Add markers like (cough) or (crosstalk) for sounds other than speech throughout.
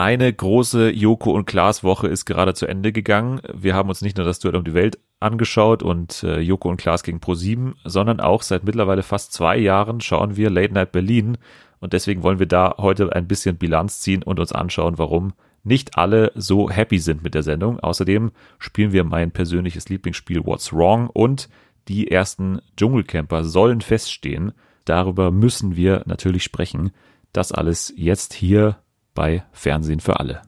Eine große Joko und Klaas Woche ist gerade zu Ende gegangen. Wir haben uns nicht nur das Duell um die Welt angeschaut und äh, Joko und Klaas gegen Pro7, sondern auch seit mittlerweile fast zwei Jahren schauen wir Late Night Berlin und deswegen wollen wir da heute ein bisschen Bilanz ziehen und uns anschauen, warum nicht alle so happy sind mit der Sendung. Außerdem spielen wir mein persönliches Lieblingsspiel What's Wrong und die ersten Dschungelcamper sollen feststehen. Darüber müssen wir natürlich sprechen. Das alles jetzt hier bei Fernsehen für alle.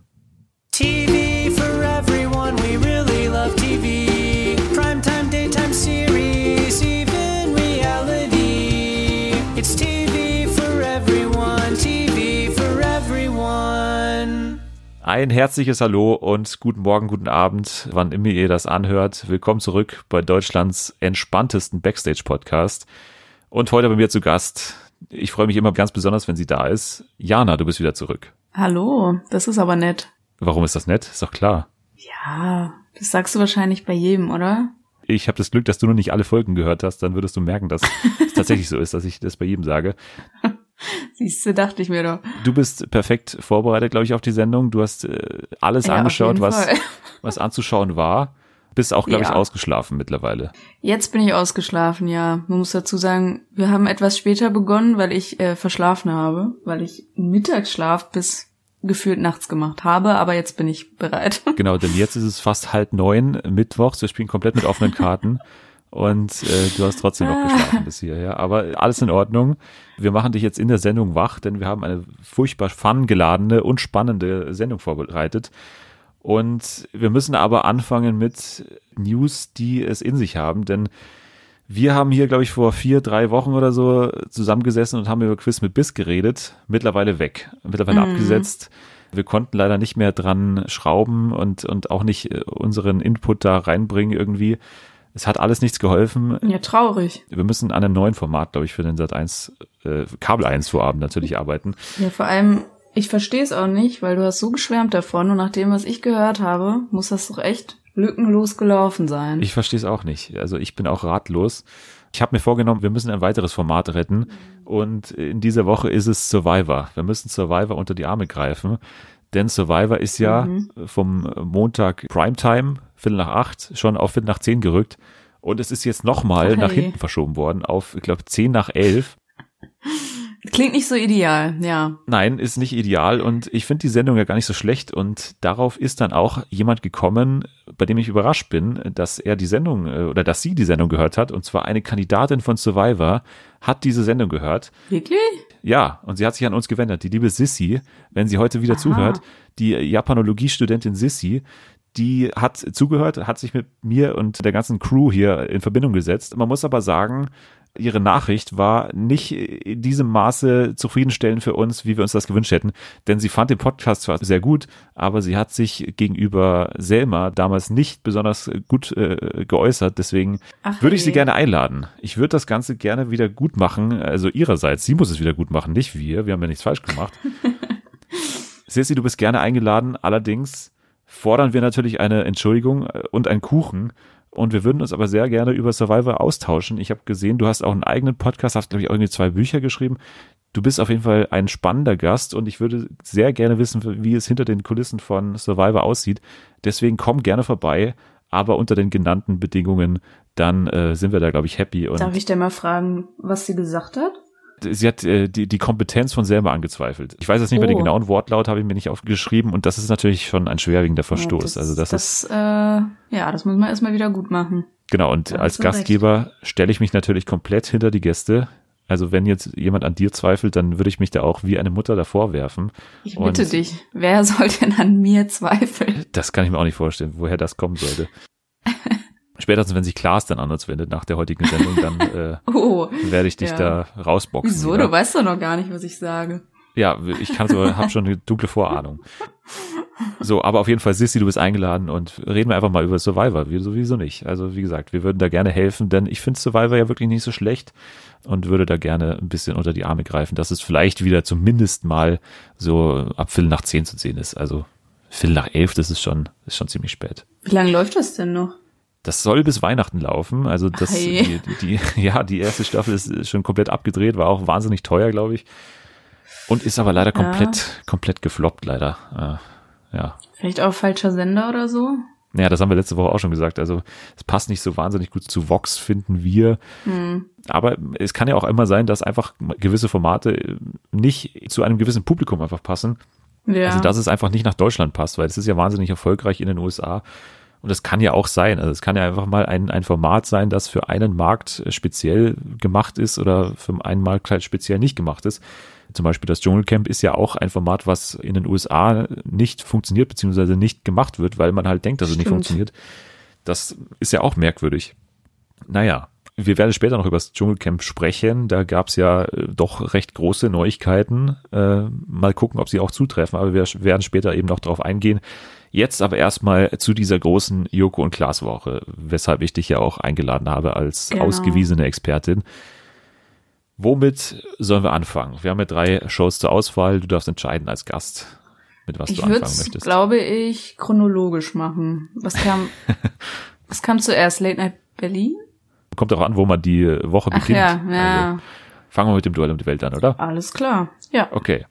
TV for everyone, we really love TV. Primetime, daytime series, even reality. It's TV for everyone, TV for everyone. Ein herzliches Hallo und guten Morgen, guten Abend, wann immer ihr das anhört. Willkommen zurück bei Deutschlands entspanntesten Backstage-Podcast. Und heute bei mir zu Gast ich freue mich immer ganz besonders, wenn sie da ist. Jana, du bist wieder zurück. Hallo, das ist aber nett. Warum ist das nett? Ist doch klar. Ja, das sagst du wahrscheinlich bei jedem, oder? Ich habe das Glück, dass du noch nicht alle Folgen gehört hast, dann würdest du merken, dass es (laughs) tatsächlich so ist, dass ich das bei jedem sage. (laughs) Siehst du, dachte ich mir doch. Du bist perfekt vorbereitet, glaube ich, auf die Sendung. Du hast äh, alles ja, angeschaut, was, (laughs) was anzuschauen war. Bist auch, glaube ja. ich, ausgeschlafen mittlerweile. Jetzt bin ich ausgeschlafen, ja. Man muss dazu sagen, wir haben etwas später begonnen, weil ich äh, verschlafen habe, weil ich Mittagsschlaf bis gefühlt nachts gemacht habe, aber jetzt bin ich bereit. (laughs) Genau, denn jetzt ist es fast halb neun mittwochs. Wir spielen komplett mit offenen Karten. und äh, du hast trotzdem noch geschlafen bis hierher. Aber alles in Ordnung. Wir machen dich jetzt in der Sendung wach, denn wir haben eine furchtbar fun-geladene und spannende Sendung vorbereitet. Und wir müssen aber anfangen mit News, die es in sich haben, denn wir haben hier, glaube ich, vor vier, drei Wochen oder so zusammengesessen und haben über Quiz mit Biss geredet. Mittlerweile weg, mittlerweile mhm. abgesetzt. Wir konnten leider nicht mehr dran schrauben und, und auch nicht äh, unseren Input da reinbringen irgendwie. Es hat alles nichts geholfen. Ja, traurig. Wir müssen an einem neuen Format, glaube ich, für den Sat 1, äh, Kabel 1 Vorabend natürlich arbeiten. Ja, vor allem ich verstehe es auch nicht, weil du hast so geschwärmt davon und nach dem, was ich gehört habe, muss das doch echt lückenlos gelaufen sein. Ich verstehe es auch nicht. Also ich bin auch ratlos. Ich habe mir vorgenommen, wir müssen ein weiteres Format retten und in dieser Woche ist es Survivor. Wir müssen Survivor unter die Arme greifen, denn Survivor ist ja mhm. vom Montag Primetime, Viertel nach acht, schon auf Viertel nach zehn gerückt und es ist jetzt nochmal nach hinten verschoben worden auf, ich glaube, zehn nach elf. Klingt nicht so ideal, ja. Nein, ist nicht ideal und ich finde die Sendung ja gar nicht so schlecht und darauf ist dann auch jemand gekommen, bei dem ich überrascht bin, dass er die Sendung äh, oder dass sie die Sendung gehört hat und zwar eine Kandidatin von Survivor hat diese Sendung gehört. Wirklich? Ja, und sie hat sich an uns gewendet, die liebe Sissy, wenn sie heute wieder Aha. zuhört, die Japanologie-Studentin Sissy, die hat zugehört, hat sich mit mir und der ganzen Crew hier in Verbindung gesetzt. Man muss aber sagen, ihre Nachricht war nicht in diesem Maße zufriedenstellend für uns, wie wir uns das gewünscht hätten. Denn sie fand den Podcast zwar sehr gut, aber sie hat sich gegenüber Selma damals nicht besonders gut äh, geäußert. Deswegen Ach, würde ich sie gerne einladen. Ich würde das Ganze gerne wieder gut machen. Also ihrerseits. Sie muss es wieder gut machen, nicht wir. Wir haben ja nichts falsch gemacht. (laughs) Sissi, du bist gerne eingeladen. Allerdings fordern wir natürlich eine Entschuldigung und einen Kuchen und wir würden uns aber sehr gerne über Survivor austauschen. Ich habe gesehen, du hast auch einen eigenen Podcast, hast, glaube ich, auch irgendwie zwei Bücher geschrieben. Du bist auf jeden Fall ein spannender Gast und ich würde sehr gerne wissen, wie es hinter den Kulissen von Survivor aussieht. Deswegen komm gerne vorbei, aber unter den genannten Bedingungen, dann äh, sind wir da, glaube ich, happy. Und Darf ich dir mal fragen, was sie gesagt hat? Sie hat äh, die, die Kompetenz von selber angezweifelt. Ich weiß jetzt nicht oh. mehr den oh. genauen Wortlaut, habe ich mir nicht aufgeschrieben und das ist natürlich schon ein schwerwiegender Verstoß. Ja, das, also das, das ist äh, ja, das muss man erstmal wieder gut machen. Genau und als Gastgeber stelle ich mich natürlich komplett hinter die Gäste. Also wenn jetzt jemand an dir zweifelt, dann würde ich mich da auch wie eine Mutter davor werfen. Ich bitte und dich, wer soll denn an mir zweifeln? Das kann ich mir auch nicht vorstellen, woher das kommen sollte. Spätestens, wenn sich Klaas dann an uns wendet nach der heutigen Sendung, dann (laughs) äh, oh, werde ich dich ja. da rausboxen. Wieso? Wieder. Du weißt doch noch gar nicht, was ich sage. Ja, ich kann so, habe schon eine dunkle Vorahnung. So, aber auf jeden Fall, Sissy, du bist eingeladen und reden wir einfach mal über Survivor. Sowieso nicht. Also, wie gesagt, wir würden da gerne helfen, denn ich finde Survivor ja wirklich nicht so schlecht und würde da gerne ein bisschen unter die Arme greifen, dass es vielleicht wieder zumindest mal so ab Viertel nach zehn zu sehen ist. Also, Viertel nach elf, das ist schon, ist schon ziemlich spät. Wie lange läuft das denn noch? Das soll bis Weihnachten laufen. Also das, die, die, (laughs) ja, die erste Staffel ist schon komplett abgedreht, war auch wahnsinnig teuer, glaube ich. Und ist aber leider komplett, ja. komplett gefloppt, leider. Äh, ja. Vielleicht auch falscher Sender oder so? Naja, das haben wir letzte Woche auch schon gesagt. Also es passt nicht so wahnsinnig gut zu Vox, finden wir. Hm. Aber es kann ja auch immer sein, dass einfach gewisse Formate nicht zu einem gewissen Publikum einfach passen. Ja. Also dass es einfach nicht nach Deutschland passt, weil es ist ja wahnsinnig erfolgreich in den USA. Und das kann ja auch sein. Also es kann ja einfach mal ein, ein Format sein, das für einen Markt speziell gemacht ist oder für einen Markt halt speziell nicht gemacht ist. Zum Beispiel das Dschungelcamp ist ja auch ein Format, was in den USA nicht funktioniert, beziehungsweise nicht gemacht wird, weil man halt denkt, dass Stimmt. es nicht funktioniert. Das ist ja auch merkwürdig. Naja, wir werden später noch über das Dschungelcamp sprechen. Da gab es ja äh, doch recht große Neuigkeiten. Äh, mal gucken, ob sie auch zutreffen, aber wir werden später eben noch darauf eingehen. Jetzt aber erstmal zu dieser großen Joko und Klaas Woche, weshalb ich dich ja auch eingeladen habe als genau. ausgewiesene Expertin. Womit sollen wir anfangen? Wir haben ja drei Shows zur Auswahl. Du darfst entscheiden als Gast, mit was ich du anfangen möchtest. Ich glaube ich, chronologisch machen. Was kam, (laughs) was kam zuerst? Late Night Berlin? Kommt auch an, wo man die Woche Ach beginnt. Ja, ja. Also, fangen wir mit dem Duell um die Welt an, oder? Alles klar. Ja. Okay.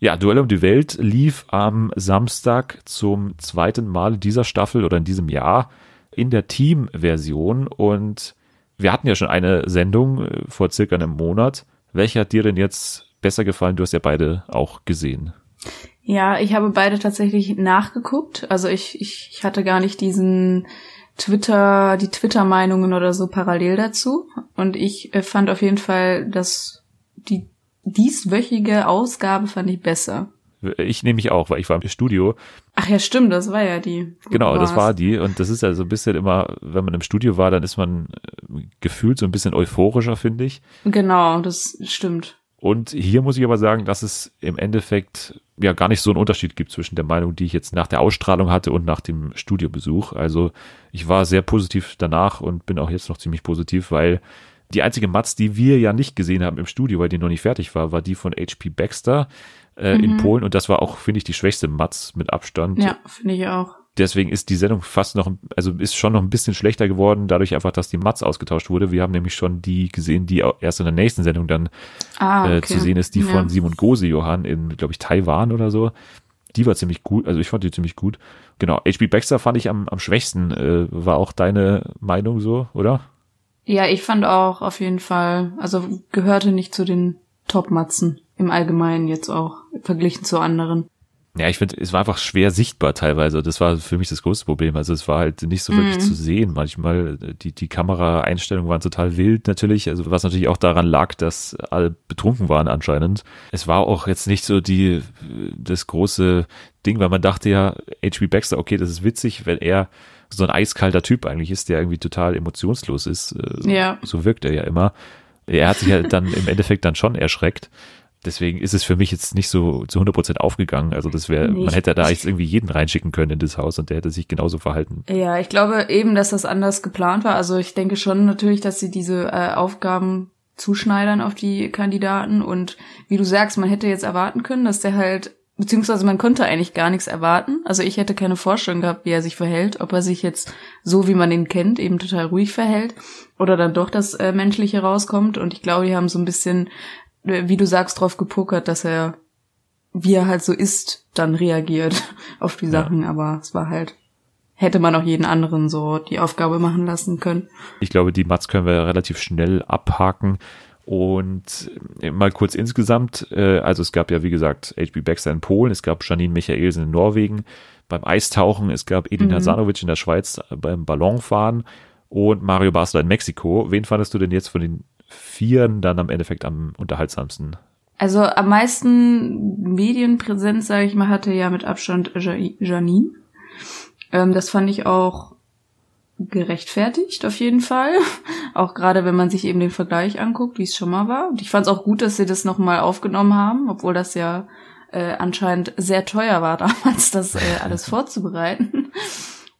Ja, Duell um die Welt lief am Samstag zum zweiten Mal dieser Staffel oder in diesem Jahr in der Team-Version und wir hatten ja schon eine Sendung äh, vor circa einem Monat. Welche hat dir denn jetzt besser gefallen? Du hast ja beide auch gesehen. Ja, ich habe beide tatsächlich nachgeguckt. Also ich, ich, ich hatte gar nicht diesen Twitter, die Twitter-Meinungen oder so parallel dazu. Und ich äh, fand auf jeden Fall, dass die dieswöchige Ausgabe fand ich besser. Ich nehme mich auch, weil ich war im Studio. Ach ja, stimmt, das war ja die. Genau, das war die. Und das ist ja so ein bisschen immer, wenn man im Studio war, dann ist man äh, gefühlt so ein bisschen euphorischer, finde ich. Genau, das stimmt. Und hier muss ich aber sagen, dass es im Endeffekt ja gar nicht so einen Unterschied gibt zwischen der Meinung, die ich jetzt nach der Ausstrahlung hatte und nach dem Studiobesuch. Also ich war sehr positiv danach und bin auch jetzt noch ziemlich positiv, weil die einzige Matz, die wir ja nicht gesehen haben im Studio, weil die noch nicht fertig war, war die von HP Baxter äh, mhm. in Polen und das war auch, finde ich, die schwächste Matz mit Abstand. Ja, finde ich auch. Deswegen ist die Sendung fast noch, also ist schon noch ein bisschen schlechter geworden, dadurch einfach, dass die Matz ausgetauscht wurde. Wir haben nämlich schon die gesehen, die erst in der nächsten Sendung dann ah, okay. äh, zu sehen ist, die ja. von Simon Gose Johann in, glaube ich, Taiwan oder so. Die war ziemlich gut, also ich fand die ziemlich gut. Genau, HB Baxter fand ich am, am schwächsten. Äh, war auch deine Meinung so, oder? Ja, ich fand auch auf jeden Fall, also gehörte nicht zu den Top-Matzen im Allgemeinen jetzt auch, verglichen zu anderen. Ja, ich finde, es war einfach schwer sichtbar teilweise. Das war für mich das größte Problem. Also es war halt nicht so wirklich mm. zu sehen. Manchmal, die, die Kameraeinstellungen waren total wild natürlich. Also was natürlich auch daran lag, dass alle betrunken waren anscheinend. Es war auch jetzt nicht so die, das große Ding, weil man dachte ja, H.B. Baxter, okay, das ist witzig, wenn er so ein eiskalter Typ eigentlich ist, der irgendwie total emotionslos ist. Äh, ja. So wirkt er ja immer. Er hat sich ja dann im Endeffekt dann schon erschreckt. Deswegen ist es für mich jetzt nicht so zu 100 Prozent aufgegangen. Also das wäre, man hätte da jetzt irgendwie jeden reinschicken können in das Haus und der hätte sich genauso verhalten. Ja, ich glaube eben, dass das anders geplant war. Also ich denke schon natürlich, dass sie diese äh, Aufgaben zuschneidern auf die Kandidaten und wie du sagst, man hätte jetzt erwarten können, dass der halt beziehungsweise man konnte eigentlich gar nichts erwarten. Also ich hätte keine Vorstellung gehabt, wie er sich verhält, ob er sich jetzt so, wie man ihn kennt, eben total ruhig verhält oder dann doch das äh, Menschliche rauskommt. Und ich glaube, die haben so ein bisschen, äh, wie du sagst, drauf gepokert, dass er, wie er halt so ist, dann reagiert (laughs) auf die Sachen. Ja. Aber es war halt hätte man auch jeden anderen so die Aufgabe machen lassen können. Ich glaube, die Mats können wir relativ schnell abhaken. Und äh, mal kurz insgesamt, äh, also es gab ja wie gesagt HB Baxter in Polen, es gab Janine Michaelsen in Norwegen, beim Eistauchen, es gab Edin mhm. Hasanovic in der Schweiz beim Ballonfahren und Mario Basler in Mexiko. Wen fandest du denn jetzt von den Vieren dann am Endeffekt am unterhaltsamsten? Also am meisten Medienpräsenz, sage ich mal, hatte ja mit Abstand Janine. Ähm, das fand ich auch gerechtfertigt, auf jeden Fall. (laughs) Auch gerade wenn man sich eben den Vergleich anguckt, wie es schon mal war. Und ich fand es auch gut, dass sie das nochmal aufgenommen haben, obwohl das ja äh, anscheinend sehr teuer war (laughs) damals, das äh, alles (laughs) vorzubereiten.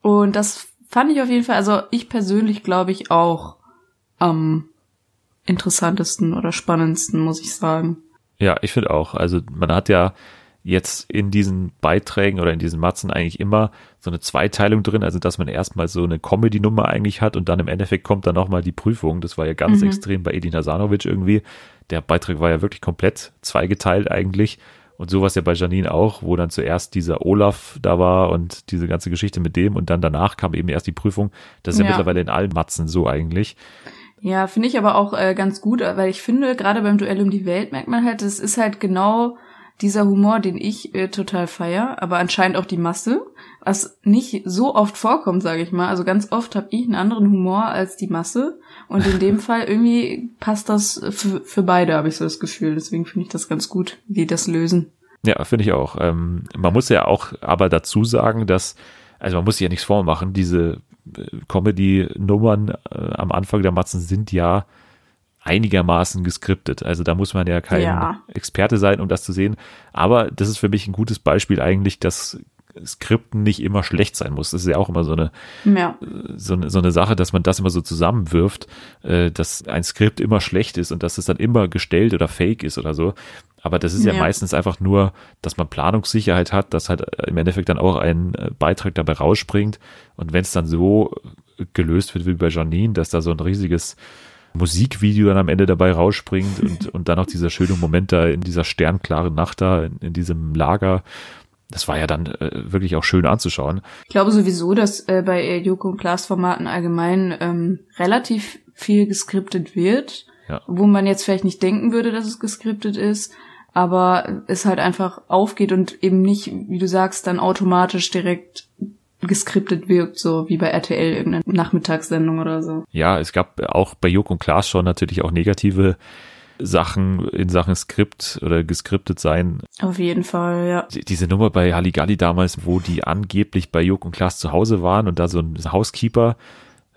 Und das fand ich auf jeden Fall, also ich persönlich glaube ich auch am interessantesten oder spannendsten, muss ich sagen. Ja, ich finde auch. Also man hat ja jetzt in diesen Beiträgen oder in diesen Matzen eigentlich immer so eine Zweiteilung drin, also dass man erstmal so eine Comedy-Nummer eigentlich hat und dann im Endeffekt kommt dann nochmal die Prüfung. Das war ja ganz mhm. extrem bei Edin Hasanovic irgendwie. Der Beitrag war ja wirklich komplett zweigeteilt eigentlich. Und so war es ja bei Janine auch, wo dann zuerst dieser Olaf da war und diese ganze Geschichte mit dem und dann danach kam eben erst die Prüfung. Das ist ja, ja mittlerweile in allen Matzen so eigentlich. Ja, finde ich aber auch äh, ganz gut, weil ich finde, gerade beim Duell um die Welt merkt man halt, es ist halt genau dieser Humor, den ich äh, total feier, aber anscheinend auch die Masse, was nicht so oft vorkommt, sage ich mal. Also ganz oft habe ich einen anderen Humor als die Masse und in dem (laughs) Fall irgendwie passt das für, für beide, habe ich so das Gefühl. Deswegen finde ich das ganz gut, wie die das lösen. Ja, finde ich auch. Ähm, man muss ja auch aber dazu sagen, dass, also man muss sich ja nichts vormachen, diese äh, Comedy-Nummern äh, am Anfang der Matzen sind ja einigermaßen geskriptet. Also da muss man ja kein ja. Experte sein, um das zu sehen. Aber das ist für mich ein gutes Beispiel eigentlich, dass Skripten nicht immer schlecht sein muss. Das ist ja auch immer so eine, ja. so eine, so eine Sache, dass man das immer so zusammenwirft, äh, dass ein Skript immer schlecht ist und dass es dann immer gestellt oder fake ist oder so. Aber das ist ja, ja, meistens einfach nur, dass man Planungssicherheit hat, dass halt im Endeffekt dann auch ein äh, Beitrag dabei rausspringt. Und wenn es dann so gelöst wird wie bei Janine, dass da so ein riesiges Musikvideo dann am Ende dabei rausspringt und, (laughs) und dann auch dieser schöne Moment da in dieser sternklaren Nacht da, in, in diesem Lager. Das war ja dann äh, wirklich auch schön anzuschauen. Ich glaube sowieso, dass äh, bei Joko und Klaas Formaten allgemein ähm, relativ viel geskriptet wird, ja. wo man jetzt vielleicht nicht denken würde, dass es geskriptet ist, aber es halt einfach aufgeht und eben nicht, wie du sagst, dann automatisch direkt geskriptet wirkt, so wie bei RTL irgendeine Nachmittagssendung oder so. Ja, es gab auch bei Joko und Klaas schon natürlich auch negative Sachen in Sachen Skript oder geskriptet sein. Auf jeden Fall, ja. Diese Nummer bei Halligalli damals, wo die angeblich bei Joko und Klaas zu Hause waren und da so ein Housekeeper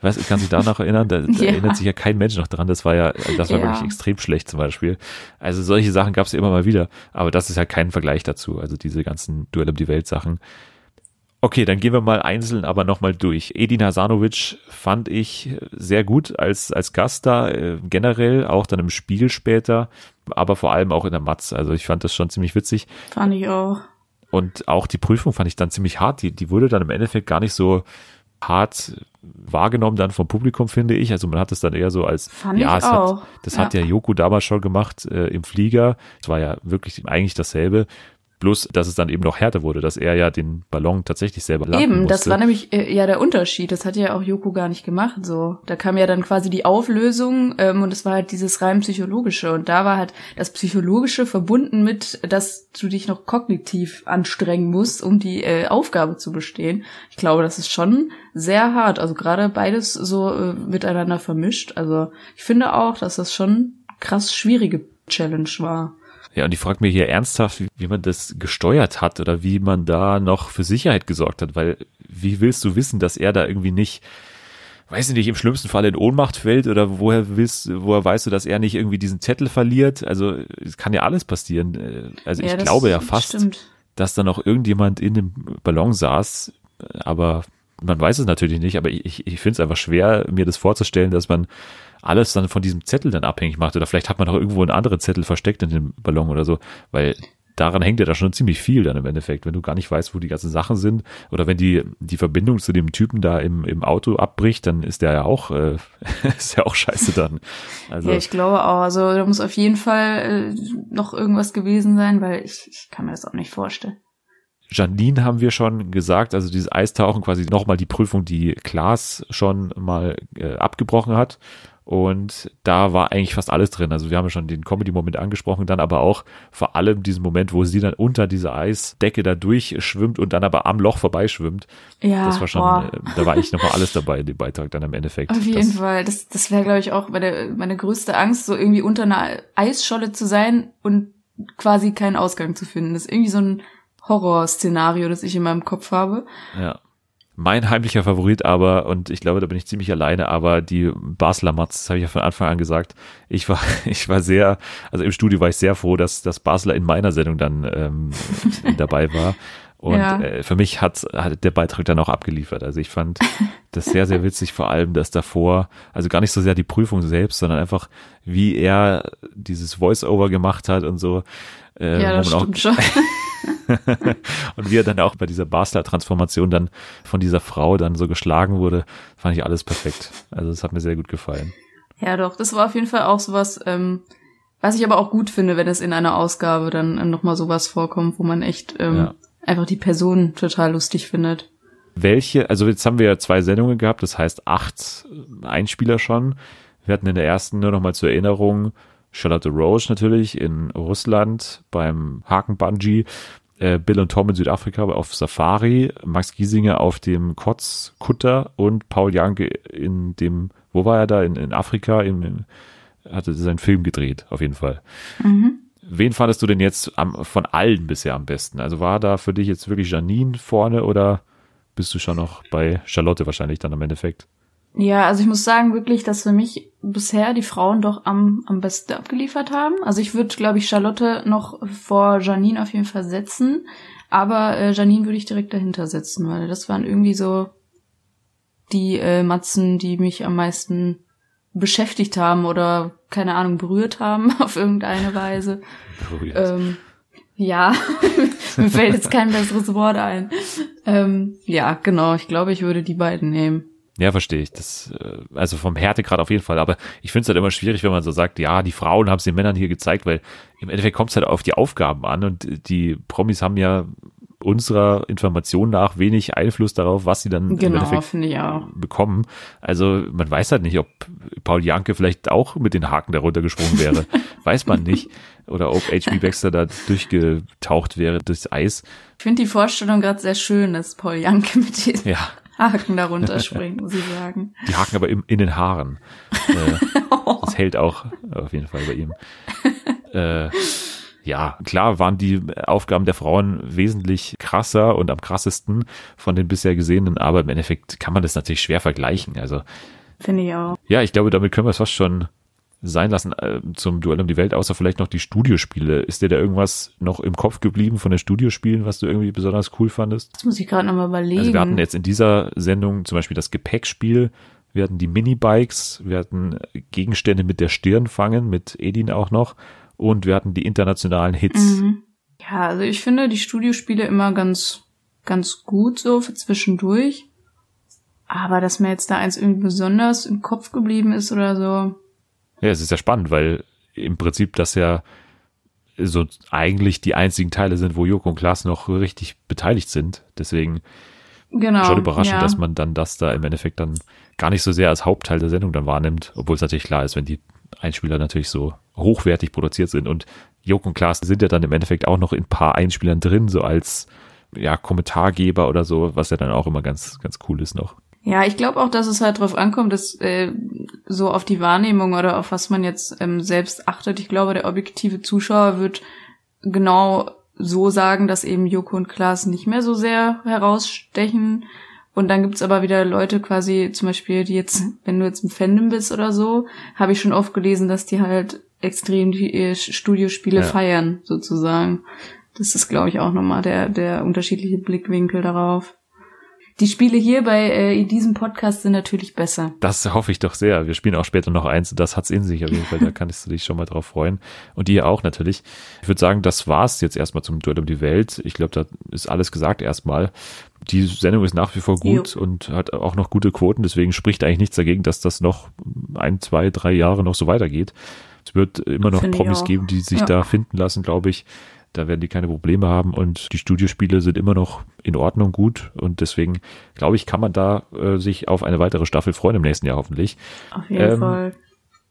Weißt, kann sich da noch erinnern? Da, da (laughs) ja. erinnert sich ja kein Mensch noch dran. Das war ja, das war ja. wirklich extrem schlecht zum Beispiel. Also solche Sachen gab es ja immer mal wieder. Aber das ist ja kein Vergleich dazu. Also diese ganzen Duell um die Welt Sachen. Okay, dann gehen wir mal einzeln aber nochmal durch. Edin Hasanovic fand ich sehr gut als, als Gast da, äh, generell, auch dann im Spiel später, aber vor allem auch in der Matz. Also ich fand das schon ziemlich witzig. Fand ich auch. Und auch die Prüfung fand ich dann ziemlich hart. Die, die wurde dann im Endeffekt gar nicht so hart wahrgenommen dann vom Publikum, finde ich. Also man hat es dann eher so als, Fand ja, es hat, das ja. hat ja Joku damals schon gemacht äh, im Flieger. Es war ja wirklich eigentlich dasselbe. Bloß, dass es dann eben noch härter wurde, dass er ja den Ballon tatsächlich selber landen Eben, musste. das war nämlich äh, ja der Unterschied. Das hat ja auch Joko gar nicht gemacht. So, da kam ja dann quasi die Auflösung ähm, und es war halt dieses rein psychologische und da war halt das psychologische verbunden mit, dass du dich noch kognitiv anstrengen musst, um die äh, Aufgabe zu bestehen. Ich glaube, das ist schon sehr hart. Also gerade beides so äh, miteinander vermischt. Also ich finde auch, dass das schon krass schwierige Challenge war. Ja, und ich frage mich hier ernsthaft, wie, wie man das gesteuert hat oder wie man da noch für Sicherheit gesorgt hat, weil wie willst du wissen, dass er da irgendwie nicht, weiß ich nicht, im schlimmsten Fall in Ohnmacht fällt oder woher willst, woher weißt du, dass er nicht irgendwie diesen Zettel verliert? Also es kann ja alles passieren. Also ja, ich glaube ja fast, stimmt. dass da noch irgendjemand in dem Ballon saß, aber man weiß es natürlich nicht, aber ich, ich finde es einfach schwer, mir das vorzustellen, dass man alles dann von diesem Zettel dann abhängig macht. Oder vielleicht hat man auch irgendwo einen anderen Zettel versteckt in dem Ballon oder so, weil daran hängt ja da schon ziemlich viel dann im Endeffekt, wenn du gar nicht weißt, wo die ganzen Sachen sind. Oder wenn die, die Verbindung zu dem Typen da im, im Auto abbricht, dann ist der ja auch, äh, (laughs) ist ja auch scheiße dann. Also, ja, ich glaube auch. Also da muss auf jeden Fall äh, noch irgendwas gewesen sein, weil ich, ich kann mir das auch nicht vorstellen. Janine haben wir schon gesagt, also dieses Eistauchen quasi nochmal die Prüfung, die Klaas schon mal äh, abgebrochen hat. Und da war eigentlich fast alles drin. Also wir haben ja schon den Comedy-Moment angesprochen, dann aber auch vor allem diesen Moment, wo sie dann unter dieser Eisdecke da durchschwimmt und dann aber am Loch vorbeischwimmt. Ja, das war schon, boah. Äh, da war eigentlich nochmal alles dabei in dem Beitrag dann im Endeffekt. Auf jeden das, Fall. Das, das wäre, glaube ich, auch meine, meine größte Angst, so irgendwie unter einer Eisscholle zu sein und quasi keinen Ausgang zu finden. Das ist irgendwie so ein Horrorszenario, das ich in meinem Kopf habe. Ja mein heimlicher Favorit aber, und ich glaube, da bin ich ziemlich alleine, aber die Basler Mats, das habe ich ja von Anfang an gesagt. Ich war, (laughs) ich war sehr, also im Studio war ich sehr froh, dass das Basler in meiner Sendung dann ähm, (laughs) dabei war. Und ja. äh, für mich hat, hat der Beitrag dann auch abgeliefert. Also ich fand (laughs) das sehr, sehr witzig, vor allem dass davor, also gar nicht so sehr die Prüfung selbst, sondern einfach, wie er dieses Voice-Over gemacht hat und so. Äh, ja, das stimmt auch, schon. (laughs) und wie er dann auch bei dieser Basler-Transformation dann von dieser Frau dann so geschlagen wurde, fand ich alles perfekt. Also das hat mir sehr gut gefallen. Ja, doch, das war auf jeden Fall auch sowas, ähm, was ich aber auch gut finde, wenn es in einer Ausgabe dann äh, nochmal sowas vorkommt, wo man echt ähm, ja. einfach die Person total lustig findet. Welche, also jetzt haben wir ja zwei Sendungen gehabt, das heißt acht Einspieler schon. Wir hatten in der ersten nur nochmal zur Erinnerung Charlotte Roche natürlich in Russland beim Haken-Bungee, äh, Bill und Tom in Südafrika auf Safari, Max Giesinger auf dem Kotzkutter und Paul Janke in dem, wo war er da? In, in Afrika, in, in, hatte seinen Film gedreht, auf jeden Fall. Mhm. Wen fandest du denn jetzt am, von allen bisher am besten? Also war da für dich jetzt wirklich Janine vorne oder bist du schon noch bei Charlotte wahrscheinlich dann am Endeffekt? Ja, also ich muss sagen wirklich, dass für mich bisher die Frauen doch am, am besten abgeliefert haben. Also ich würde, glaube ich, Charlotte noch vor Janine auf jeden Fall setzen. Aber äh, Janine würde ich direkt dahinter setzen, weil das waren irgendwie so die äh, Matzen, die mich am meisten beschäftigt haben oder keine Ahnung berührt haben (laughs) auf irgendeine Weise. Berührt. Ähm, ja, (laughs) mir fällt jetzt kein besseres Wort ein. Ähm, ja, genau. Ich glaube, ich würde die beiden nehmen. Ja, verstehe ich. Das, äh, also vom Härtegrad auf jeden Fall. Aber ich finde es halt immer schwierig, wenn man so sagt, ja, die Frauen haben es den Männern hier gezeigt, weil im Endeffekt kommt es halt auf die Aufgaben an und die Promis haben ja unserer Information nach wenig Einfluss darauf, was sie dann genau, bekommen. Also man weiß halt nicht, ob Paul Janke vielleicht auch mit den Haken darunter gesprungen wäre. (laughs) weiß man nicht. Oder ob HB Baxter da durchgetaucht wäre durchs Eis. Ich finde die Vorstellung gerade sehr schön, dass Paul Janke mit den ja. Haken darunter springen, muss ich sagen. (laughs) Die Haken aber im, in den Haaren. Äh, (laughs) das hält auch auf jeden Fall bei ihm. Äh, ja, klar waren die Aufgaben der Frauen wesentlich krasser und am krassesten von den bisher gesehenen, aber im Endeffekt kann man das natürlich schwer vergleichen. Also finde ich auch. Ja, ich glaube, damit können wir es fast schon sein lassen äh, zum Duell um die Welt, außer vielleicht noch die Studiospiele. Ist dir da irgendwas noch im Kopf geblieben von den Studiospielen, was du irgendwie besonders cool fandest? Das muss ich gerade nochmal überlegen. Also wir hatten jetzt in dieser Sendung zum Beispiel das Gepäckspiel, wir hatten die Minibikes, wir hatten Gegenstände mit der Stirn fangen, mit Edin auch noch und wir hatten die internationalen Hits. Mhm. Ja, also ich finde die Studiospiele immer ganz, ganz gut so für zwischendurch. Aber dass mir jetzt da eins irgendwie besonders im Kopf geblieben ist oder so, ja, es ist ja spannend, weil im Prinzip das ja so eigentlich die einzigen Teile sind, wo Joko und Klaas noch richtig beteiligt sind. Deswegen genau, schon überraschend, ja. dass man dann das da im Endeffekt dann gar nicht so sehr als Hauptteil der Sendung dann wahrnimmt, obwohl es natürlich klar ist, wenn die Einspieler natürlich so hochwertig produziert sind und Joko und Klaas sind ja dann im Endeffekt auch noch in ein paar Einspielern drin, so als ja, Kommentargeber oder so, was ja dann auch immer ganz, ganz cool ist noch. Ja, ich glaube auch, dass es halt drauf ankommt, dass äh, so auf die Wahrnehmung oder auf was man jetzt ähm, selbst achtet. Ich glaube, der objektive Zuschauer wird genau so sagen, dass eben Joko und Klaas nicht mehr so sehr herausstechen. Und dann gibt's aber wieder Leute quasi, zum Beispiel, die jetzt, (laughs) wenn du jetzt im Fandom bist oder so, habe ich schon oft gelesen, dass die halt extrem die äh, Studiospiele ja. feiern, sozusagen. Das ist, glaube ich, auch nochmal der, der unterschiedliche Blickwinkel darauf. Die Spiele hier bei äh, in diesem Podcast sind natürlich besser. Das hoffe ich doch sehr. Wir spielen auch später noch eins und das hat's in sich auf jeden Fall. Da kannst du dich schon mal drauf freuen. Und ihr auch natürlich. Ich würde sagen, das war's jetzt erstmal zum Duell um die Welt. Ich glaube, da ist alles gesagt erstmal. Die Sendung ist nach wie vor gut jo. und hat auch noch gute Quoten. Deswegen spricht eigentlich nichts dagegen, dass das noch ein, zwei, drei Jahre noch so weitergeht. Es wird immer noch Find Promis geben, die sich ja. da finden lassen, glaube ich. Da werden die keine Probleme haben und die Studiospiele sind immer noch in Ordnung gut und deswegen glaube ich, kann man da äh, sich auf eine weitere Staffel freuen im nächsten Jahr hoffentlich. Auf jeden ähm, Fall.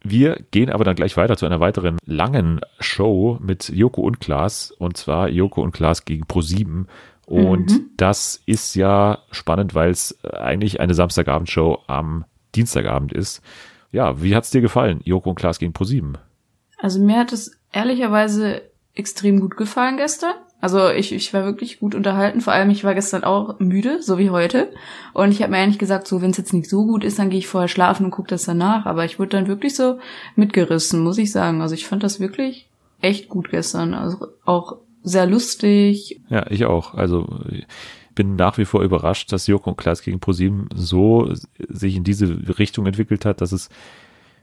Wir gehen aber dann gleich weiter zu einer weiteren langen Show mit Joko und Klaas und zwar Joko und Klaas gegen Pro7 und mhm. das ist ja spannend, weil es eigentlich eine Samstagabendshow am Dienstagabend ist. Ja, wie hat's dir gefallen, Joko und Klaas gegen Pro7? Also mir hat es ehrlicherweise extrem gut gefallen gestern. Also ich, ich war wirklich gut unterhalten. Vor allem, ich war gestern auch müde, so wie heute. Und ich habe mir eigentlich gesagt, so wenn es jetzt nicht so gut ist, dann gehe ich vorher schlafen und gucke das danach. Aber ich wurde dann wirklich so mitgerissen, muss ich sagen. Also ich fand das wirklich echt gut gestern. Also auch sehr lustig. Ja, ich auch. Also bin nach wie vor überrascht, dass Joko und Klaas gegen ProSieben so sich in diese Richtung entwickelt hat, dass es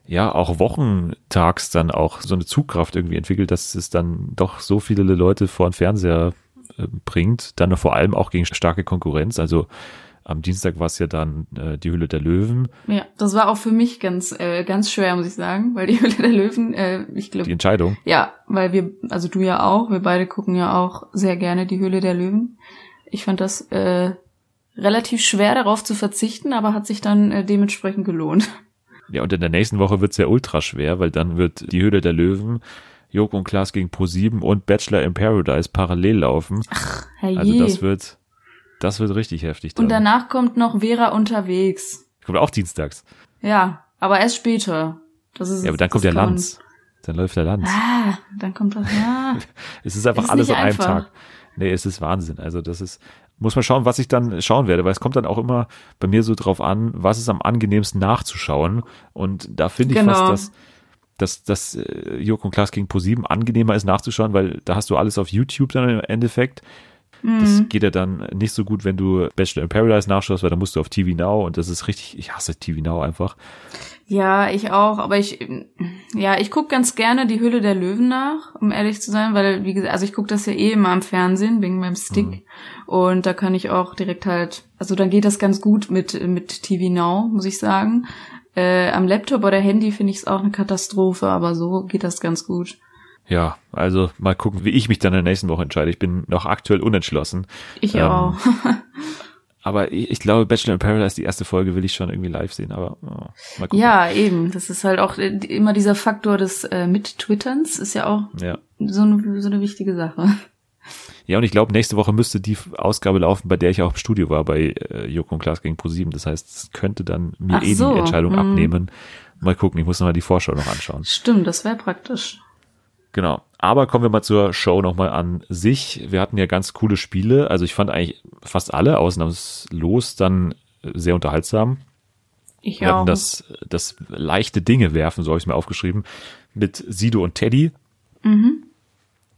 ja auch wochentags dann auch so eine Zugkraft irgendwie entwickelt, dass es dann doch so viele Leute vor dem Fernseher äh, bringt. Dann vor allem auch gegen starke Konkurrenz. Also am Dienstag war es ja dann äh, die Hülle der Löwen. Ja, das war auch für mich ganz äh, ganz schwer, muss ich sagen, weil die (laughs) Hülle der Löwen, äh, ich glaube. Die Entscheidung. Ja, weil wir, also du ja auch, wir beide gucken ja auch sehr gerne die Hülle der Löwen. Ich fand das äh, relativ schwer darauf zu verzichten, aber hat sich dann äh, dementsprechend gelohnt. Ja, und in der nächsten Woche wird's ja ultra schwer, weil dann wird die Hülle der Löwen, Joko und Klaas gegen Pro7 und Bachelor in Paradise parallel laufen. Ach, herrje. Also das wird das wird richtig heftig. Dann. Und danach kommt noch Vera unterwegs. Kommt auch dienstags. Ja, aber erst später. Das ist, Ja, aber dann kommt der Lanz. Dann läuft der Lanz. Ah, dann kommt das, ja. (laughs) Es ist einfach Ist alles an einem einfach. Tag. Nee, es ist Wahnsinn. Also das ist, muss man schauen, was ich dann schauen werde, weil es kommt dann auch immer bei mir so drauf an, was ist am angenehmsten nachzuschauen. Und da finde ich Genau. fast, dass dass das äh, und Klaas gegen ProSieben angenehmer ist nachzuschauen, weil da hast du alles auf YouTube dann im Endeffekt. Das Mhm. geht ja dann nicht so gut, wenn du Bachelor in Paradise nachschaust, weil da musst du auf TV Now und das ist richtig, ich hasse TV Now einfach. Ja, ich auch, aber ich, ja, ich guck ganz gerne die Hülle der Löwen nach, um ehrlich zu sein, weil, wie gesagt, also ich guck das ja eh immer am Fernsehen, wegen meinem Stick. Mhm. Und da kann ich auch direkt halt, also dann geht das ganz gut mit, mit TV Now, muss ich sagen. Äh, am Laptop oder Handy finde ich es auch eine Katastrophe, aber so geht das ganz gut. Ja, also mal gucken, wie ich mich dann in der nächsten Woche entscheide. Ich bin noch aktuell unentschlossen. Ich Ähm, auch. (laughs) Aber ich, ich glaube, Bachelor in Paradise, die erste Folge will ich schon irgendwie live sehen, aber oh, mal gucken. Ja, eben. Das ist halt auch äh, immer dieser Faktor des äh, Mit-Twitterns, ist ja auch ja. so eine, so eine wichtige Sache. Ja, und ich glaube, nächste Woche müsste die Ausgabe laufen, bei der ich auch im Studio war, bei äh, Joko und Klaas gegen ProSieben. Das heißt, es könnte dann mir Ach eh so, die Entscheidung hm. abnehmen. Mal gucken, ich muss nochmal die Vorschau noch anschauen. Stimmt, das wäre praktisch. Genau. Aber kommen wir mal zur Show nochmal an sich. Wir hatten ja ganz coole Spiele. Also ich fand eigentlich fast alle ausnahmslos dann sehr unterhaltsam. Ich Wir auch. hatten das, das leichte Dinge werfen, so habe ich es mir aufgeschrieben, mit Sido und Teddy. Mhm.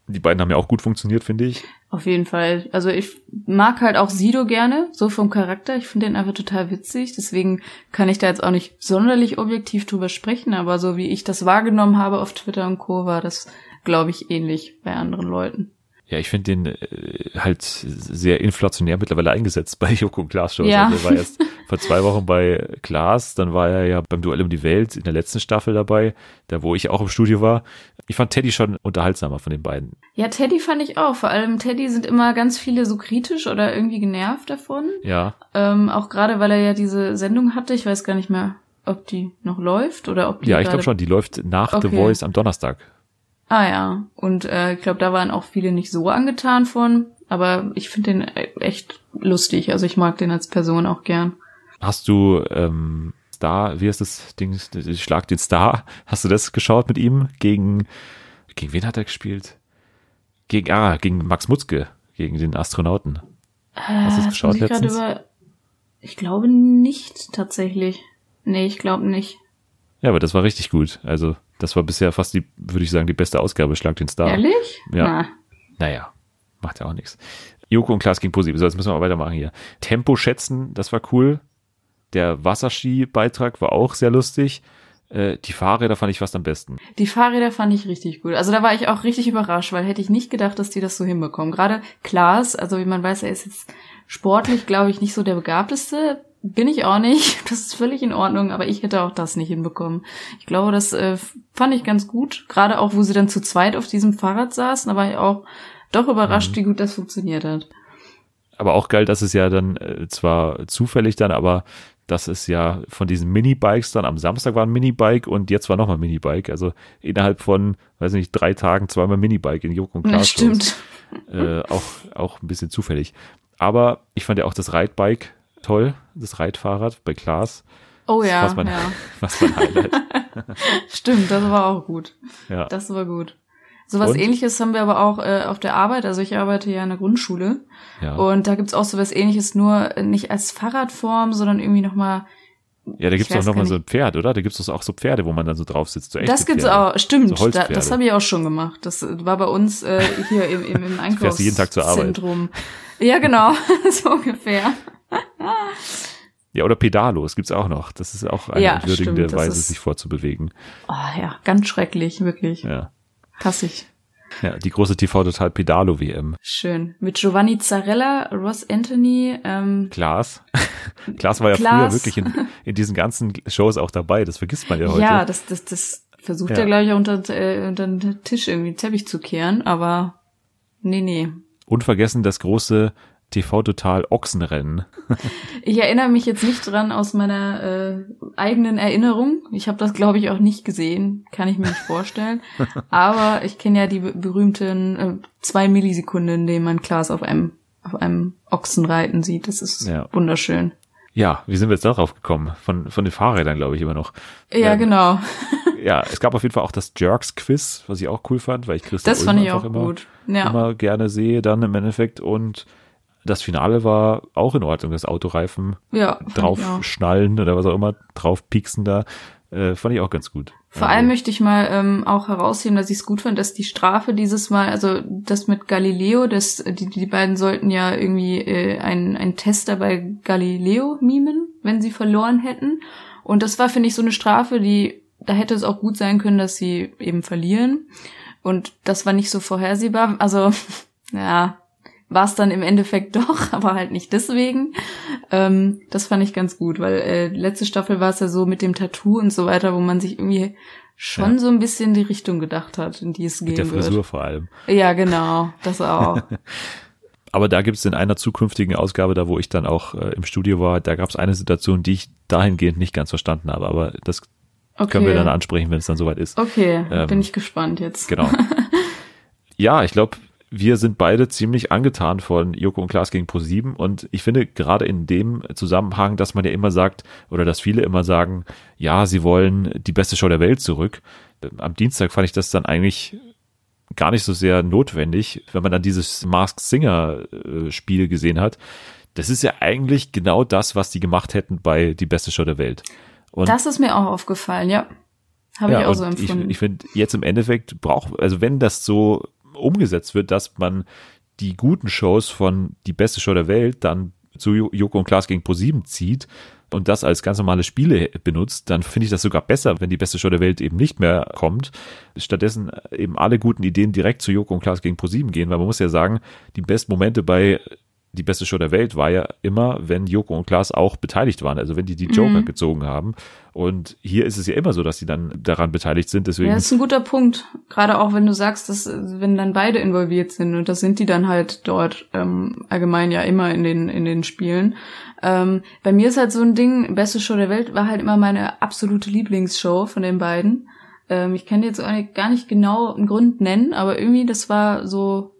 Die beiden haben ja auch gut funktioniert, finde ich. Auf jeden Fall. Also ich mag halt auch Sido gerne, so vom Charakter. Ich finde den einfach total witzig. Deswegen kann ich da jetzt auch nicht sonderlich objektiv drüber sprechen, aber so wie ich das wahrgenommen habe auf Twitter und Co. war das, glaube ich, ähnlich bei anderen Leuten. Ja, ich finde den äh, halt sehr inflationär mittlerweile eingesetzt bei Joko und Klaas Shows. Ja. Also er war erst (laughs) vor zwei Wochen bei Klaas, dann war er ja beim Duell um die Welt in der letzten Staffel dabei, da wo ich auch im Studio war. Ich fand Teddy schon unterhaltsamer von den beiden. Ja, Teddy fand ich auch. Vor allem Teddy sind immer ganz viele so kritisch oder irgendwie genervt davon. Ja, Ähm, auch gerade, weil er ja diese Sendung hatte. Ich weiß gar nicht mehr, ob die noch läuft oder ob die ja, ich glaube schon. Die läuft nach The Okay. Voice am Donnerstag. Ah ja, und äh, ich glaube, da waren auch viele nicht so angetan von, aber ich finde den e- echt lustig. Also ich mag den als Person auch gern. Hast du ähm, Star, wie heißt das Ding? Schlag den Star. Hast du das geschaut mit ihm? Gegen, gegen wen hat er gespielt? Gegen, ah, gegen Max Mutzke, gegen den Astronauten. Hast du es Äh, geschaut ich letztens? Über... Ich glaube nicht tatsächlich. Nee, ich glaube nicht. Ja, aber das war richtig gut. Also, das war bisher fast die, würde ich sagen, die beste Ausgabe, Schlag den Star. Ehrlich? Ja. Na, Naja, macht ja auch nichts. Joko und Klaas gegen Positiv. So, jetzt müssen wir mal weitermachen hier. Tempo schätzen, das war cool. Der Wasserski-Beitrag war auch sehr lustig. Äh, die Fahrräder fand ich fast am besten. Die Fahrräder fand ich richtig gut. Also da war ich auch richtig überrascht, weil hätte ich nicht gedacht, dass die das so hinbekommen. Gerade Klaas, also wie man weiß, er ist jetzt sportlich, glaube ich, nicht so der begabteste. Bin ich auch nicht. (laughs) Das ist völlig in Ordnung, aber ich hätte auch das nicht hinbekommen. Ich glaube, das äh, fand ich ganz gut. Gerade auch, wo sie dann zu zweit auf diesem Fahrrad saßen, da war ich auch doch überrascht, Mhm. wie gut das funktioniert hat. Aber auch geil, dass es ja dann äh, zwar zufällig dann, aber dass es ja von diesen Minibikes dann am Samstag war ein Minibike und jetzt war nochmal Minibike. Also innerhalb von, weiß nicht, drei Tagen zweimal Minibike in Joko und Klaas. stimmt. äh, auch, auch ein bisschen zufällig. Aber ich fand ja auch das Reitbike toll, das Reitfahrrad bei Klaas. Oh ja, fast mein, ja. (laughs) fast mein Highlight. (laughs) Stimmt, das war auch gut. Ja. Das war gut. Sowas Und? ähnliches haben wir aber auch äh, auf der Arbeit. Also ich arbeite ja in der Grundschule. Ja. Und da gibt's auch sowas ähnliches, nur nicht als Fahrradform, sondern irgendwie nochmal. ja, da gibt's ich doch weiß nochmal so ein Pferd, oder? Da gibt's doch auch so Pferde, wo man dann so drauf sitzt. So Das gibt's Pferde. auch, stimmt. So da, das habe ich auch schon gemacht. Das war bei uns äh, hier im, im, im (laughs) fährst du jeden Tag zur Arbeit. Einkaufszentrum. Ja, genau, so ungefähr. Ja, oder Pedalos gibt's auch noch. Das ist auch eine Ja, entwürdigende stimmt, Weise, sich vorzubewegen. Oh ja, ganz schrecklich, wirklich. Ja. Hasse ich. Ja, die große TV Total Pedalo WM. Schön. Mit Giovanni Zarella, Ross Anthony, ähm, Klaas. (laughs) Klaas war ja Klaas. früher wirklich in, in diesen ganzen Shows auch dabei. Das vergisst man ja heute. Ja, das, das, das versucht Ja. er, glaube ich, unter, äh, unter den Tisch irgendwie den Teppich zu kehren, aber nee, nee. Unvergessen das große TV Total Ochsenrennen. Ich erinnere mich jetzt nicht dran aus meiner äh, eigenen Erinnerung. Ich habe das, glaube ich, auch nicht gesehen. Kann ich mir nicht vorstellen. Aber ich kenne ja die be- berühmten äh, zwei Millisekunden, in denen man Klaas auf einem, auf einem Ochsen reiten sieht. Das ist Ja. wunderschön. Ja, wie sind wir jetzt darauf gekommen? Von, von den Fahrrädern, glaube ich, immer noch. Ja, Ähm, genau. (laughs) Ja, es gab auf jeden Fall auch das Jerks-Quiz, was ich auch cool fand, weil ich Christian Das fand ich auch immer, gut. Ja. immer gerne sehe dann im Endeffekt. Und das Finale war auch in Ordnung, das Autoreifen Ja, draufschnallen oder was auch immer, drauf pieksen da. Äh, fand ich auch ganz gut. Vor Also, allem möchte ich mal ähm, auch herausheben, dass ich es gut fand, dass die Strafe dieses Mal, also das mit Galileo, das die, die beiden sollten ja irgendwie äh, einen, einen Tester bei Galileo mimen, wenn sie verloren hätten. Und das war, finde ich, so eine Strafe, die, da hätte es auch gut sein können, dass sie eben verlieren. Und das war nicht so vorhersehbar. Also, (laughs) ja, war es dann im Endeffekt (laughs) doch, aber halt nicht deswegen. Ähm, das fand ich ganz gut, weil äh, letzte Staffel war es ja so mit dem Tattoo und so weiter, wo man sich irgendwie schon Ja. so ein bisschen die Richtung gedacht hat, in die es mit der gehen Frisur wird. vor allem. Ja, genau, das auch. (laughs) Aber da gibt es in einer zukünftigen Ausgabe, da wo ich dann auch äh, im Studio war, da gab es eine Situation, die ich dahingehend nicht ganz verstanden habe. Aber das Okay. können wir dann ansprechen, wenn es dann soweit ist. Okay, Ähm, bin ich gespannt jetzt. Genau. (laughs) ja, ich glaube, wir sind beide ziemlich angetan von Joko und Klaas gegen Pro7 und ich finde gerade in dem Zusammenhang, dass man ja immer sagt oder dass viele immer sagen, ja, sie wollen die beste Show der Welt zurück. Am Dienstag fand ich das dann eigentlich gar nicht so sehr notwendig, wenn man dann dieses Masked Singer äh, Spiel gesehen hat. Das ist ja eigentlich genau das, was die gemacht hätten bei die beste Show der Welt. Und Das ist mir auch aufgefallen, ja. Habe ich auch so empfunden. Ich, ich finde, jetzt im Endeffekt braucht, also wenn das so umgesetzt wird, dass man die guten Shows von die beste Show der Welt dann zu Jo- Joko und Klaas gegen ProSieben zieht und das als ganz normale Spiele benutzt, dann finde ich das sogar besser, wenn die beste Show der Welt eben nicht mehr kommt. Stattdessen eben alle guten Ideen direkt zu Joko und Klaas gegen ProSieben gehen, weil man muss ja sagen, die besten Momente bei die beste Show der Welt war ja immer, wenn Joko und Klaas auch beteiligt waren, also wenn die die Joker Mhm. gezogen haben. Und hier ist es ja immer so, dass sie dann daran beteiligt sind. Deswegen Ja, das ist ein guter Punkt. Gerade auch wenn du sagst, dass wenn dann beide involviert sind und das sind die dann halt dort ähm, allgemein ja immer in den in den Spielen. Ähm, bei mir ist halt so ein Ding, beste Show der Welt war halt immer meine absolute Lieblingsshow von den beiden. Ähm, ich kann jetzt gar nicht genau einen Grund nennen, aber irgendwie das war so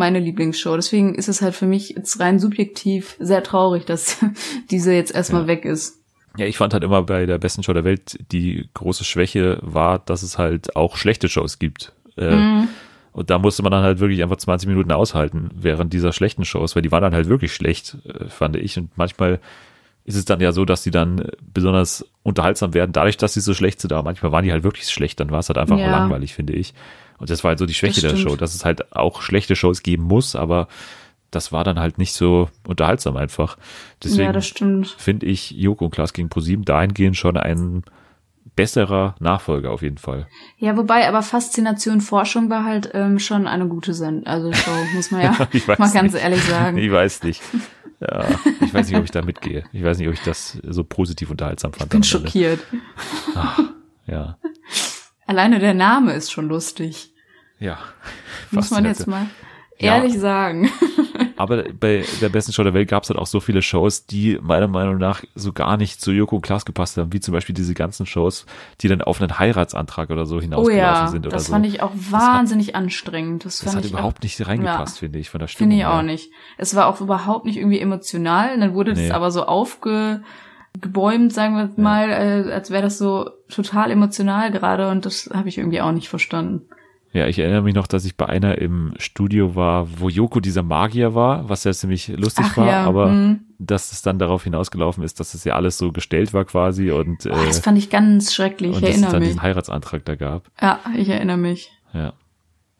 meine Lieblingsshow. Deswegen ist es halt für mich jetzt rein subjektiv sehr traurig, dass (laughs) diese jetzt erstmal Ja. weg ist. Ja, ich fand halt immer bei der besten Show der Welt die große Schwäche war, dass es halt auch schlechte Shows gibt. Äh, Mhm. Und da musste man dann halt wirklich einfach 20 Minuten aushalten während dieser schlechten Shows, weil die waren dann halt wirklich schlecht, äh, fand ich. Und manchmal ist es dann ja so, dass die dann äh, besonders unterhaltsam werden, dadurch, dass sie so schlecht sind. Aber manchmal waren die halt wirklich schlecht, dann war es halt einfach Ja. langweilig, finde ich. Und das war halt so die Schwäche der. Show, dass es halt auch schlechte Shows geben muss, aber das war dann halt nicht so unterhaltsam einfach. Deswegen ja, finde ich Joko und Klaas gegen ProSieben dahingehend schon ein besserer Nachfolger auf jeden Fall. Ja, wobei aber Faszination Forschung war halt ähm, schon eine gute Send also Show, muss man ja (laughs) Ich mal ganz nicht. ehrlich sagen. Ich weiß nicht. Ja, ich weiß nicht, ob ich da mitgehe. Ich weiß nicht, ob ich das so positiv unterhaltsam fand. bin am Ende. schockiert. Ja, Alleine der Name ist schon lustig. ja. Muss man jetzt mal Ja. ehrlich sagen. Aber bei der besten Show der Welt gab es halt auch so viele Shows, die meiner Meinung nach so gar nicht zu Joko und Klaas gepasst haben, wie zum Beispiel diese ganzen Shows, die dann auf einen Heiratsantrag oder so Oh hinausgelaufen ja, sind oder das so. fand ich auch wahnsinnig anstrengend. Das, das hat überhaupt auch, nicht reingepasst, finde ich, von der Stimmung. Finde ich auch her. nicht. Es war auch überhaupt nicht irgendwie emotional. Und dann wurde Nee. das aber so aufgebäumt, sagen wir mal, äh, als wäre das so total emotional gerade. Und das habe ich irgendwie auch nicht verstanden. Ja, ich erinnere mich noch, dass ich bei einer im Studio war, wo Joko dieser Magier war, was ja ziemlich lustig Ach war, ja, aber hm. dass es dann darauf hinausgelaufen ist, dass es ja alles so gestellt war quasi und, Oh, äh, das fand ich ganz schrecklich. Ich und dass es erinnere dann mich. diesen Heiratsantrag da gab. Ja, ich erinnere mich. Ja.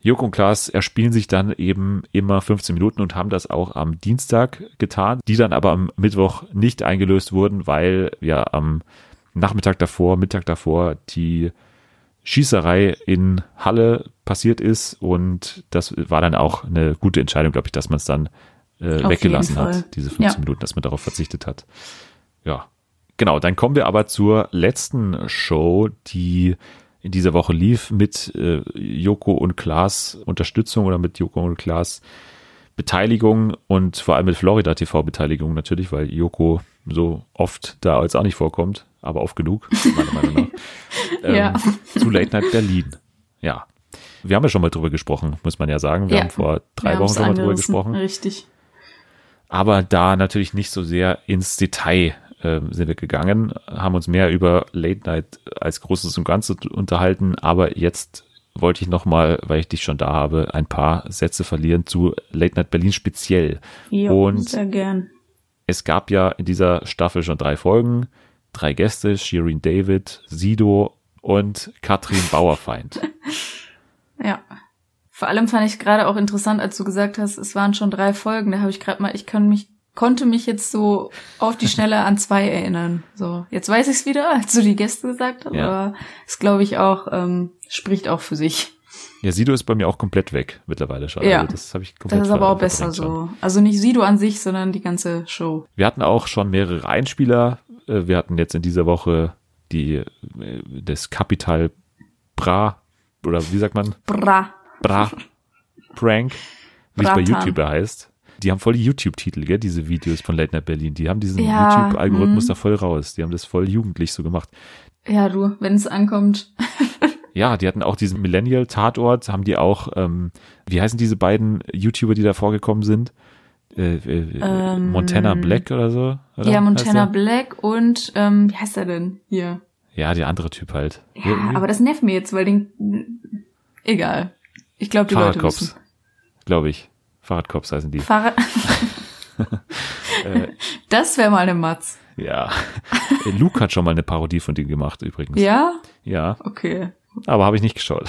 Joko und Klaas erspielen sich dann eben immer 15 Minuten und haben das auch am Dienstag getan, die dann aber am Mittwoch nicht eingelöst wurden, weil ja am Nachmittag davor, Mittag davor die Schießerei in Halle passiert ist und das war dann auch eine gute Entscheidung, glaube ich, dass man es dann äh, weggelassen hat, diese 15 ja. Minuten, dass man darauf verzichtet hat. Ja, genau. Dann kommen wir aber zur letzten Show, die in dieser Woche lief mit äh, Joko und Klaas Unterstützung oder mit Joko und Klaas Beteiligung und vor allem mit Florida TV Beteiligung natürlich, weil Joko so oft da als auch nicht vorkommt, aber oft genug, meiner Meinung nach. (laughs) ähm, ja. Zu Late Night Berlin. Ja. Wir haben ja schon mal drüber gesprochen, muss man ja sagen. Wir ja. haben vor drei wir Wochen schon mal drüber gesprochen. Richtig. Aber da natürlich nicht so sehr ins Detail äh, sind wir gegangen, haben uns mehr über Late Night als Großes und Ganzes unterhalten, aber jetzt wollte ich nochmal, weil ich dich schon da habe, ein paar Sätze verlieren zu Late Night Berlin speziell. Und sehr gern. Es gab ja in dieser Staffel schon drei Folgen, drei Gäste, Shirin David, Sido und Katrin Bauerfeind. (laughs) ja. Vor allem fand ich gerade auch interessant, als du gesagt hast, es waren schon drei Folgen. Da habe ich gerade mal, ich kann mich konnte mich jetzt so auf die Schnelle an zwei erinnern. So, jetzt weiß ich es wieder, als du die Gäste gesagt hast, ja. aber es glaube ich auch, ähm, spricht auch für sich. Ja, Sido ist bei mir auch komplett weg mittlerweile schon. Ja, also das habe ich komplett Das ist aber auch besser so. Also nicht Sido an sich, sondern die ganze Show. Wir hatten auch schon mehrere Einspieler. Äh, wir hatten jetzt in dieser Woche die äh, das Capital Bra oder wie sagt man? Bra. Bra Prank, wie es bei YouTube heißt die haben voll die YouTube-Titel, gell, diese Videos von Late Night Berlin. Die haben diesen ja, YouTube-Algorithmus mhm. da voll raus. Die haben das voll jugendlich so gemacht. Ja, du, wenn es ankommt. (laughs) ja, die hatten auch diesen Millennial-Tatort, haben die auch, ähm, wie heißen diese beiden YouTuber, die da vorgekommen sind? Äh, äh, ähm, Montana Black oder so? Oder? Ja, Montana Black und, ähm, wie heißt er denn hier? Ja, der andere Typ halt. Ja, Irgendwie? aber das nervt mir jetzt, weil den, egal. Ich glaube, die Leute wissen. Glaube ich. Fahrradcops heißen die. Fahrrad. (laughs) Äh, das wäre mal eine Matz. Ja. Äh, Luke hat schon mal eine Parodie von dir gemacht übrigens. Ja? Ja. Okay. Aber habe ich nicht geschaut.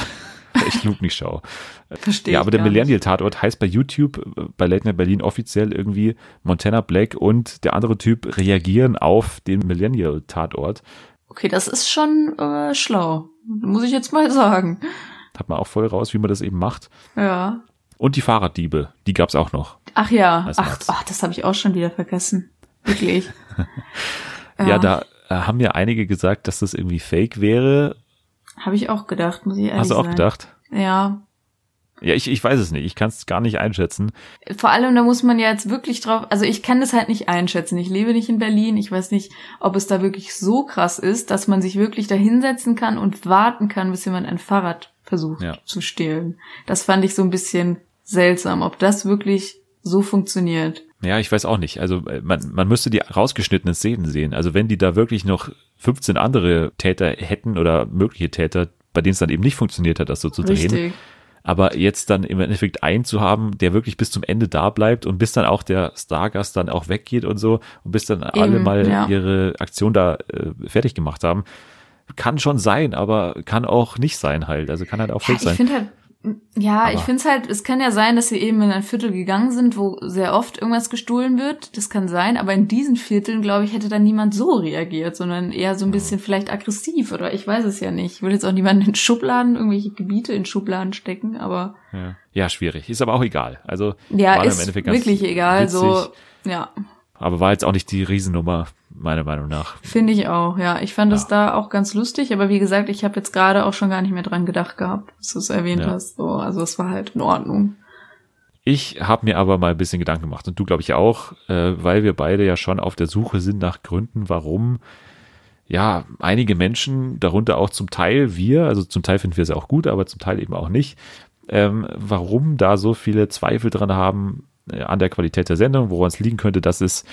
(laughs) ich Luke nicht schaue. Verstehe. Ja, aber der Millennial-Tatort heißt bei YouTube, bei Late Night Berlin offiziell irgendwie Montana Black und der andere Typ reagieren auf den Millennial-Tatort. Okay, das ist schon äh, schlau. Muss ich jetzt mal sagen. Hat man auch voll raus, wie man das eben macht. Ja. Und die Fahrraddiebe, die gab's auch noch. Ach ja, ach, ach, das habe ich auch schon wieder vergessen. Wirklich. (laughs) ja. ja, da äh, haben ja einige gesagt, dass das irgendwie fake wäre. Habe ich auch gedacht, muss ich ehrlich Hast du auch sein. gedacht? Ja. Ja, ich, ich weiß es nicht. Ich kann es gar nicht einschätzen. Vor allem, da muss man ja jetzt wirklich drauf, also ich kann das halt nicht einschätzen. Ich lebe nicht in Berlin. Ich weiß nicht, ob es da wirklich so krass ist, dass man sich wirklich da hinsetzen kann und warten kann, bis jemand ein Fahrrad versucht ja. zu stehlen. Das fand ich so ein bisschen seltsam, ob das wirklich so funktioniert. Ja, ich weiß auch nicht. Also äh, man, man müsste die rausgeschnittenen Szenen sehen. Also wenn die da wirklich noch 15 andere Täter hätten oder mögliche Täter, bei denen es dann eben nicht funktioniert hat, das so zu drehen. Richtig. Aber jetzt dann im Endeffekt einen zu haben, der wirklich bis zum Ende da bleibt und bis dann auch der Stargast dann auch weggeht und so und bis dann eben, alle mal ja. ihre Aktion da äh, fertig gemacht haben, kann schon sein, aber kann auch nicht sein halt. Also kann halt auch fake ja, sein. Ich halt ja, Aber ich finde es halt, es kann ja sein, dass sie eben in ein Viertel gegangen sind, wo sehr oft irgendwas gestohlen wird. Das kann sein, aber in diesen Vierteln, glaube ich, hätte dann niemand so reagiert, sondern eher so ein bisschen vielleicht aggressiv oder ich weiß es ja nicht. Ich will jetzt auch niemanden in Schubladen, irgendwelche Gebiete in Schubladen stecken, aber. Ja, ja schwierig. Ist aber auch egal. Also ja, ist wirklich egal. Witzig. So, ja. Aber war jetzt auch nicht die Riesennummer, meiner Meinung nach. Finde ich auch, ja. Ich fand es ja. da auch ganz lustig, aber wie gesagt, ich habe jetzt gerade auch schon gar nicht mehr dran gedacht gehabt, dass du es erwähnt ja. hast. So, also es war halt in Ordnung. Ich habe mir aber mal ein bisschen Gedanken gemacht und du glaube ich auch, äh, weil wir beide ja schon auf der Suche sind nach Gründen, warum ja einige Menschen, darunter auch zum Teil wir, also zum Teil finden wir es auch gut, aber zum Teil eben auch nicht, ähm, warum da so viele Zweifel dran haben, an der Qualität der Sendung, woran es liegen könnte, dass es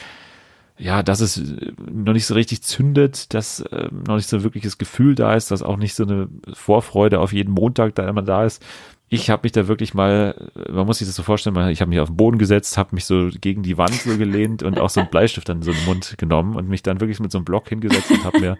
ja, dass es noch nicht so richtig zündet, dass äh, noch nicht so wirkliches Gefühl da ist, dass auch nicht so eine Vorfreude auf jeden Montag da immer da ist. Ich habe mich da wirklich mal, man muss sich das so vorstellen, ich habe mich auf den Boden gesetzt, habe mich so gegen die Wand so gelehnt und auch so einen Bleistift dann so in den Mund genommen und mich dann wirklich mit so einem Block hingesetzt und habe mir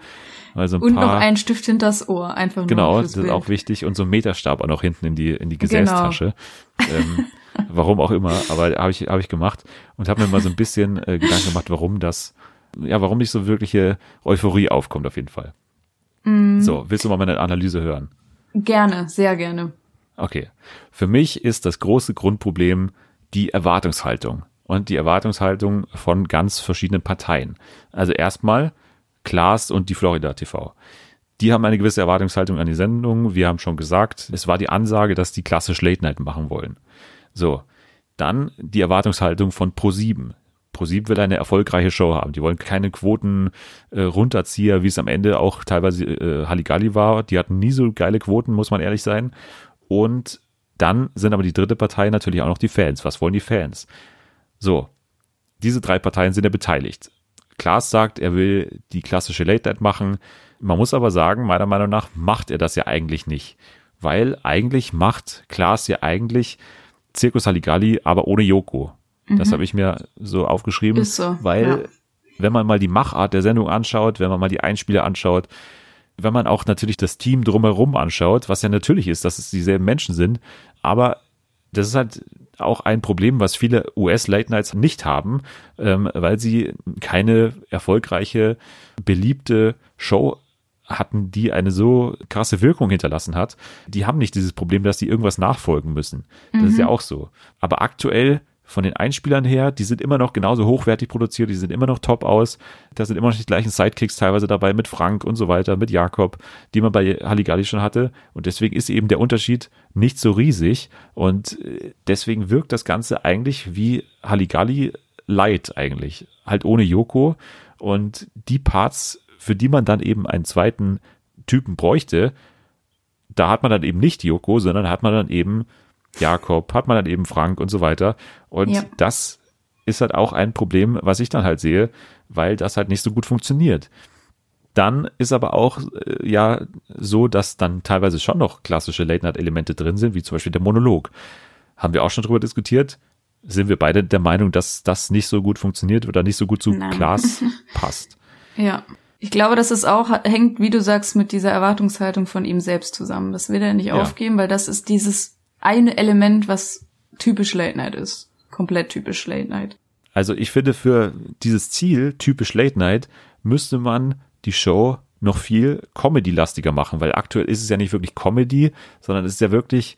mal so ein und paar... Noch einen Stift hinters Ohr, einfach nur Genau, das ist auch wichtig und so ein Meterstab auch noch hinten in die, in die genau. Gesäßtasche. Genau. Ähm, Warum auch immer, aber habe ich, hab ich gemacht und habe mir mal so ein bisschen äh, Gedanken gemacht, warum das, ja, warum nicht so wirkliche Euphorie aufkommt auf jeden Fall. Mm. So, willst du mal meine Analyse hören? Gerne, sehr gerne. Okay. Für mich ist das große Grundproblem die Erwartungshaltung und die Erwartungshaltung von ganz verschiedenen Parteien. Also erstmal Klaas und die Florida TV. Die haben eine gewisse Erwartungshaltung an die Sendung. Wir haben schon gesagt, es war die Ansage, dass die klassisch Late Night machen wollen. So. Dann die Erwartungshaltung von Pro7. Pro7 will eine erfolgreiche Show haben. Die wollen keine Quoten äh, runterzieher, wie es am Ende auch teilweise äh, Halligalli war. Die hatten nie so geile Quoten, muss man ehrlich sein. Und dann sind aber die dritte Partei natürlich auch noch die Fans. Was wollen die Fans? So, diese drei Parteien sind ja beteiligt. Klaas sagt, er will die klassische Late Night machen. Man muss aber sagen, meiner Meinung nach macht er das ja eigentlich nicht. Weil eigentlich macht Klaas ja eigentlich Zirkus Halligalli, aber ohne Joko. Mhm. Das habe ich mir so aufgeschrieben. So, weil, ja. wenn man mal die Machart der Sendung anschaut, wenn man mal die Einspieler anschaut, wenn man auch natürlich das Team drumherum anschaut, was ja natürlich ist, dass es dieselben Menschen sind, aber das ist halt auch ein Problem, was viele US-Late Nights nicht haben, ähm, weil sie keine erfolgreiche, beliebte Show hatten, die eine so krasse Wirkung hinterlassen hat. Die haben nicht dieses Problem, dass sie irgendwas nachfolgen müssen. Das Mhm. ist ja auch so. Aber aktuell von den Einspielern her, die sind immer noch genauso hochwertig produziert, die sind immer noch top aus. Da sind immer noch die gleichen Sidekicks teilweise dabei mit Frank und so weiter, mit Jakob, die man bei Halligalli schon hatte. Und deswegen ist eben der Unterschied nicht so riesig. Und äh, deswegen wirkt das Ganze eigentlich wie Halligalli Light eigentlich. Halt ohne Joko. Und die Parts, für die man dann eben einen zweiten Typen bräuchte, da hat man dann eben nicht Joko, sondern hat man dann eben Jakob, hat man dann eben Frank und so weiter. Und Ja. das ist halt auch ein Problem, was ich dann halt sehe, weil das halt nicht so gut funktioniert. Dann ist aber auch äh, ja so, dass dann teilweise schon noch klassische Late-Night-Elemente drin sind, wie zum Beispiel der Monolog. Haben wir auch schon drüber diskutiert. Sind wir beide der Meinung, dass das nicht so gut funktioniert oder nicht so gut zu Nein. Klaas (laughs) passt? Ja. Ich glaube, dass es auch hängt, wie du sagst, mit dieser Erwartungshaltung von ihm selbst zusammen. Das will er nicht Ja. aufgeben, weil das ist dieses eine Element, was typisch Late Night ist. Komplett typisch Late Night. Also ich finde, für dieses Ziel, typisch Late Night, müsste man die Show noch viel Comedy-lastiger machen, weil aktuell ist es ja nicht wirklich Comedy, sondern es ist ja wirklich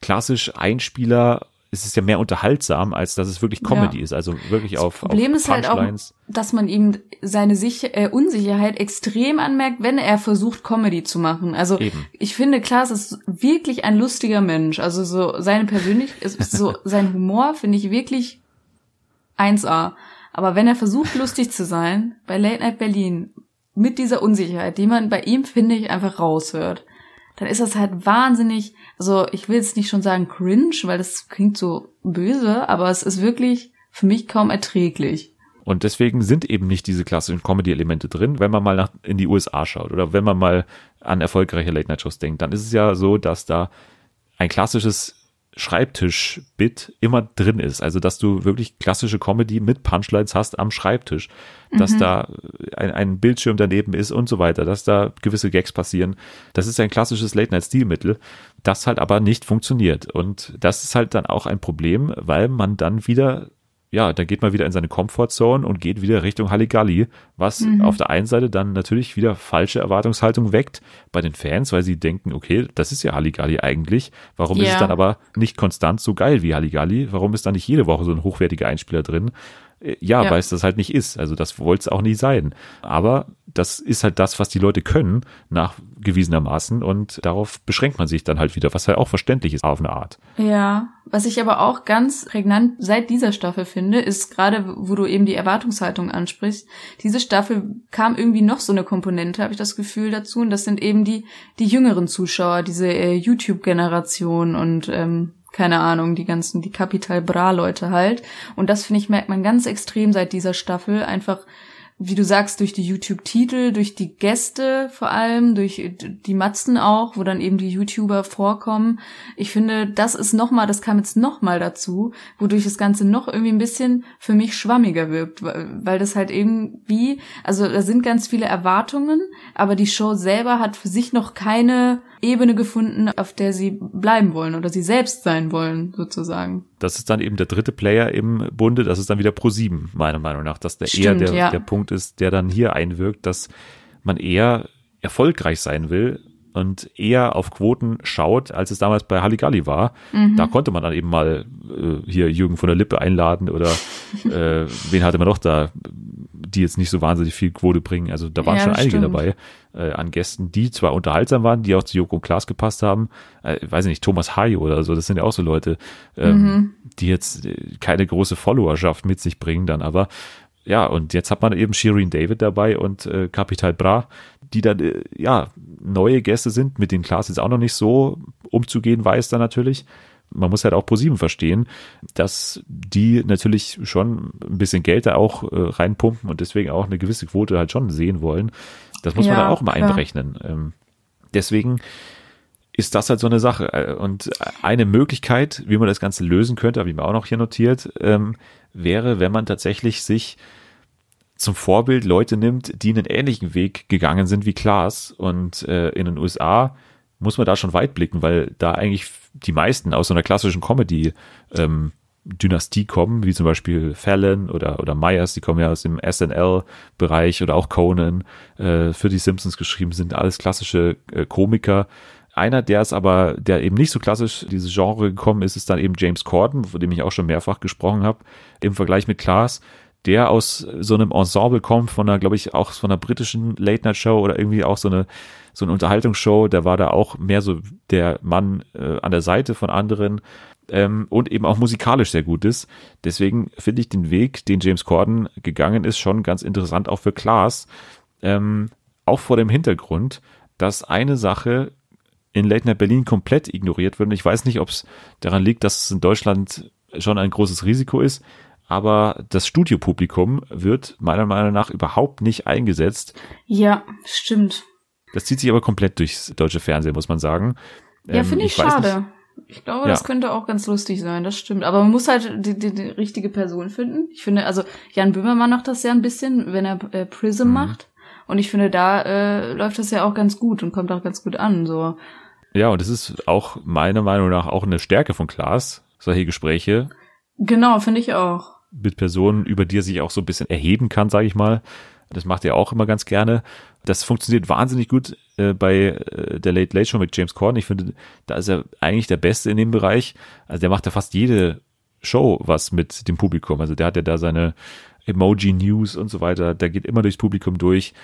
klassisch Einspieler, es ist ja mehr unterhaltsam, als dass es wirklich Comedy Ja. ist. Also wirklich auf, Problem auf ist halt auch, dass man ihm seine Sich äh, Unsicherheit extrem anmerkt, wenn er versucht, Comedy zu machen. Also Eben. ich finde, Klaas ist wirklich ein lustiger Mensch. Also so seine Persönlichkeit, so (laughs) sein Humor finde ich wirklich 1A. Aber wenn er versucht, lustig zu sein, bei Late Night Berlin, mit dieser Unsicherheit, die man bei ihm, finde ich, einfach raushört, dann ist das halt wahnsinnig, also ich will jetzt nicht schon sagen cringe, weil das klingt so böse, aber es ist wirklich für mich kaum erträglich. Und deswegen sind eben nicht diese klassischen Comedy-Elemente drin, wenn man mal nach, in die USA schaut oder wenn man mal an erfolgreiche Late-Night-Shows denkt, dann ist es ja so, dass da ein klassisches Schreibtisch-Bit immer drin ist. Also, dass du wirklich klassische Comedy mit Punchlines hast am Schreibtisch, dass da ein, ein Bildschirm daneben ist und so weiter, dass da gewisse Gags passieren. Das ist ein klassisches Late-Night-Stilmittel, das halt aber nicht funktioniert. Und das ist halt dann auch ein Problem, weil man dann wieder ja, dann geht man wieder in seine Comfortzone und geht wieder Richtung Halligalli, was auf der einen Seite dann natürlich wieder falsche Erwartungshaltung weckt bei den Fans, weil sie denken, okay, das ist ja Halligalli eigentlich. Warum ist es Ja. dann aber nicht konstant so geil wie Halligalli? Warum ist da nicht jede Woche so ein hochwertiger Einspieler drin? Ja, Ja. weil es das halt nicht ist. Also das wollte es auch nie sein. Aber das ist halt das, was die Leute können, nachgewiesenermaßen. Und darauf beschränkt man sich dann halt wieder, was halt auch verständlich ist auf eine Art. Ja, was ich aber auch ganz prägnant seit dieser Staffel finde, ist gerade, wo du eben die Erwartungshaltung ansprichst, diese Staffel kam irgendwie noch so eine Komponente, habe ich das Gefühl dazu, und das sind eben die, die jüngeren Zuschauer, diese äh, YouTube-Generation und ähm, keine Ahnung, die ganzen, die Capital Bra-Leute halt. Und das, finde ich, merkt man ganz extrem seit dieser Staffel, einfach wie du sagst, durch die YouTube-Titel, durch die Gäste vor allem, durch die Matzen auch, wo dann eben die YouTuber vorkommen. Ich finde, das ist nochmal, das kam jetzt nochmal dazu, wodurch das Ganze noch irgendwie ein bisschen für mich schwammiger wirkt, weil das halt irgendwie, also da sind ganz viele Erwartungen, aber die Show selber hat für sich noch keine Ebene gefunden, auf der sie bleiben wollen oder sie selbst sein wollen, sozusagen. das ist dann eben der dritte Player im Bunde, das ist dann wieder Pro7, meiner Meinung nach, dass der eher Stimmt, der, ja. der Punkt ist, der dann hier einwirkt, dass man eher erfolgreich sein will, und eher auf Quoten schaut, als es damals bei Halligalli war. Mhm. Da konnte man dann eben mal äh, hier Jürgen von der Lippe einladen oder (laughs) äh, wen hatte man noch da, die jetzt nicht so wahnsinnig viel Quote bringen. Also da waren ja, schon einige stimmt. dabei äh, an Gästen, die zwar unterhaltsam waren, die auch zu Joko und Klaas gepasst haben. Äh, weiß ich nicht, Thomas Hay oder so, das sind ja auch so Leute, ähm, mhm. die jetzt äh, keine große Followerschaft mit sich bringen dann, aber ja, und jetzt hat man eben Shirin David dabei und äh, Capital Bra, die dann äh, ja neue Gäste sind, mit denen Klaas jetzt auch noch nicht so umzugehen weiß dann natürlich. Man muss halt auch ProSieben verstehen, dass die natürlich schon ein bisschen Geld da auch äh, reinpumpen und deswegen auch eine gewisse Quote halt schon sehen wollen. Das muss ja, man dann auch mal klar. einberechnen. Ähm, deswegen ist das halt so eine Sache. Äh, und eine Möglichkeit, wie man das Ganze lösen könnte, habe ich mir auch noch hier notiert, ähm, wäre, wenn man tatsächlich sich zum Vorbild Leute nimmt, die einen ähnlichen Weg gegangen sind wie Klaas. Und äh, in den USA muss man da schon weit blicken, weil da eigentlich die meisten aus so einer klassischen Comedy ähm, Dynastie kommen, wie zum Beispiel Fallon oder, oder Myers, die kommen ja aus dem SNL-Bereich oder auch Conan, äh, für die Simpsons geschrieben sind, alles klassische äh, Komiker. Einer, der es aber, der eben nicht so klassisch dieses Genre gekommen ist, ist dann eben James Corden, von dem ich auch schon mehrfach gesprochen habe, im Vergleich mit Klaas der aus so einem Ensemble kommt, von einer, glaube ich, auch von einer britischen Late-Night-Show oder irgendwie auch so eine, so eine Unterhaltungsshow, der war da auch mehr so der Mann äh, an der Seite von anderen ähm, und eben auch musikalisch sehr gut ist. Deswegen finde ich den Weg, den James Corden gegangen ist, schon ganz interessant, auch für Klaas. Ähm, auch vor dem Hintergrund, dass eine Sache in Late Night Berlin komplett ignoriert wird. Und ich weiß nicht, ob es daran liegt, dass es in Deutschland schon ein großes Risiko ist aber das Studiopublikum wird meiner Meinung nach überhaupt nicht eingesetzt. Ja, stimmt. Das zieht sich aber komplett durchs deutsche Fernsehen, muss man sagen. Ja, ähm, finde ich, ich schade. Ich glaube, ja. das könnte auch ganz lustig sein, das stimmt. Aber man muss halt die, die, die richtige Person finden. Ich finde, also Jan Böhmermann macht das ja ein bisschen, wenn er äh, Prism mhm. macht. Und ich finde, da äh, läuft das ja auch ganz gut und kommt auch ganz gut an. So. Ja, und es ist auch meiner Meinung nach auch eine Stärke von Klaas, solche Gespräche. Genau, finde ich auch mit Personen, über die er sich auch so ein bisschen erheben kann, sage ich mal. Das macht er auch immer ganz gerne. Das funktioniert wahnsinnig gut äh, bei äh, der Late Late Show mit James Corden. Ich finde, da ist er eigentlich der Beste in dem Bereich. Also der macht ja fast jede Show was mit dem Publikum. Also der hat ja da seine Emoji News und so weiter. Der geht immer durchs Publikum durch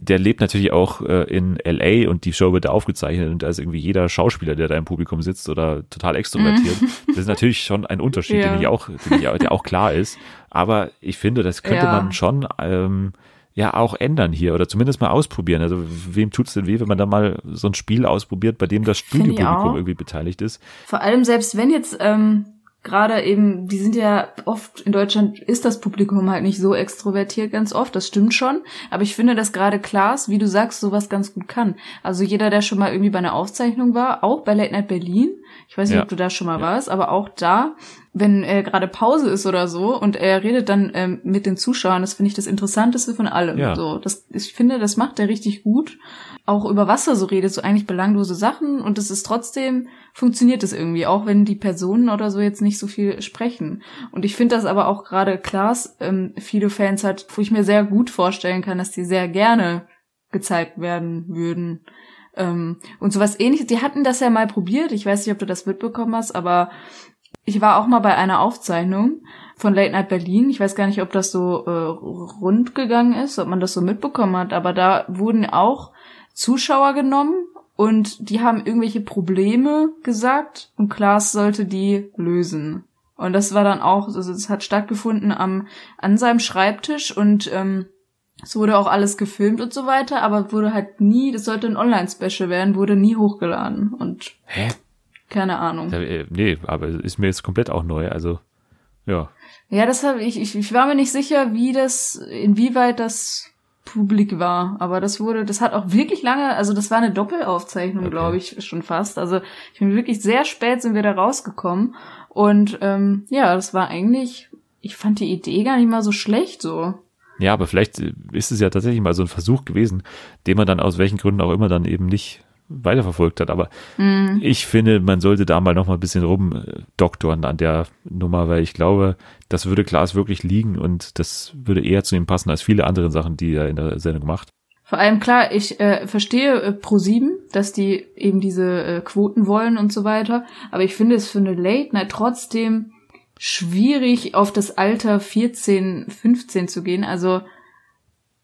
der lebt natürlich auch äh, in LA und die Show wird da aufgezeichnet und da ist irgendwie jeder Schauspieler, der da im Publikum sitzt oder total extrovertiert. Mhm. Das ist natürlich schon ein Unterschied, (laughs) ja. den ich auch, den ich, der auch klar ist. Aber ich finde, das könnte ja. man schon ähm, ja auch ändern hier oder zumindest mal ausprobieren. Also wem tut's denn weh, wenn man da mal so ein Spiel ausprobiert, bei dem das (laughs) Studiopublikum irgendwie beteiligt ist? Vor allem selbst wenn jetzt ähm gerade eben, die sind ja oft in Deutschland ist das Publikum halt nicht so extrovertiert ganz oft, das stimmt schon, aber ich finde, dass gerade Klaas, wie du sagst, sowas ganz gut kann. Also jeder, der schon mal irgendwie bei einer Aufzeichnung war, auch bei Late Night Berlin, ich weiß nicht, ja. ob du da schon mal ja. warst, aber auch da, wenn äh, gerade Pause ist oder so und er redet dann ähm, mit den Zuschauern, das finde ich das Interessanteste von allem. Ja. So, das, ich finde, das macht er richtig gut. Auch über Wasser so redet, so eigentlich belanglose Sachen und es ist trotzdem funktioniert es irgendwie, auch wenn die Personen oder so jetzt nicht so viel sprechen. Und ich finde das aber auch gerade Klaas ähm, viele Fans hat, wo ich mir sehr gut vorstellen kann, dass die sehr gerne gezeigt werden würden. Ähm, und sowas ähnliches, die hatten das ja mal probiert, ich weiß nicht, ob du das mitbekommen hast, aber ich war auch mal bei einer Aufzeichnung von Late Night Berlin. Ich weiß gar nicht, ob das so äh, rund gegangen ist, ob man das so mitbekommen hat, aber da wurden auch Zuschauer genommen und die haben irgendwelche Probleme gesagt und Klaas sollte die lösen. Und das war dann auch, also es hat stattgefunden am, an seinem Schreibtisch und ähm, es wurde auch alles gefilmt und so weiter, aber wurde halt nie, das sollte ein Online-Special werden, wurde nie hochgeladen und Hä? keine Ahnung. Ja, äh, nee, aber ist mir jetzt komplett auch neu, also ja. Ja, das habe ich, ich, ich war mir nicht sicher, wie das, inwieweit das publik war. Aber das wurde, das hat auch wirklich lange, also das war eine Doppelaufzeichnung, okay. glaube ich, schon fast. Also ich bin wirklich sehr spät sind wir da rausgekommen. Und ähm, ja, das war eigentlich, ich fand die Idee gar nicht mal so schlecht so. Ja, aber vielleicht ist es ja tatsächlich mal so ein Versuch gewesen, den man dann aus welchen Gründen auch immer dann eben nicht weiterverfolgt hat. Aber mm. ich finde, man sollte da mal noch mal ein bisschen rumdoktoren an der Nummer, weil ich glaube, das würde Klaas wirklich liegen und das würde eher zu ihm passen als viele andere Sachen, die er in der Sendung macht. Vor allem klar, ich äh, verstehe äh, Pro7, dass die eben diese äh, Quoten wollen und so weiter, aber ich finde es für eine Late Night trotzdem schwierig, auf das Alter 14, 15 zu gehen. Also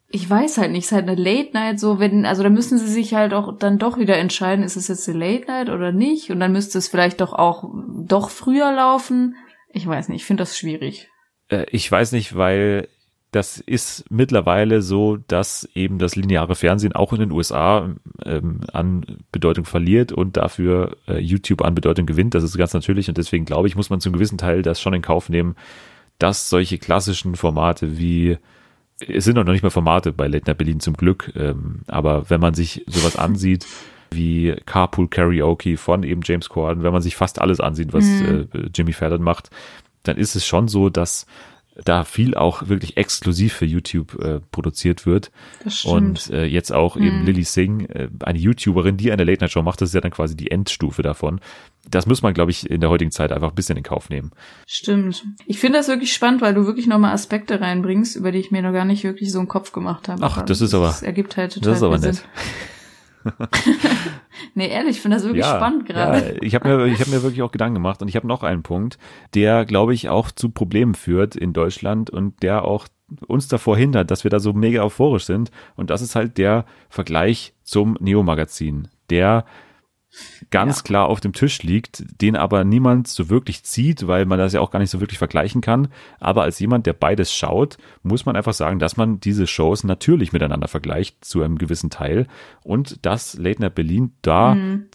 ich weiß halt nicht, es ist halt eine Late Night so, wenn, also da müssen sie sich halt auch dann doch wieder entscheiden, ist es jetzt eine Late Night oder nicht? Und dann müsste es vielleicht doch auch doch früher laufen. Ich weiß nicht, ich finde das schwierig. Äh, ich weiß nicht, weil das ist mittlerweile so, dass eben das lineare Fernsehen auch in den USA ähm, an Bedeutung verliert und dafür äh, YouTube an Bedeutung gewinnt. Das ist ganz natürlich und deswegen glaube ich, muss man zum gewissen Teil das schon in Kauf nehmen, dass solche klassischen Formate wie es sind auch noch nicht mal Formate bei Late Night Berlin zum Glück, ähm, aber wenn man sich sowas (laughs) ansieht, wie Carpool Karaoke von eben James Corden, wenn man sich fast alles ansieht, was mhm. äh, Jimmy Fallon macht, dann ist es schon so, dass da viel auch wirklich exklusiv für YouTube äh, produziert wird. Das stimmt. Und äh, jetzt auch eben mhm. Lily Singh, äh, eine YouTuberin, die eine Late Night Show macht, das ist ja dann quasi die Endstufe davon. Das muss man, glaube ich, in der heutigen Zeit einfach ein bisschen in Kauf nehmen. Stimmt. Ich finde das wirklich spannend, weil du wirklich nochmal Aspekte reinbringst, über die ich mir noch gar nicht wirklich so einen Kopf gemacht habe. Ach, das ist aber. Das ergibt halt total Das ist aber nett. (laughs) (laughs) nee, ehrlich, ich finde das wirklich ja, spannend gerade. Ja, ich habe mir, ich hab mir wirklich auch Gedanken gemacht und ich habe noch einen Punkt, der, glaube ich, auch zu Problemen führt in Deutschland und der auch uns davor hindert, dass wir da so mega euphorisch sind. Und das ist halt der Vergleich zum Neo-Magazin, der ganz ja. klar auf dem Tisch liegt, den aber niemand so wirklich zieht, weil man das ja auch gar nicht so wirklich vergleichen kann. Aber als jemand, der beides schaut, muss man einfach sagen, dass man diese Shows natürlich miteinander vergleicht zu einem gewissen Teil und dass Late Night Berlin da mhm.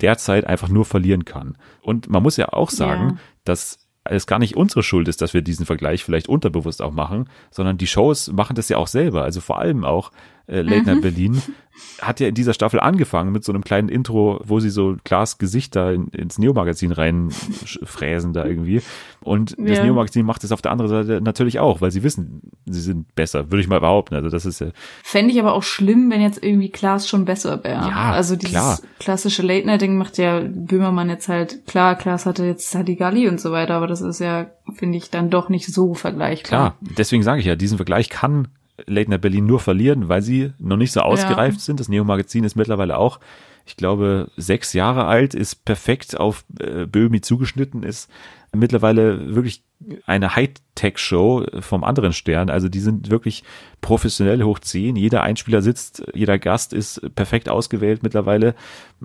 derzeit einfach nur verlieren kann. Und man muss ja auch sagen, ja. dass es gar nicht unsere Schuld ist, dass wir diesen Vergleich vielleicht unterbewusst auch machen, sondern die Shows machen das ja auch selber. Also vor allem auch äh, Late Night mhm. Berlin hat ja in dieser Staffel angefangen mit so einem kleinen Intro, wo sie so Glas Gesichter in, ins Neo-Magazin reinfräsen da irgendwie. Und ja. das Neo-Magazin macht es auf der anderen Seite natürlich auch, weil sie wissen, sie sind besser, würde ich mal behaupten. Also das ist ja. Fände ich aber auch schlimm, wenn jetzt irgendwie Klaas schon besser wäre. Ja, also dieses klar. klassische Late-Night-Ding macht ja Böhmermann jetzt halt, klar, Klaas hatte jetzt Hadigalli und so weiter, aber das ist ja, finde ich, dann doch nicht so vergleichbar. Klar, deswegen sage ich ja, diesen Vergleich kann Late Night Berlin nur verlieren, weil sie noch nicht so ausgereift ja. sind. Das Neo-Magazin ist mittlerweile auch, ich glaube, sechs Jahre alt, ist perfekt auf äh, Böhmi zugeschnitten, ist mittlerweile wirklich eine Hightech-Show vom anderen Stern. Also die sind wirklich professionell hoch zehn. Jeder Einspieler sitzt, jeder Gast ist perfekt ausgewählt mittlerweile.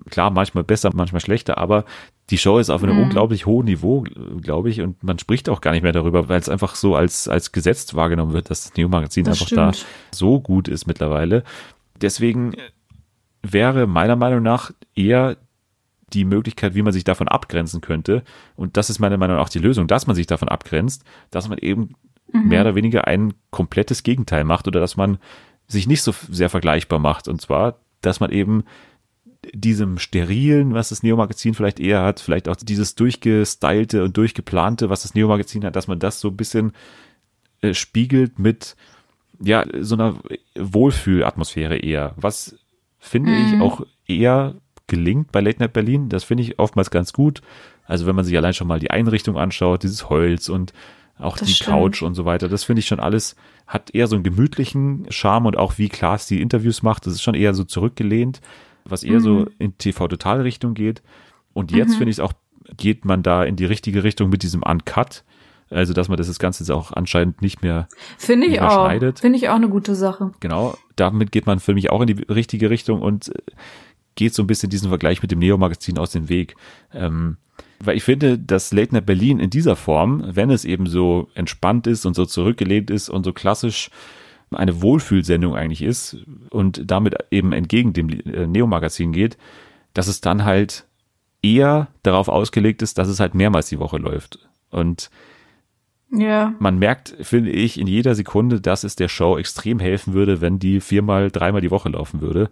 Klar, manchmal besser, manchmal schlechter, aber die Show ist auf einem mhm. unglaublich hohen Niveau, glaube ich, und man spricht auch gar nicht mehr darüber, weil es einfach so als, als gesetzt wahrgenommen wird, dass das Neo-Magazin einfach stimmt. da so gut ist mittlerweile. Deswegen wäre meiner Meinung nach eher die Möglichkeit, wie man sich davon abgrenzen könnte. Und das ist meiner Meinung nach auch die Lösung, dass man sich davon abgrenzt, dass man eben mhm. mehr oder weniger ein komplettes Gegenteil macht oder dass man sich nicht so sehr vergleichbar macht. Und zwar, dass man eben diesem sterilen, was das Neo-Magazin vielleicht eher hat, vielleicht auch dieses durchgestylte und durchgeplante, was das Neo-Magazin hat, dass man das so ein bisschen äh, spiegelt mit ja, so einer Wohlfühlatmosphäre eher, was finde mhm. ich auch eher gelingt bei Late Night Berlin. Das finde ich oftmals ganz gut. Also wenn man sich allein schon mal die Einrichtung anschaut, dieses Holz und auch das die stimmt. Couch und so weiter, das finde ich schon alles, hat eher so einen gemütlichen Charme und auch wie Klaas die Interviews macht, das ist schon eher so zurückgelehnt, was eher mhm. so in TV-Total-Richtung geht. Und jetzt mhm. finde ich es auch, geht man da in die richtige Richtung mit diesem Uncut. Also, dass man das Ganze jetzt auch anscheinend nicht mehr, Finde ich auch. Finde ich auch eine gute Sache. Genau. Damit geht man für mich auch in die richtige Richtung und äh, geht so ein bisschen diesen Vergleich mit dem Neo-Magazin aus dem Weg. Ähm, weil ich finde, dass Late Night Berlin in dieser Form, wenn es eben so entspannt ist und so zurückgelehnt ist und so klassisch eine Wohlfühlsendung eigentlich ist und damit eben entgegen dem äh, Neo-Magazin geht, dass es dann halt eher darauf ausgelegt ist, dass es halt mehrmals die Woche läuft. Und ja. man merkt, finde ich, in jeder Sekunde, dass es der Show extrem helfen würde, wenn die viermal, dreimal die Woche laufen würde,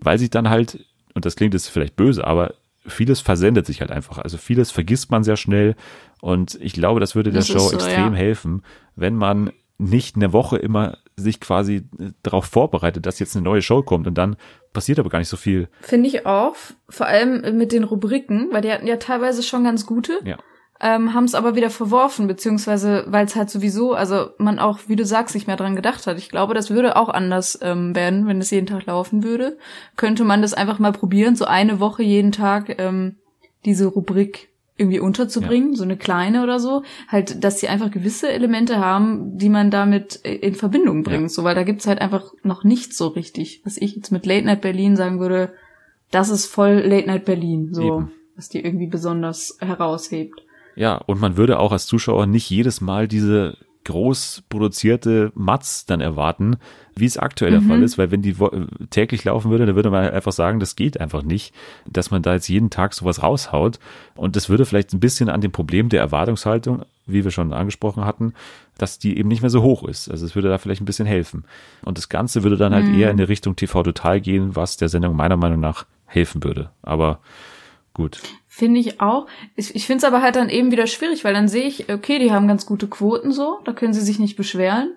weil sie dann halt und das klingt jetzt vielleicht böse, aber vieles versendet sich halt einfach. Also vieles vergisst man sehr schnell und ich glaube, das würde der das Show so, extrem ja. helfen, wenn man nicht eine Woche immer sich quasi darauf vorbereitet, dass jetzt eine neue Show kommt und dann passiert aber gar nicht so viel. Finde ich auch, vor allem mit den Rubriken, weil die hatten ja teilweise schon ganz gute. Ja. ähm, haben es aber wieder verworfen, beziehungsweise weil es halt sowieso, also man auch, wie du sagst, nicht mehr dran gedacht hat. Ich glaube, das würde auch anders ähm, werden, wenn es jeden Tag laufen würde. Könnte man das einfach mal probieren, so eine Woche jeden Tag ähm, diese Rubrik irgendwie unterzubringen, ja. so eine kleine oder so, halt, dass sie einfach gewisse Elemente haben, die man damit in Verbindung bringt, ja. so, weil da gibt's halt einfach noch nichts so richtig, was ich jetzt mit Late Night Berlin sagen würde, das ist voll Late Night Berlin, so, Eben. was die irgendwie besonders heraushebt. Ja, und man würde auch als Zuschauer nicht jedes Mal diese groß produzierte Mats dann erwarten, wie es aktuell mhm. der Fall ist, weil wenn die täglich laufen würde, dann würde man einfach sagen, das geht einfach nicht, dass man da jetzt jeden Tag sowas raushaut. Und das würde vielleicht ein bisschen an dem Problem der Erwartungshaltung, wie wir schon angesprochen hatten, dass die eben nicht mehr so hoch ist. Also es würde da vielleicht ein bisschen helfen. Und das Ganze würde dann halt mhm. eher in die Richtung TV Total gehen, was der Sendung meiner Meinung nach helfen würde. Aber gut. Finde ich auch. Ich, ich finde es aber halt dann eben wieder schwierig, weil dann sehe ich, okay, die haben ganz gute Quoten so, da können sie sich nicht beschweren.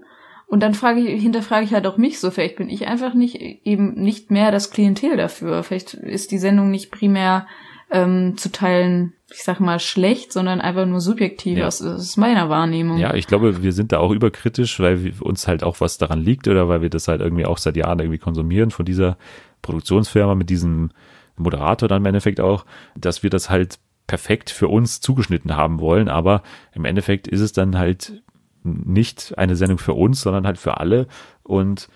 Und dann frage ich, hinterfrage ich halt auch mich so, vielleicht bin ich einfach nicht eben nicht mehr das Klientel dafür. Vielleicht ist die Sendung nicht primär ähm, zu teilen, ich sag mal, schlecht, sondern einfach nur subjektiv ja. aus, aus meiner Wahrnehmung. Ja, ich glaube, wir sind da auch überkritisch, weil uns halt auch was daran liegt oder weil wir das halt irgendwie auch seit Jahren irgendwie konsumieren von dieser Produktionsfirma mit diesem Moderator dann im Endeffekt auch, dass wir das halt perfekt für uns zugeschnitten haben wollen, aber im Endeffekt ist es dann halt nicht eine Sendung für uns, sondern halt für alle. Und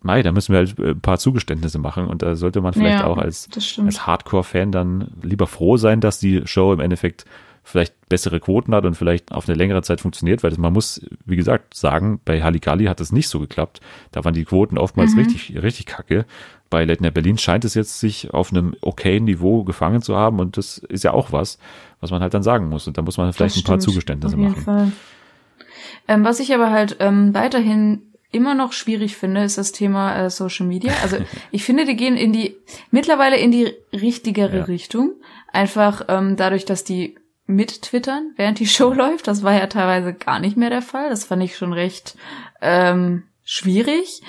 Mai, da müssen wir halt ein paar Zugeständnisse machen. Und da sollte man vielleicht ja, auch als, als Hardcore-Fan dann lieber froh sein, dass die Show im Endeffekt vielleicht bessere Quoten hat und vielleicht auf eine längere Zeit funktioniert, weil man muss, wie gesagt, sagen, bei Halligalli hat es nicht so geklappt. Da waren die Quoten oftmals mhm. richtig, richtig kacke bei Night Berlin scheint es jetzt sich auf einem okayen Niveau gefangen zu haben und das ist ja auch was, was man halt dann sagen muss und da muss man vielleicht ein paar Zugeständnisse machen. Ähm, was ich aber halt ähm, weiterhin immer noch schwierig finde, ist das Thema äh, Social Media. Also (laughs) ich finde, die gehen in die mittlerweile in die richtigere ja. Richtung. Einfach ähm, dadurch, dass die mit twittern, während die Show läuft. Das war ja teilweise gar nicht mehr der Fall. Das fand ich schon recht ähm, schwierig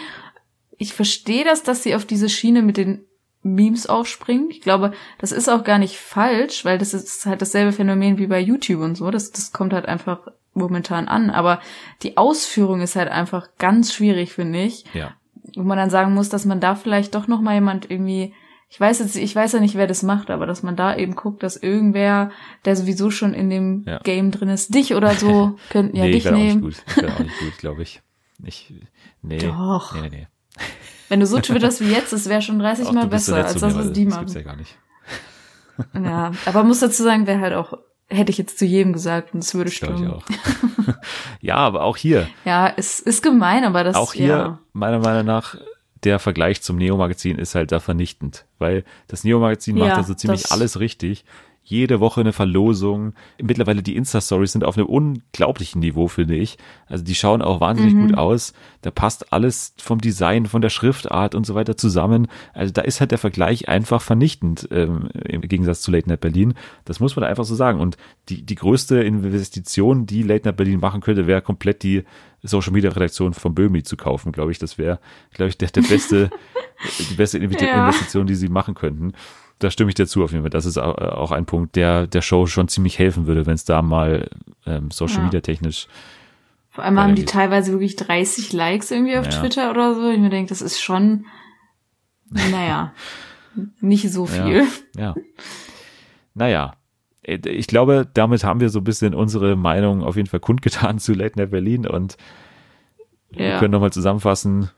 ich verstehe das, dass sie auf diese Schiene mit den Memes aufspringen. Ich glaube, das ist auch gar nicht falsch, weil das ist halt dasselbe Phänomen wie bei YouTube und so. Das, das kommt halt einfach momentan an. Aber die Ausführung ist halt einfach ganz schwierig, finde ich. Ja. Wo man dann sagen muss, dass man da vielleicht doch noch mal jemand irgendwie ich weiß jetzt, ich weiß ja nicht, wer das macht, aber dass man da eben guckt, dass irgendwer, der sowieso schon in dem ja. Game drin ist, dich oder so, (laughs) könnten ja nee, dich ich nehmen. Auch nicht gut. Ich auch nicht gut, glaube ich. Ich, nee. Doch. Nee, nee, nee. Wenn du so twitterst wie jetzt, das wäre schon 30 Mal besser als das, was die machen. Das gibt's ja gar nicht. ja, aber muss dazu sagen, wäre halt auch, hätte ich jetzt zu jedem gesagt und es würde stimmen. Ich auch. (laughs) ja, aber auch hier. Ja, es ist gemein, aber das Auch hier, ja. meiner Meinung nach, der Vergleich zum Neo-Magazin ist halt da vernichtend, weil das Neo-Magazin ja, macht also ziemlich alles richtig jede Woche eine Verlosung. Mittlerweile die Insta-Stories sind auf einem unglaublichen Niveau, finde ich. Also die schauen auch wahnsinnig mhm. gut aus. Da passt alles vom Design, von der Schriftart und so weiter zusammen. Also da ist halt der Vergleich einfach vernichtend ähm, im Gegensatz zu Late Night Berlin. Das muss man einfach so sagen. Und die, die größte Investition, die Late Night Berlin machen könnte, wäre komplett die Social Media Redaktion von Böhmi zu kaufen, glaube ich. Das wäre, glaube ich, der, der beste, (laughs) die beste Investition, ja. die sie machen könnten da stimme ich dir zu auf jeden Fall. Das ist auch ein Punkt, der der Show schon ziemlich helfen würde, wenn es da mal ähm, Social ja. Media technisch. Vor allem haben die teilweise wirklich 30 Likes irgendwie auf ja. Twitter oder so. Ich mir denke, das ist schon, naja, (laughs) nicht so viel. Ja. ja. Naja. Äh, ich glaube, damit haben wir so ein bisschen unsere Meinung auf jeden Fall kundgetan zu Late Night Berlin und wir können nochmal zusammenfassen.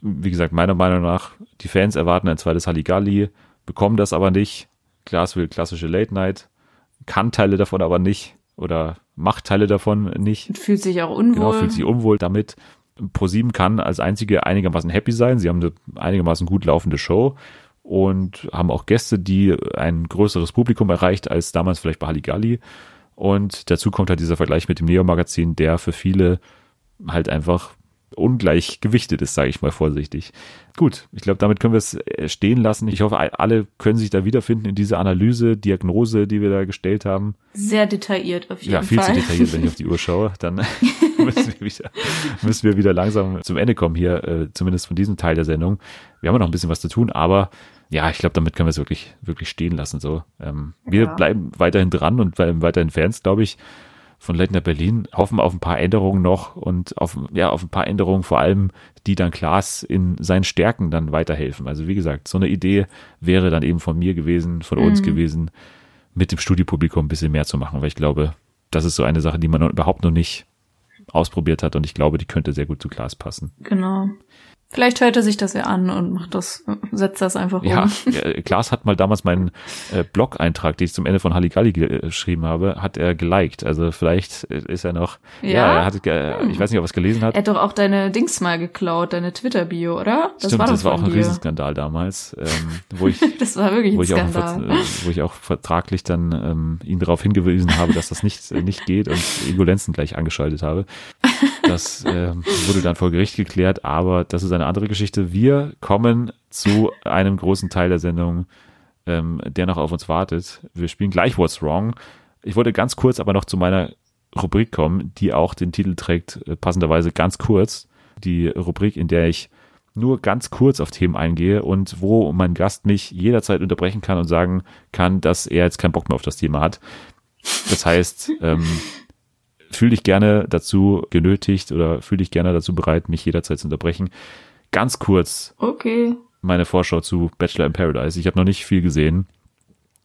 Wie gesagt, meiner Meinung nach, die Fans erwarten ein zweites Halligalli bekommen das aber nicht. Klaas will klassische Late Night, kann Teile davon aber nicht oder macht Teile davon nicht. Und fühlt sich auch unwohl. Genau, fühlt sich unwohl damit. ProSieben kann als einzige einigermaßen happy sein. Sie haben eine einigermaßen gut laufende Show und haben auch Gäste, die ein größeres Publikum erreicht als damals vielleicht bei Halligalli. Und dazu kommt halt dieser Vergleich mit dem Neo-Magazin, der für viele halt einfach ungleich gewichtet ist, sage ich mal vorsichtig. Gut, ich glaube, damit können wir es äh, stehen lassen. Ich hoffe, alle können sich da wiederfinden in dieser Analyse, Diagnose, die wir da gestellt haben. Sehr detailliert auf jeden Fall. Ja, viel Fall. zu detailliert, wenn ich auf die Uhr (laughs) schaue. Dann (laughs) müssen, wir wieder, müssen wir wieder langsam zum Ende kommen hier, äh, zumindest von diesem Teil der Sendung. Wir haben noch ein bisschen was zu tun, aber ja, ich glaube, damit können wir es wirklich, wirklich stehen lassen. So, ähm, wir Ja. bleiben weiterhin dran und bleiben weiterhin Fans, glaube ich, von Night Berlin. Hoffen auf ein paar Änderungen noch und auf, ja, auf ein paar Änderungen vor allem, die dann Klaas in seinen Stärken dann weiterhelfen. Also wie gesagt, so eine Idee wäre dann eben von mir gewesen, von uns Mhm. gewesen, mit dem Studiopublikum ein bisschen mehr zu machen, weil ich glaube, das ist so eine Sache, die man noch überhaupt noch nicht ausprobiert hat und ich glaube, die könnte sehr gut zu Klaas passen. Genau. Vielleicht hört er sich das ja an und macht das, setzt das einfach Ja, um. (laughs) äh, Klaas hat mal damals meinen äh, Blog-Eintrag, den ich zum Ende von Halligalli äh, geschrieben habe, hat er geliked. Also vielleicht äh, ist er noch, ja, Ja? er hat, äh, ich weiß nicht, ob er es gelesen hat. Er hat doch auch deine Dings mal geklaut, deine Twitter-Bio, oder? Das Stimmt, war das war auch ein dir. Riesensskandal damals, ähm, wo ich (laughs) Das war wirklich wo ein ich, auch, äh, wo ich auch vertraglich dann ähm, ihn darauf hingewiesen habe, dass das nicht, nicht geht und Egolenzen gleich angeschaltet habe. Das ähm, wurde dann vor Gericht geklärt, aber das ist eine andere Geschichte. Wir kommen zu einem großen Teil der Sendung, ähm, der noch auf uns wartet. Wir spielen gleich What's Wrong. Ich wollte ganz kurz aber noch zu meiner Rubrik kommen, die auch den Titel trägt, äh, passenderweise ganz kurz. Die Rubrik, in der ich nur ganz kurz auf Themen eingehe und wo mein Gast mich jederzeit unterbrechen kann und sagen kann, dass er jetzt keinen Bock mehr auf das Thema hat. Das heißt, ähm, fühl dich gerne dazu genötigt oder fühl dich gerne dazu bereit, mich jederzeit zu unterbrechen. Ganz kurz Okay. meine Vorschau zu Bachelor in Paradise. Ich habe noch nicht viel gesehen.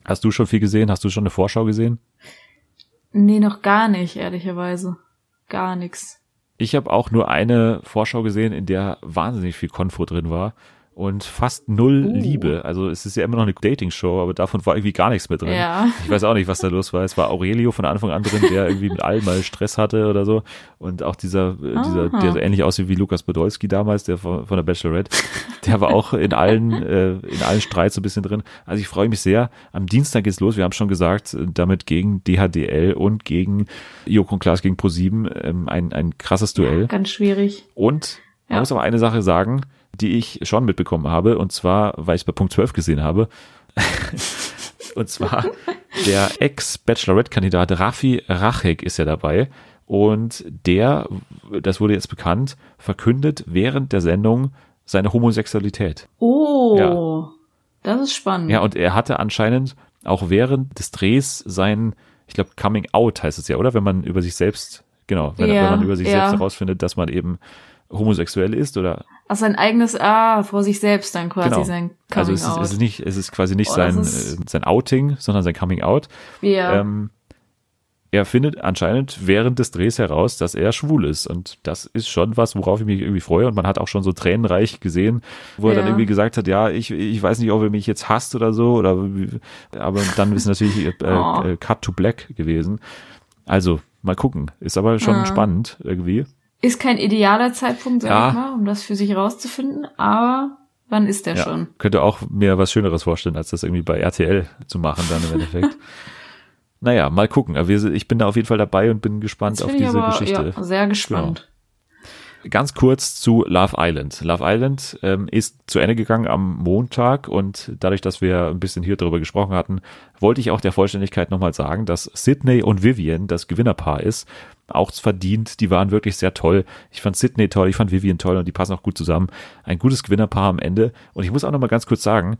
Hast du schon viel gesehen? Hast du schon eine Vorschau gesehen? Nee, noch gar nicht, ehrlicherweise. Gar nix. Ich habe auch nur eine Vorschau gesehen, in der wahnsinnig viel Konfo drin war und fast null Uh. Liebe. Also es ist ja immer noch eine Dating-Show, aber davon war irgendwie gar nichts mehr drin. Ja. Ich weiß auch nicht, was da los war. Es war Aurelio von Anfang an drin, der irgendwie mit allem mal Stress hatte oder so. Und auch dieser, äh, dieser der so ähnlich aussieht wie Lukas Podolski damals, der von, von der Bachelorette, der war auch in allen, äh, in allen Streits so ein bisschen drin. Also ich freue mich sehr. Am Dienstag geht's los. Wir haben schon gesagt, äh, damit gegen DHDL und gegen Joko und Klaas gegen Pro7 ähm, ein, ein krasses Duell. Ganz schwierig. Und man Ja. muss aber eine Sache sagen, die ich schon mitbekommen habe, und zwar, weil ich es bei Punkt 12 gesehen habe. (laughs) und zwar der Ex-Bachelorette-Kandidat Rafi Rachek ist ja dabei. Und der, das wurde jetzt bekannt, verkündet während der Sendung seine Homosexualität. Oh. Ja. Das ist spannend. Ja, und er hatte anscheinend auch während des Drehs sein, ich glaube, Coming Out heißt es ja, oder? Wenn man über sich selbst, genau, wenn, Ja, wenn man über sich ja. selbst herausfindet, dass man eben homosexuell ist oder Ach, sein eigenes Ah vor sich selbst dann quasi Genau. sein Coming also es ist, Out. es ist nicht, es ist quasi nicht Oh, sein, ist- äh, sein Outing, sondern sein Coming Out. ja. Ähm, er findet anscheinend während des Drehs heraus, dass er schwul ist. Und das ist schon was, worauf ich mich irgendwie freue. Und man hat auch schon so tränenreich gesehen, wo er dann irgendwie gesagt hat, ja, ich, ich weiß nicht, ob er mich jetzt hasst oder so. Oder, aber dann ist natürlich äh, (laughs) Oh. äh, Cut to Black gewesen. Also, mal gucken. Ist aber schon Ja. spannend irgendwie. Ist kein idealer Zeitpunkt, sag Ja. ich mal, um das für sich rauszufinden, aber wann ist der Ja, schon? könnte auch mir was Schöneres vorstellen, als das irgendwie bei RTL zu machen dann im Endeffekt. (laughs) naja, mal gucken. Aber wir, ich bin da auf jeden Fall dabei und bin gespannt auf diese aber Geschichte. Genau. Ja, sehr gespannt. Ganz kurz zu Love Island. Love Island ähm, ist zu Ende gegangen am Montag und dadurch, dass wir ein bisschen hier drüber gesprochen hatten, wollte ich auch der Vollständigkeit nochmal sagen, dass Sydney und Vivian das Gewinnerpaar ist. Auch verdient, die waren wirklich sehr toll. Ich fand Sydney toll, ich fand Vivian toll und die passen auch gut zusammen. Ein gutes Gewinnerpaar am Ende. Und ich muss auch nochmal ganz kurz sagen,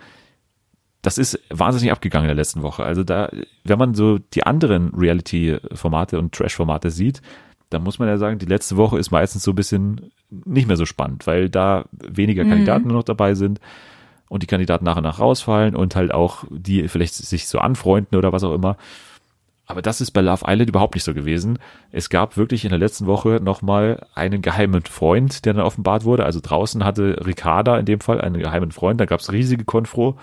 das ist wahnsinnig abgegangen in der letzten Woche. Also da, wenn man so die anderen Reality-Formate und Trash-Formate sieht, dann muss man ja sagen, die letzte Woche ist meistens so ein bisschen nicht mehr so spannend, weil da weniger Mhm. Kandidaten nur noch dabei sind und die Kandidaten nach und nach rausfallen und halt auch die vielleicht sich so anfreunden oder was auch immer. Aber das ist bei Love Island überhaupt nicht so gewesen. Es gab wirklich in der letzten Woche nochmal einen geheimen Freund, der dann offenbart wurde. Also draußen hatte Ricarda in dem Fall einen geheimen Freund. Da gab es riesige Konfro.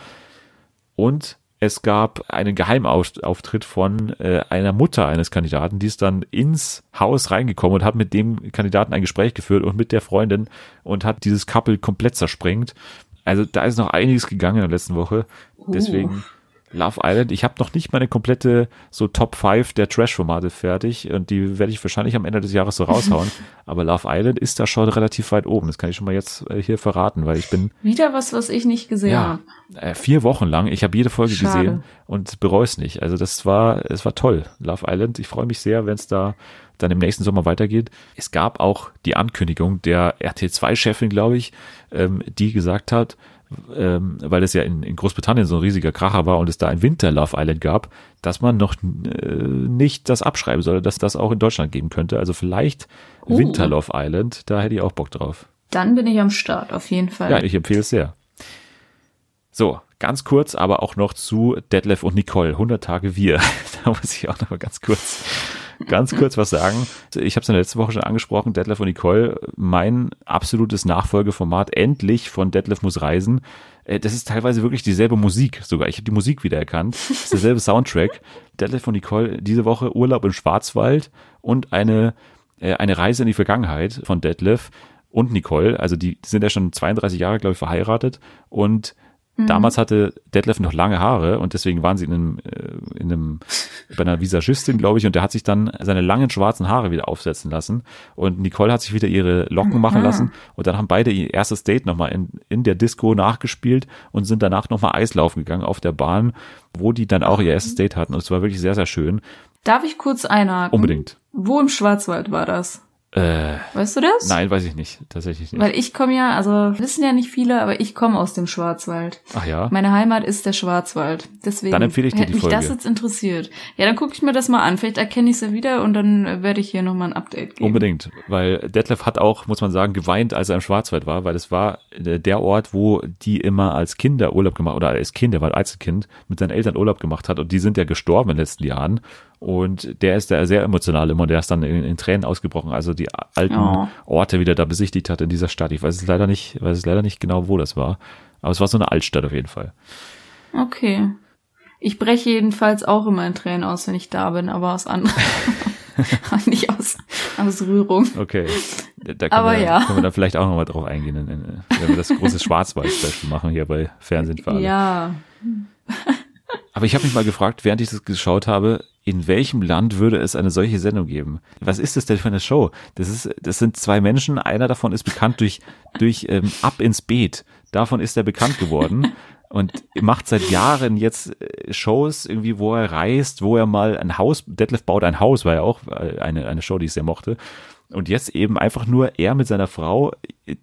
Und es gab einen Geheimauftritt von äh, einer Mutter eines Kandidaten, die ist dann ins Haus reingekommen und hat mit dem Kandidaten ein Gespräch geführt und mit der Freundin und hat dieses Couple komplett zersprengt. Also da ist noch einiges gegangen in der letzten Woche. Deswegen Love Island. Ich habe noch nicht meine komplette so Top 5 der Trash-Formate fertig und die werde ich wahrscheinlich am Ende des Jahres so raushauen. (laughs) Aber Love Island ist da schon relativ weit oben. Das kann ich schon mal jetzt äh, hier verraten, weil ich bin Wieder was, was ich nicht gesehen ja, habe. äh, vier Wochen lang. Ich habe jede Folge Schade. gesehen und bereue es nicht. Also das war, es war toll. Love Island. Ich freue mich sehr, wenn es da dann im nächsten Sommer weitergeht. Es gab auch die Ankündigung der RT2-Chefin, glaube ich, ähm, die gesagt hat, ähm, weil es ja in, in Großbritannien so ein riesiger Kracher war und es da ein Winter Love Island gab, dass man noch äh, nicht das abschreiben soll, dass das auch in Deutschland geben könnte. Also vielleicht Oh. Winter Love Island, da hätte ich auch Bock drauf. Dann bin ich am Start, auf jeden Fall. Ja, ich empfehle es sehr. So, ganz kurz, aber auch noch zu Detlef und Nicole, 100 Tage wir. (laughs) da muss ich auch noch mal ganz kurz, ganz kurz was sagen. Ich habe es in der letzten Woche schon angesprochen, Detlef und Nicole, mein absolutes Nachfolgeformat, endlich von Detlef muss reisen. Äh, Das ist teilweise wirklich dieselbe Musik sogar. Ich habe die Musik wiedererkannt. Das ist derselbe Soundtrack. Detlef und Nicole, diese Woche Urlaub im Schwarzwald und eine, äh, eine Reise in die Vergangenheit von Detlef und Nicole. Also die sind ja schon 32 Jahre, glaube ich, verheiratet und Damals hatte Detlef noch lange Haare und deswegen waren sie in einem, äh, in einem bei einer Visagistin, glaube ich, und der hat sich dann seine langen schwarzen Haare wieder aufsetzen lassen und Nicole hat sich wieder ihre Locken machen lassen und dann haben beide ihr erstes Date nochmal in, in der Disco nachgespielt und sind danach nochmal Eislaufen gegangen auf der Bahn, wo die dann auch ihr erstes Date hatten und es war wirklich sehr, sehr schön. Darf ich kurz einhaken? Unbedingt. Wo im Schwarzwald war das? Äh, Weißt du das? nein, weiß ich nicht, tatsächlich nicht. Weil ich komme ja, also wissen ja nicht viele, aber ich komme aus dem Schwarzwald. Ach ja, Meine Heimat ist der Schwarzwald. Deswegen Dann empfehle ich dir die mich das Folge. jetzt interessiert. Ja, dann gucke ich mir das mal an. Vielleicht erkenne ich es ja wieder und dann werde ich hier nochmal ein Update geben. Unbedingt, weil Detlef hat auch, muss man sagen, geweint, als er im Schwarzwald war, weil es war äh, der Ort, wo die immer als Kinder Urlaub gemacht oder als Kind, er war ein Einzelkind, mit seinen Eltern Urlaub gemacht hat und die sind ja gestorben in den letzten Jahren und der ist da sehr emotional immer und der ist dann in, in Tränen ausgebrochen, also die alten Oh. Orte wieder da besichtigt hat in dieser Stadt. Ich weiß es leider nicht, weiß es leider nicht genau, wo das war, aber es war so eine Altstadt auf jeden Fall. Okay. Ich breche jedenfalls auch immer in Tränen aus, wenn ich da bin, aber aus anderen. (laughs) (laughs) nicht aus, aus Rührung. Okay. Da können, Aber wir, ja. können wir dann vielleicht auch nochmal drauf eingehen, in, in, wenn wir das große Schwarzwald-Special machen hier bei Fernsehen für alle. Ja. Aber ich habe mich mal gefragt, während ich das geschaut habe, in welchem Land würde es eine solche Sendung geben? Was ist das denn für eine Show? Das ist, das sind zwei Menschen. Einer davon ist bekannt durch durch ähm, Ab ins Beet. Davon ist er bekannt geworden und macht seit Jahren jetzt äh, Shows irgendwie, wo er reist, wo er mal ein Haus. Detlef baut ein Haus, war ja auch äh, eine eine Show, die ich sehr mochte. Und jetzt eben einfach nur er mit seiner Frau,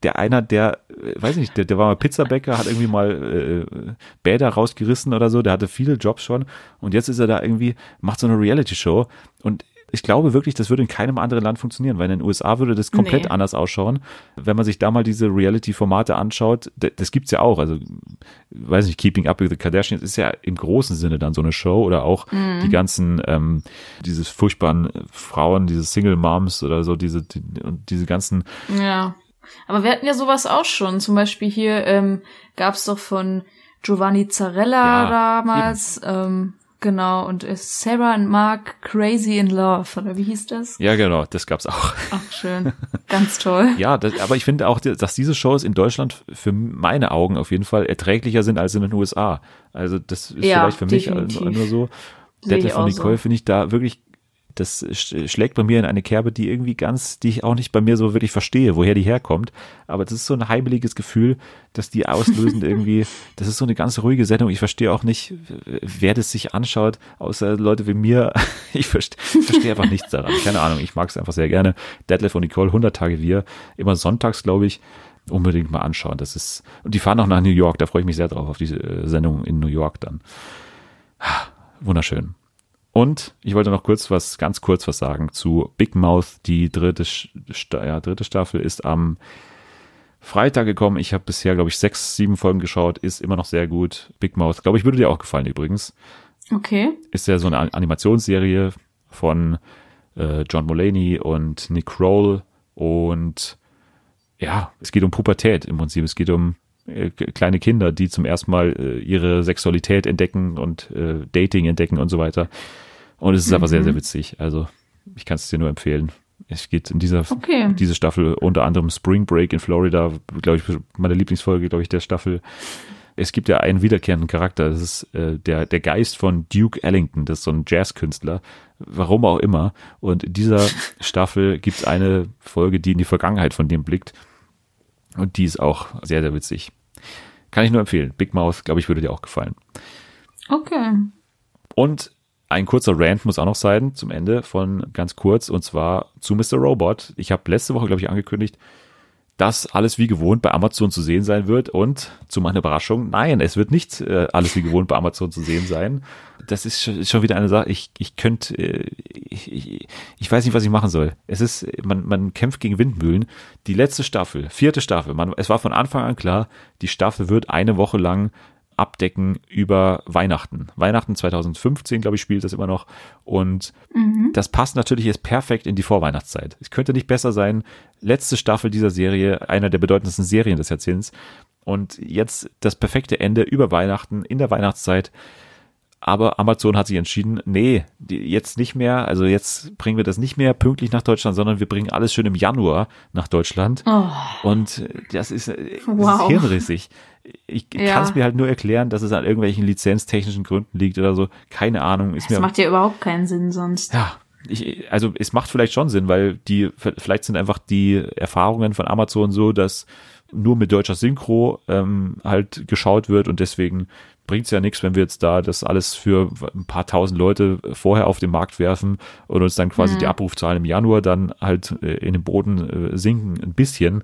der einer, der, äh, weiß nicht, der, der war mal Pizzabäcker, hat irgendwie mal äh, Bäder rausgerissen oder so, der hatte viele Jobs schon. Und jetzt ist er da irgendwie, macht so eine Reality-Show. Und ich glaube wirklich, das würde in keinem anderen Land funktionieren, weil in den USA würde das komplett Nee. anders ausschauen. Wenn man sich da mal diese Reality-Formate anschaut, das gibt's ja auch. Also, weiß nicht, Keeping Up with the Kardashians ist ja im großen Sinne dann so eine Show oder auch die ganzen, ähm, dieses furchtbaren Frauen, diese Single Moms oder so, diese, die, diese ganzen, Ja. Aber wir hatten ja sowas auch schon. Zum Beispiel hier ähm, gab es doch von Giovanni Zarella Ja, damals. Ähm, genau. Und Sarah und Mark Crazy in Love. Oder wie hieß das? ja genau, das gab's auch. Ach, schön. (laughs) Ganz toll. Ja, das, aber ich finde auch, dass diese Shows in Deutschland für meine Augen auf jeden Fall erträglicher sind als in den USA. Also das ist Ja, vielleicht für mich definitiv. nur so. Detlef und Nicole so. finde ich da wirklich, das sch- schlägt bei mir in eine Kerbe, die irgendwie ganz, die ich auch nicht bei mir so wirklich verstehe, woher die herkommt. Aber das ist so ein heimeliges Gefühl, dass die auslösen (laughs) irgendwie, das ist so eine ganz ruhige Sendung. Ich verstehe auch nicht, wer das sich anschaut, außer Leute wie mir. (laughs) Ich verstehe, verstehe einfach nichts daran. Keine Ahnung, ich mag es einfach sehr gerne. Detlef und Nicole, 100 Tage wir, immer sonntags, glaube ich. Unbedingt mal anschauen. Das ist, und die fahren auch nach New York, da freue ich mich sehr drauf, auf diese äh, Sendung in New York dann. Wunderschön. Und ich wollte noch kurz was, ganz kurz was sagen zu Big Mouth. Die dritte, ja, dritte Staffel ist am Freitag gekommen. Ich habe bisher, glaube ich, sechs, sieben Folgen geschaut. Ist immer noch sehr gut. Big Mouth, glaube ich, würde dir auch gefallen übrigens. Okay. Ist ja so eine An- Animationsserie von äh, John Mulaney und Nick Kroll. Und ja, es geht um Pubertät im Prinzip. Es geht um äh, kleine Kinder, die zum ersten Mal äh, ihre Sexualität entdecken und äh, Dating entdecken und so weiter. Und es ist aber sehr, sehr witzig. Also ich kann es dir nur empfehlen. Es geht in dieser Okay. diese Staffel unter anderem Spring Break in Florida, glaube ich, meine Lieblingsfolge, glaube ich, der Staffel. Es gibt ja einen wiederkehrenden Charakter, das ist äh, der, der Geist von Duke Ellington, das ist so ein Jazzkünstler, warum auch immer. Und in dieser (laughs) Staffel gibt es eine Folge, die in die Vergangenheit von dem blickt. Und die ist auch sehr, sehr witzig. Kann ich nur empfehlen. Big Mouth, glaube ich, würde dir auch gefallen. Okay. Und ein kurzer Rant muss auch noch sein zum Ende von ganz kurz und zwar zu Mr. Robot. Ich habe letzte Woche, glaube ich, angekündigt, dass alles wie gewohnt bei Amazon zu sehen sein wird und zu meiner Überraschung, nein, es wird nicht äh, alles wie gewohnt bei Amazon zu sehen sein. Das ist schon, wieder eine Sache, ich, ich könnte, äh, ich, ich, ich weiß nicht, was ich machen soll. Es ist, man, man kämpft gegen Windmühlen. Die letzte Staffel, vierte Staffel, man, es war von Anfang an klar, die Staffel wird eine Woche lang abdecken über Weihnachten. Weihnachten 2015, glaube ich, spielt das immer noch. Und mhm. das passt natürlich jetzt perfekt in die Vorweihnachtszeit. Es könnte nicht besser sein. Letzte Staffel dieser Serie, einer der bedeutendsten Serien des Jahrzehnts. Und jetzt das perfekte Ende über Weihnachten, in der Weihnachtszeit. Aber Amazon hat sich entschieden, nee, jetzt nicht mehr, also jetzt bringen wir das nicht mehr pünktlich nach Deutschland, sondern wir bringen alles schön im Januar nach Deutschland. Oh. Und das ist, das wow. ist hirnrissig. Ich ja. kann es mir halt nur erklären, dass es an irgendwelchen lizenztechnischen Gründen liegt oder so. Keine Ahnung. Ist das mir, macht ja überhaupt keinen Sinn sonst. Ja, ich, also es macht vielleicht schon Sinn, weil die, vielleicht sind einfach die Erfahrungen von Amazon so, dass nur mit deutscher Synchro ähm, halt geschaut wird und deswegen bringt es ja nichts, wenn wir jetzt da das alles für ein paar tausend Leute vorher auf den Markt werfen und uns dann quasi mhm. die Abrufzahlen im Januar dann halt äh, in den Boden äh, sinken ein bisschen.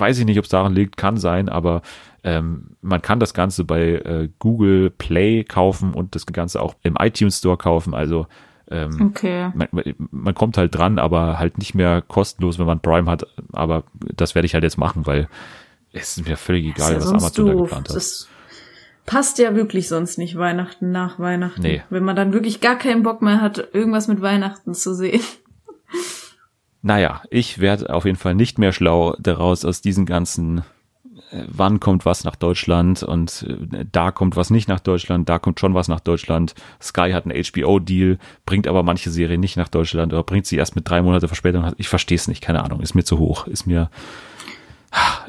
Weiß ich nicht, ob es daran liegt, kann sein, aber ähm, man kann das Ganze bei äh, Google Play kaufen und das Ganze auch im iTunes Store kaufen. Also ähm, okay. man, man kommt halt dran, aber halt nicht mehr kostenlos, wenn man Prime hat. Aber das werde ich halt jetzt machen, weil es ist mir völlig egal, ja was Amazon doof. da geplant hat. Das passt ja wirklich sonst nicht Weihnachten nach Weihnachten. Nee. Wenn man dann wirklich gar keinen Bock mehr hat, irgendwas mit Weihnachten zu sehen. Naja, ich werde auf jeden Fall nicht mehr schlau daraus aus diesen ganzen äh, wann kommt was nach Deutschland und äh, da kommt was nicht nach Deutschland, da kommt schon was nach Deutschland. Sky hat einen HBO-Deal, bringt aber manche Serien nicht nach Deutschland oder bringt sie erst mit drei Monate Verspätung. Ich verstehe es nicht, keine Ahnung, ist mir zu hoch, ist mir,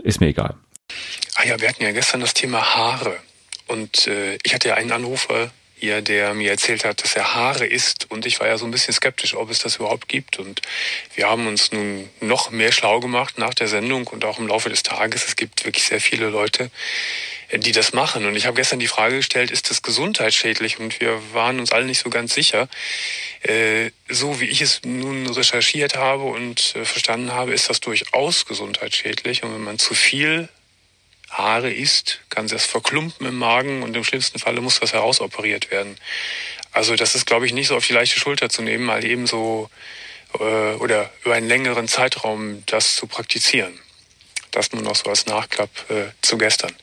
ist mir egal. Ah ja, wir hatten ja gestern das Thema Haare. Und äh, ich hatte ja einen Anrufer hier, der mir erzählt hat, dass er Haare isst. Und ich war ja so ein bisschen skeptisch, ob es das überhaupt gibt. Und wir haben uns nun noch mehr schlau gemacht nach der Sendung und auch im Laufe des Tages. Es gibt wirklich sehr viele Leute, die das machen. Und ich habe gestern die Frage gestellt, ist das gesundheitsschädlich? Und wir waren uns alle nicht so ganz sicher. Äh, so wie ich es nun recherchiert habe und äh, verstanden habe, ist das durchaus gesundheitsschädlich. Und wenn man zu viel Haare isst, kann das verklumpen im Magen und im schlimmsten Falle muss das herausoperiert werden. Also das ist, glaube ich, nicht so auf die leichte Schulter zu nehmen, mal eben so äh, oder über einen längeren Zeitraum das zu praktizieren. Das nur noch so als Nachklapp äh, zu gestern.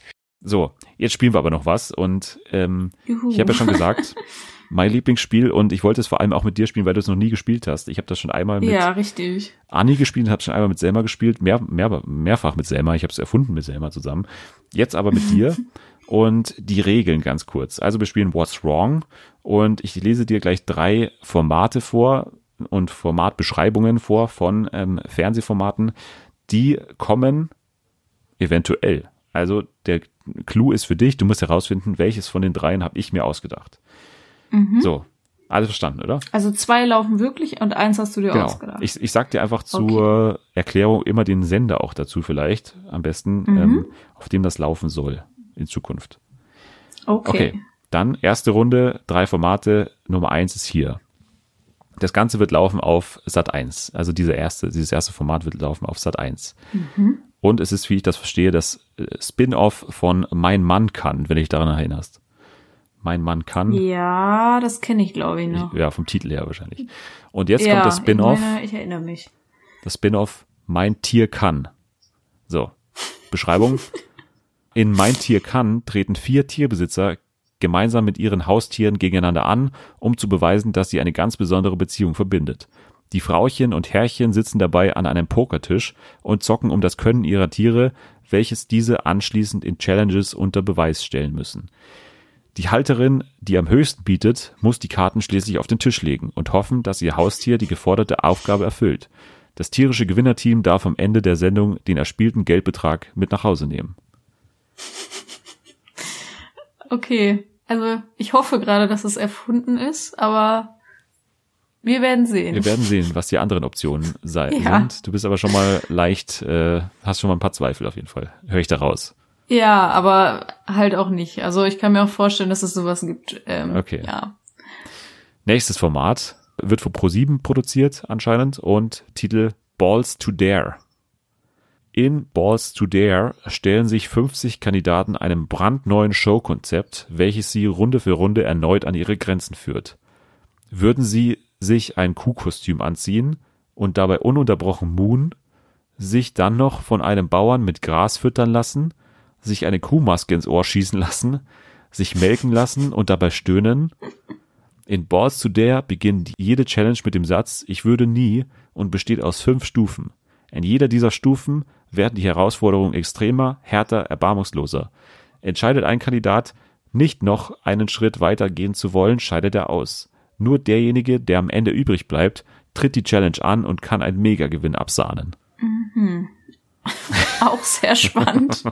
So, jetzt spielen wir aber noch was und ähm, ich habe ja schon gesagt, (laughs) mein Lieblingsspiel und ich wollte es vor allem auch mit dir spielen, weil du es noch nie gespielt hast. Ich habe das schon einmal mit ja, richtig. Anni gespielt und habe schon einmal mit Selma gespielt, mehr, mehr, mehrfach mit Selma. Ich habe es erfunden mit Selma zusammen. Jetzt aber mit dir (laughs) und die Regeln ganz kurz. Also wir spielen What's Wrong und ich lese dir gleich drei Formate vor und Formatbeschreibungen vor von ähm, Fernsehformaten, die kommen eventuell. Also der Clou ist für dich, du musst herausfinden, welches von den dreien habe ich mir ausgedacht. Mhm. So, alles verstanden, oder? Also zwei laufen wirklich und eins hast du dir genau. ausgedacht. Ich, ich sag dir einfach zur okay. Erklärung immer den Sender auch dazu vielleicht, am besten, mhm. ähm, auf dem das laufen soll in Zukunft. Okay. Okay, dann erste Runde, drei Formate, Nummer eins ist hier. Das Ganze wird laufen auf Sat 1. Also diese erste, dieses erste Format wird laufen auf Sat 1. Mhm. Und es ist, wie ich das verstehe, das äh, Spin-off von Mein Mann kann, wenn dich daran erinnerst. Mein Mann kann. Ja, das kenne ich, glaube ich, noch. Ja, vom Titel her wahrscheinlich. Und jetzt ja, kommt das Spin-off. Ich erinnere mich. Das Spin-off Mein Tier kann. So, Beschreibung. In Mein Tier kann treten vier Tierbesitzer gemeinsam mit ihren Haustieren gegeneinander an, um zu beweisen, dass sie eine ganz besondere Beziehung verbindet. Die Frauchen und Herrchen sitzen dabei an einem Pokertisch und zocken um das Können ihrer Tiere, welches diese anschließend in Challenges unter Beweis stellen müssen. Die Halterin, die am höchsten bietet, muss die Karten schließlich auf den Tisch legen und hoffen, dass ihr Haustier die geforderte Aufgabe erfüllt. Das tierische Gewinnerteam darf am Ende der Sendung den erspielten Geldbetrag mit nach Hause nehmen. Okay, also ich hoffe gerade, dass es erfunden ist, aber wir werden sehen. Wir werden sehen, was die anderen Optionen sei, ja. sind. Du bist aber schon mal leicht, äh, hast schon mal ein paar Zweifel auf jeden Fall. Höre ich da raus. Ja, aber halt auch nicht. Also ich kann mir auch vorstellen, dass es sowas gibt. Ähm, okay. Ja. Nächstes Format wird von Pro7 produziert anscheinend und Titel Balls to Dare. In Balls to Dare stellen sich 50 Kandidaten einem brandneuen Showkonzept, welches sie Runde für Runde erneut an ihre Grenzen führt. Würden sie sich ein Kuhkostüm anziehen und dabei ununterbrochen Moon, sich dann noch von einem Bauern mit Gras füttern lassen, sich eine Kuhmaske ins Ohr schießen lassen, sich melken lassen und dabei stöhnen. In Balls to Dare beginnt jede Challenge mit dem Satz Ich würde nie und besteht aus fünf Stufen. In jeder dieser Stufen werden die Herausforderungen extremer, härter, erbarmungsloser. Entscheidet ein Kandidat nicht noch einen Schritt weiter gehen zu wollen, scheidet er aus. Nur derjenige, der am Ende übrig bleibt, tritt die Challenge an und kann einen Megagewinn absahnen. Mhm. (laughs) Auch sehr spannend.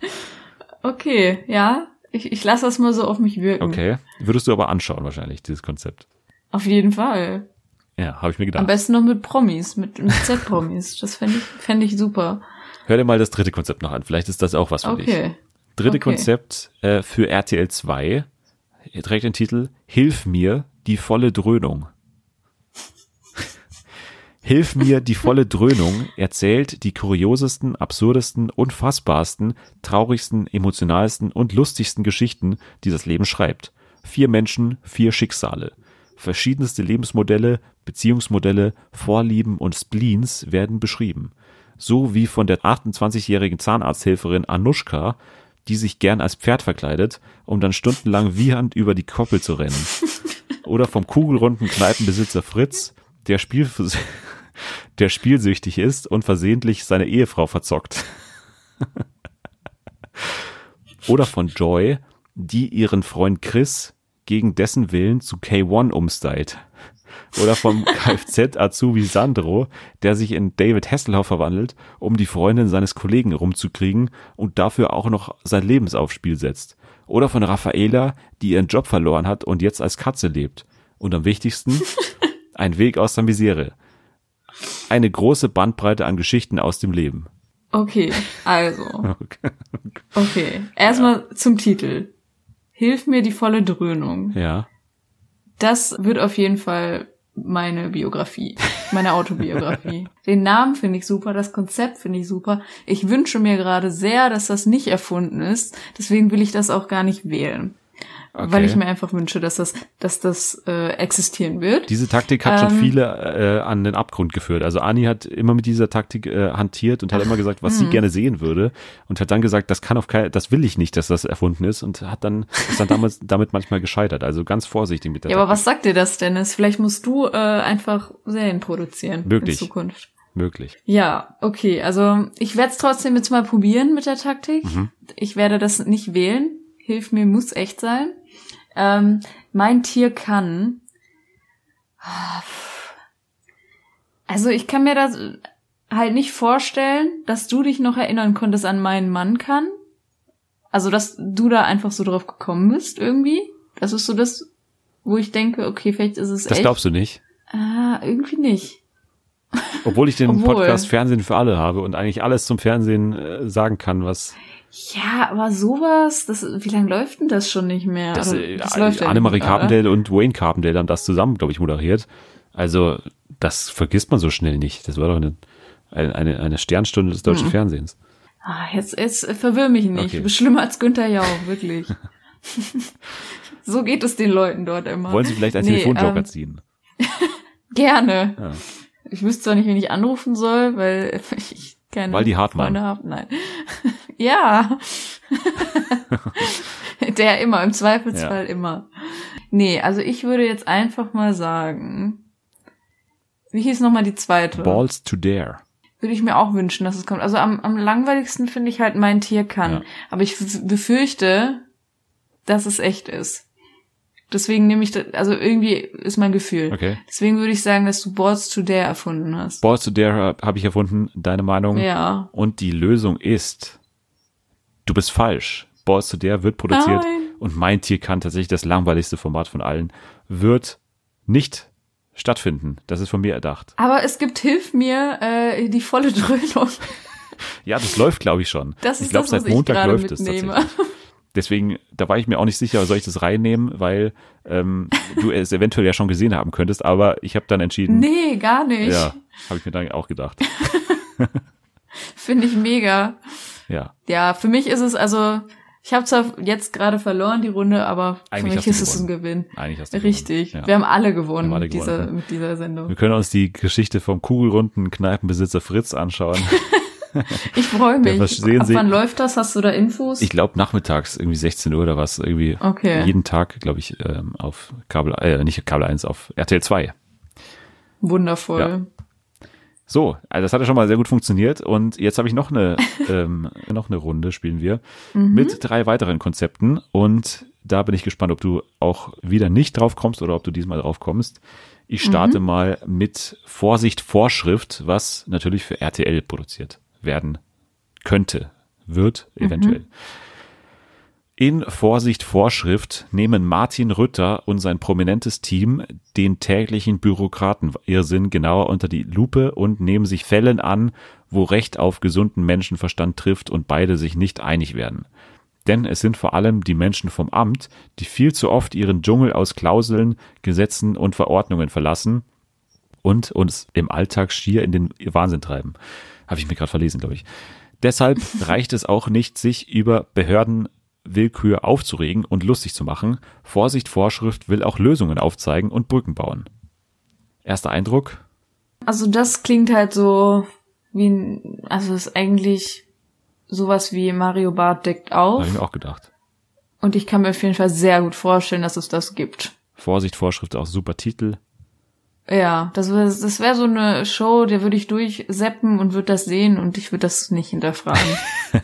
(laughs) okay, ja. Ich, ich lasse das mal so auf mich wirken. Okay. Würdest du aber anschauen wahrscheinlich, dieses Konzept. Auf jeden Fall. Ja, habe ich mir gedacht. Am besten noch mit Promis, mit, mit Z-Promis. Das fände ich, fänd ich super. Hör dir mal das dritte Konzept noch an. Vielleicht ist das auch was für Okay. dich. Dritte Okay. Konzept äh, für RTL 2 Er trägt den Titel Hilf mir die volle Dröhnung. Hilf mir die volle Dröhnung erzählt die kuriosesten, absurdesten, unfassbarsten, traurigsten, emotionalsten und lustigsten Geschichten, die das Leben schreibt. Vier Menschen, vier Schicksale. Verschiedenste Lebensmodelle, Beziehungsmodelle, Vorlieben und Spleens werden beschrieben. So wie von der 28-jährigen Zahnarzthelferin Anushka, die sich gern als Pferd verkleidet, um dann stundenlang wiehernd über die Koppel zu rennen. (laughs) Oder vom kugelrunden Kneipenbesitzer Fritz, der, Spiel, der spielsüchtig ist und versehentlich seine Ehefrau verzockt. Oder von Joy, die ihren Freund Chris gegen dessen Willen zu K1 umstylt. Oder vom (laughs) Kfz-Azubi Sandro, der sich in David Hasselhoff verwandelt, um die Freundin seines Kollegen rumzukriegen und dafür auch noch sein Leben aufs Spiel setzt. Oder von Raffaela, die ihren Job verloren hat und jetzt als Katze lebt. Und am wichtigsten, (laughs) ein Weg aus der Misere. Eine große Bandbreite an Geschichten aus dem Leben. Okay, also. (laughs) Okay. Okay. Erstmal zum Titel. Hilf mir die volle Dröhnung. Ja. Das wird auf jeden Fall meine Biografie, meine Autobiografie. (laughs) Den Namen finde ich super, das Konzept finde ich super. Ich wünsche mir gerade sehr, dass das nicht erfunden ist. Deswegen will ich das auch gar nicht wählen. Okay. Weil ich mir einfach wünsche, dass das, dass das äh, existieren wird. Diese Taktik hat schon Ähm, viele äh, an den Abgrund geführt. Also Ani hat immer mit dieser Taktik äh, hantiert und hat immer gesagt, was sie hm. gerne sehen würde und hat dann gesagt, das kann auf kein, das will ich nicht, dass das erfunden ist und hat dann ist dann damals (laughs) damit manchmal gescheitert. Also ganz vorsichtig mit der Ja, aber Taktik. was sagt dir das, Dennis? Vielleicht musst du äh, einfach Serien produzieren Möglich. in Zukunft. möglich. Ja, okay. Also ich werde es trotzdem jetzt mal probieren mit der Taktik. Mhm. Ich werde das nicht wählen. Hilf mir muss echt sein. Ähm, mein Tier kann. Also ich kann mir das halt nicht vorstellen, dass du dich noch erinnern konntest an meinen Mann kann. Also dass du da einfach so drauf gekommen bist irgendwie. Das ist so das, wo ich denke, okay, vielleicht ist es Das echt. glaubst du nicht? Ah, irgendwie nicht. Obwohl ich den (laughs) Obwohl. Podcast Fernsehen für alle habe und eigentlich alles zum Fernsehen äh, sagen kann, was Ja, aber sowas, das, wie lange läuft denn das schon nicht mehr? das, Oder äh, das läuft ja Annemarie oder? Carpendale und Wayne Carpendale haben das zusammen, glaube ich, moderiert. Also das vergisst man so schnell nicht. Das war doch eine, eine, eine, Sternstunde des deutschen Mhm. Fernsehens. Ah, jetzt, jetzt verwirr mich nicht. Okay. Schlimmer als Günther Jauch, wirklich. (laughs) so geht es den Leuten dort immer. Wollen Sie vielleicht einen Nee, Telefonjoker ähm, ziehen? (laughs) Gerne. Ja. Ich wüsste zwar nicht, wen ich anrufen soll, weil (laughs) ich keine Waldi Hartmann. Freunde. Nein. (laughs) ja. (laughs) Der immer, im Zweifelsfall immer. Nee, also ich würde jetzt einfach mal sagen, wie hieß nochmal die zweite? Balls to Dare. Würde ich mir auch wünschen, dass es kommt. Also am, am langweiligsten finde ich halt mein Tier kann. Ja. Aber ich befürchte, dass es echt ist. Deswegen nehme ich, das, also irgendwie ist mein Gefühl. Okay. Deswegen würde ich sagen, dass du Balls to Dare erfunden hast. Balls to Dare habe ich erfunden. Deine Meinung? Ja. Und die Lösung ist, du bist falsch. Balls to Dare wird produziert Nein. und mein Tier kann tatsächlich das langweiligste Format von allen, wird nicht stattfinden. Das ist von mir erdacht. Aber es gibt Hilf mir äh, die volle (laughs) Dröhnung. Ja, das läuft, glaube ich, schon. Das ich ist glaube, das, seit ich Montag läuft es mitnehme. tatsächlich. (laughs) Deswegen, da war ich mir auch nicht sicher, soll ich das reinnehmen, weil ähm, du es eventuell ja schon gesehen haben könntest, aber ich habe dann entschieden, Nee, gar nicht. ja, habe ich mir dann auch gedacht. (laughs) Finde ich mega. Ja. Ja, für mich ist es also, ich habe zwar jetzt gerade verloren die Runde, aber Eigentlich für mich ist es ein gewonnen. Gewinn. Eigentlich hast du Richtig. gewonnen. Wir Ja. haben alle gewonnen, Wir haben alle mit, dieser, gewonnen. mit dieser Sendung. Wir können uns die Geschichte vom kugelrunden Kneipenbesitzer Fritz anschauen. (laughs) (laughs) Ich freue mich. Ab Sie- wann läuft das? Hast du da Infos? Ich glaube nachmittags, irgendwie 16 Uhr oder was, irgendwie Okay. jeden Tag, glaube ich, ähm, auf Kabel, äh, nicht Kabel 1, auf RTL 2. Wundervoll. So, also das hat ja schon mal sehr gut funktioniert und jetzt habe ich noch eine (laughs) ähm, noch eine Runde spielen wir mit drei weiteren Konzepten und da bin ich gespannt, ob du auch wieder nicht drauf kommst oder ob du diesmal drauf kommst. Ich starte mal mit Vorsicht Vorschrift, was natürlich für RTL produziert werden könnte, wird eventuell. In Vorsicht Vorschrift nehmen Martin Rütter und sein prominentes Team den täglichen Bürokratenirrsinn genauer unter die Lupe und nehmen sich Fällen an, wo Recht auf gesunden Menschenverstand trifft und beide sich nicht einig werden. Denn es sind vor allem die Menschen vom Amt, die viel zu oft ihren Dschungel aus Klauseln, Gesetzen und Verordnungen verlassen und uns im Alltag schier in den Wahnsinn treiben. Habe ich mir gerade verlesen, glaube ich. Deshalb (laughs) reicht es auch nicht, sich über Behördenwillkür aufzuregen und lustig zu machen. Vorsicht, Vorschrift will auch Lösungen aufzeigen und Brücken bauen. Erster Eindruck? Also das klingt halt so wie ein, also ist eigentlich sowas wie Mario Bart deckt Habe auf. ich mir auch gedacht. Und ich kann mir auf jeden Fall sehr gut vorstellen, dass es das gibt. Vorsicht, Vorschrift, auch super Titel. Ja, das wäre das wär so eine Show, der würde ich durchseppen und würde das sehen und ich würde das nicht hinterfragen. (laughs)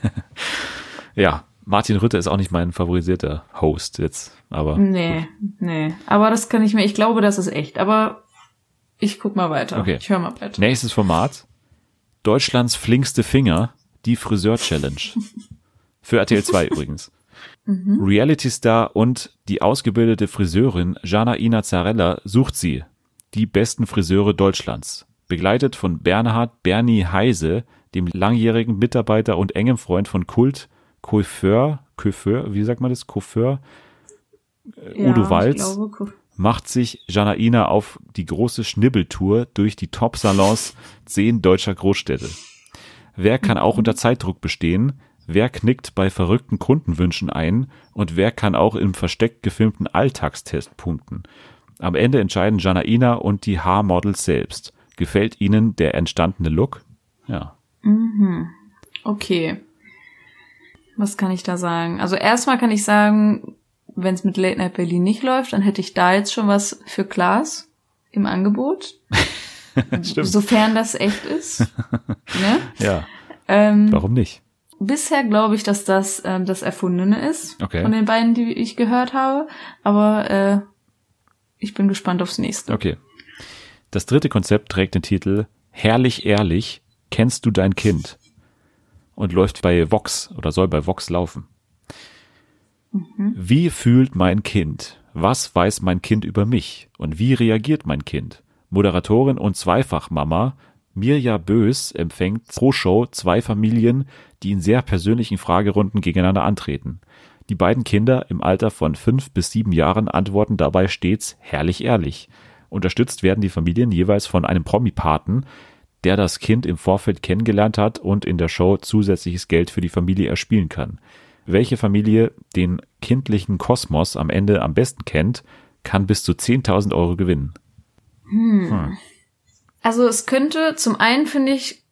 Ja, Martin Rütter ist auch nicht mein favorisierter Host jetzt, aber nee, nee. Aber das kann ich mir, ich glaube, das ist echt. Aber ich guck mal weiter. Okay. Ich höre mal weiter. Nächstes Format. Deutschlands flinkste Finger, die Friseur-Challenge. (laughs) Für RTL 2 übrigens. Reality-Star und die ausgebildete Friseurin Jana Ina Zarella sucht sie, die besten Friseure Deutschlands. Begleitet von Bernhard Bernie Heise, dem langjährigen Mitarbeiter und engem Freund von Kult, Coiffeur, Coiffeur, wie sagt man das? Coiffeur, Ja, Udo Walz macht sich Janaina auf die große Schnibbeltour durch die Top-Salons zehn deutscher Großstädte. Wer kann auch unter Zeitdruck bestehen? Wer knickt bei verrückten Kundenwünschen ein? Und wer kann auch im versteckt gefilmten Alltagstest punkten? Am Ende entscheiden Janaina und die Haarmodels selbst. Gefällt ihnen der entstandene Look? Ja. Okay. Was kann ich da sagen? Also erstmal kann ich sagen, wenn es mit Late Night Berlin nicht läuft, dann hätte ich da jetzt schon was für Klaas im Angebot. (laughs) Stimmt. Sofern das echt ist. (laughs) ne? Ja. ähm, Warum nicht? bisher glaube ich, dass das ähm, das Erfundene ist. Okay. Von den beiden, die ich gehört habe. Aber äh, ich bin gespannt aufs nächste. Okay. Das dritte Konzept trägt den Titel Herrlich ehrlich, kennst du dein Kind? Und läuft bei Vox oder soll bei Vox laufen. Wie fühlt mein Kind? Was weiß mein Kind über mich? Und wie reagiert mein Kind? Moderatorin und Zweifachmama Mirja Bös empfängt pro Show zwei Familien, die in sehr persönlichen Fragerunden gegeneinander antreten. Die beiden Kinder im Alter von fünf bis sieben Jahren antworten dabei stets herrlich ehrlich. Unterstützt werden die Familien jeweils von einem Promi-Paten, der das Kind im Vorfeld kennengelernt hat und in der Show zusätzliches Geld für die Familie erspielen kann. Welche Familie den kindlichen Kosmos am Ende am besten kennt, kann bis zu 10.000 Euro gewinnen. Also es könnte, zum einen finde ich,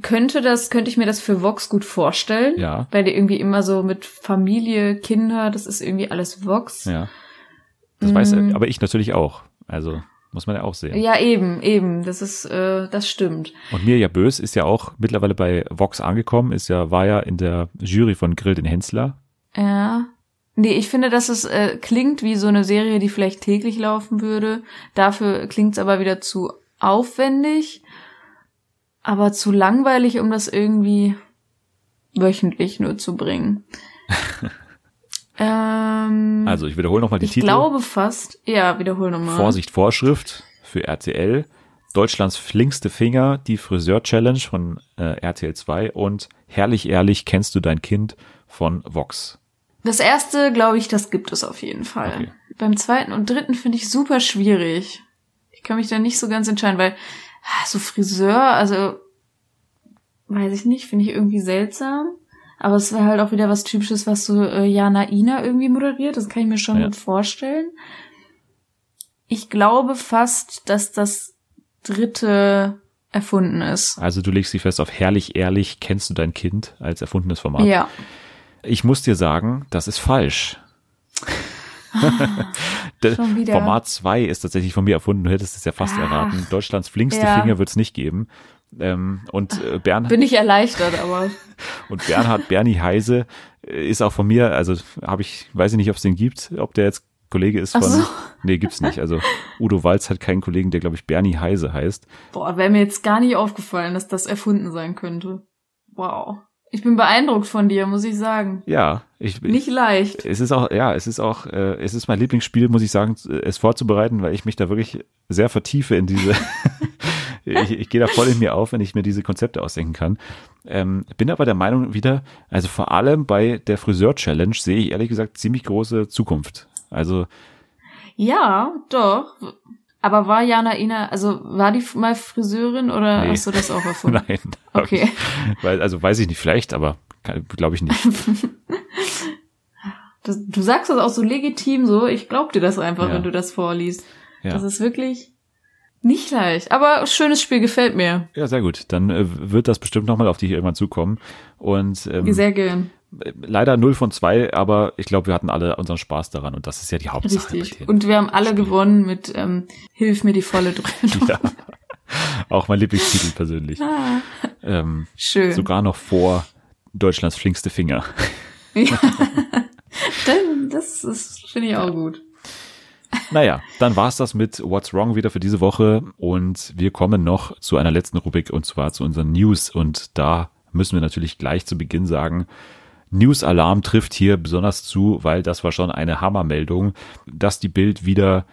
könnte das, könnte ich mir das für Vox gut vorstellen. Ja. Weil die irgendwie immer so mit Familie, Kinder, das ist irgendwie alles Vox. Ja. Das weiß aber ich natürlich auch. Also muss man ja auch sehen. Mm. Ja, eben, eben. Das ist, äh, das stimmt. Und Mirja Bös ist ja auch mittlerweile bei Vox angekommen, ist ja, war ja in der Jury von Grill den Hensler. Ja. Nee, ich finde, dass es äh, klingt wie so eine Serie, die vielleicht täglich laufen würde. Dafür klingt's aber wieder zu aufwendig, aber zu langweilig, um das irgendwie wöchentlich nur zu bringen. (laughs) ähm, Also ich wiederhole nochmal die ich Titel. glaube fast, ja, wiederhol nochmal. Vorsicht, Vorschrift für RTL. Deutschlands flinkste Finger, die Friseur-Challenge von äh, RTL 2 und Herrlich ehrlich kennst du dein Kind von Vox. Das erste, glaube ich, das gibt es auf jeden Fall. Okay. Beim zweiten und dritten finde ich super schwierig. Ich kann mich da nicht so ganz entscheiden, weil so Friseur, also weiß ich nicht, finde ich irgendwie seltsam. Aber es wäre halt auch wieder was Typisches, was so äh, Jana Ina irgendwie moderiert. Das kann ich mir schon Ja. gut vorstellen. Ich glaube fast, dass das dritte erfunden ist. Also du legst dich fest auf herrlich ehrlich, kennst du dein Kind als erfundenes Format. Ja. Ich muss dir sagen, das ist falsch. (laughs) Format 2 ist tatsächlich von mir erfunden, du hättest es ja fast Ach. erraten. Deutschlands flinkste Ja. Finger wird es nicht geben. Ähm, und äh, Bernhard, Bin ich erleichtert, aber (laughs) und Bernhard Bernie Heise äh, ist auch von mir, also habe ich, weiß ich nicht, ob es den gibt, ob der jetzt Kollege ist von. so. Nee, gibt's nicht. Also Udo Walz hat keinen Kollegen, der, glaube ich, Bernie Heise heißt. boah, wäre mir jetzt gar nicht aufgefallen, dass das erfunden sein könnte. Wow. Ich bin beeindruckt von dir, muss ich sagen. Ja, ich, Nicht leicht. es ist auch, ja, es ist auch, äh, es ist mein Lieblingsspiel, muss ich sagen, es vorzubereiten, weil ich mich da wirklich sehr vertiefe in diese, (laughs) ich, ich gehe da voll in mir auf, wenn ich mir diese Konzepte ausdenken kann. Ähm, bin aber der Meinung wieder, also vor allem bei der Friseur-Challenge sehe ich ehrlich gesagt ziemlich große Zukunft. Also, Ja, doch. Aber war Jana Ina, also war die mal Friseurin oder Nee. hast du das auch (laughs) erfunden? nein. Okay. Ich, weil, also weiß ich nicht, vielleicht, aber glaube ich nicht. (laughs) Das, du sagst das auch so legitim so. Ich glaub dir das einfach, Ja. wenn du das vorliest. Ja. Das ist wirklich nicht leicht. Aber schönes Spiel gefällt mir. Ja, sehr gut. Dann äh, wird das bestimmt nochmal auf dich irgendwann zukommen. Und ähm, Sehr gern. Leider 0 von 2, aber ich glaube, wir hatten alle unseren Spaß daran und das ist ja die Hauptsache. Richtig. Und wir haben alle gewonnen mit ähm, Hilf mir die volle Dröhnung. ja. Auch mein Lieblingstitel persönlich. Ah, Ähm, schön. sogar noch vor Deutschlands flinkste Finger. (laughs) Ja. Das ist, finde ich auch gut. Naja, dann war's das mit What's Wrong wieder für diese Woche und wir kommen noch zu einer letzten Rubrik und zwar zu unseren News und da müssen wir natürlich gleich zu Beginn sagen, News Alarm trifft hier besonders zu, weil das war schon eine Hammermeldung, dass die Bild wieder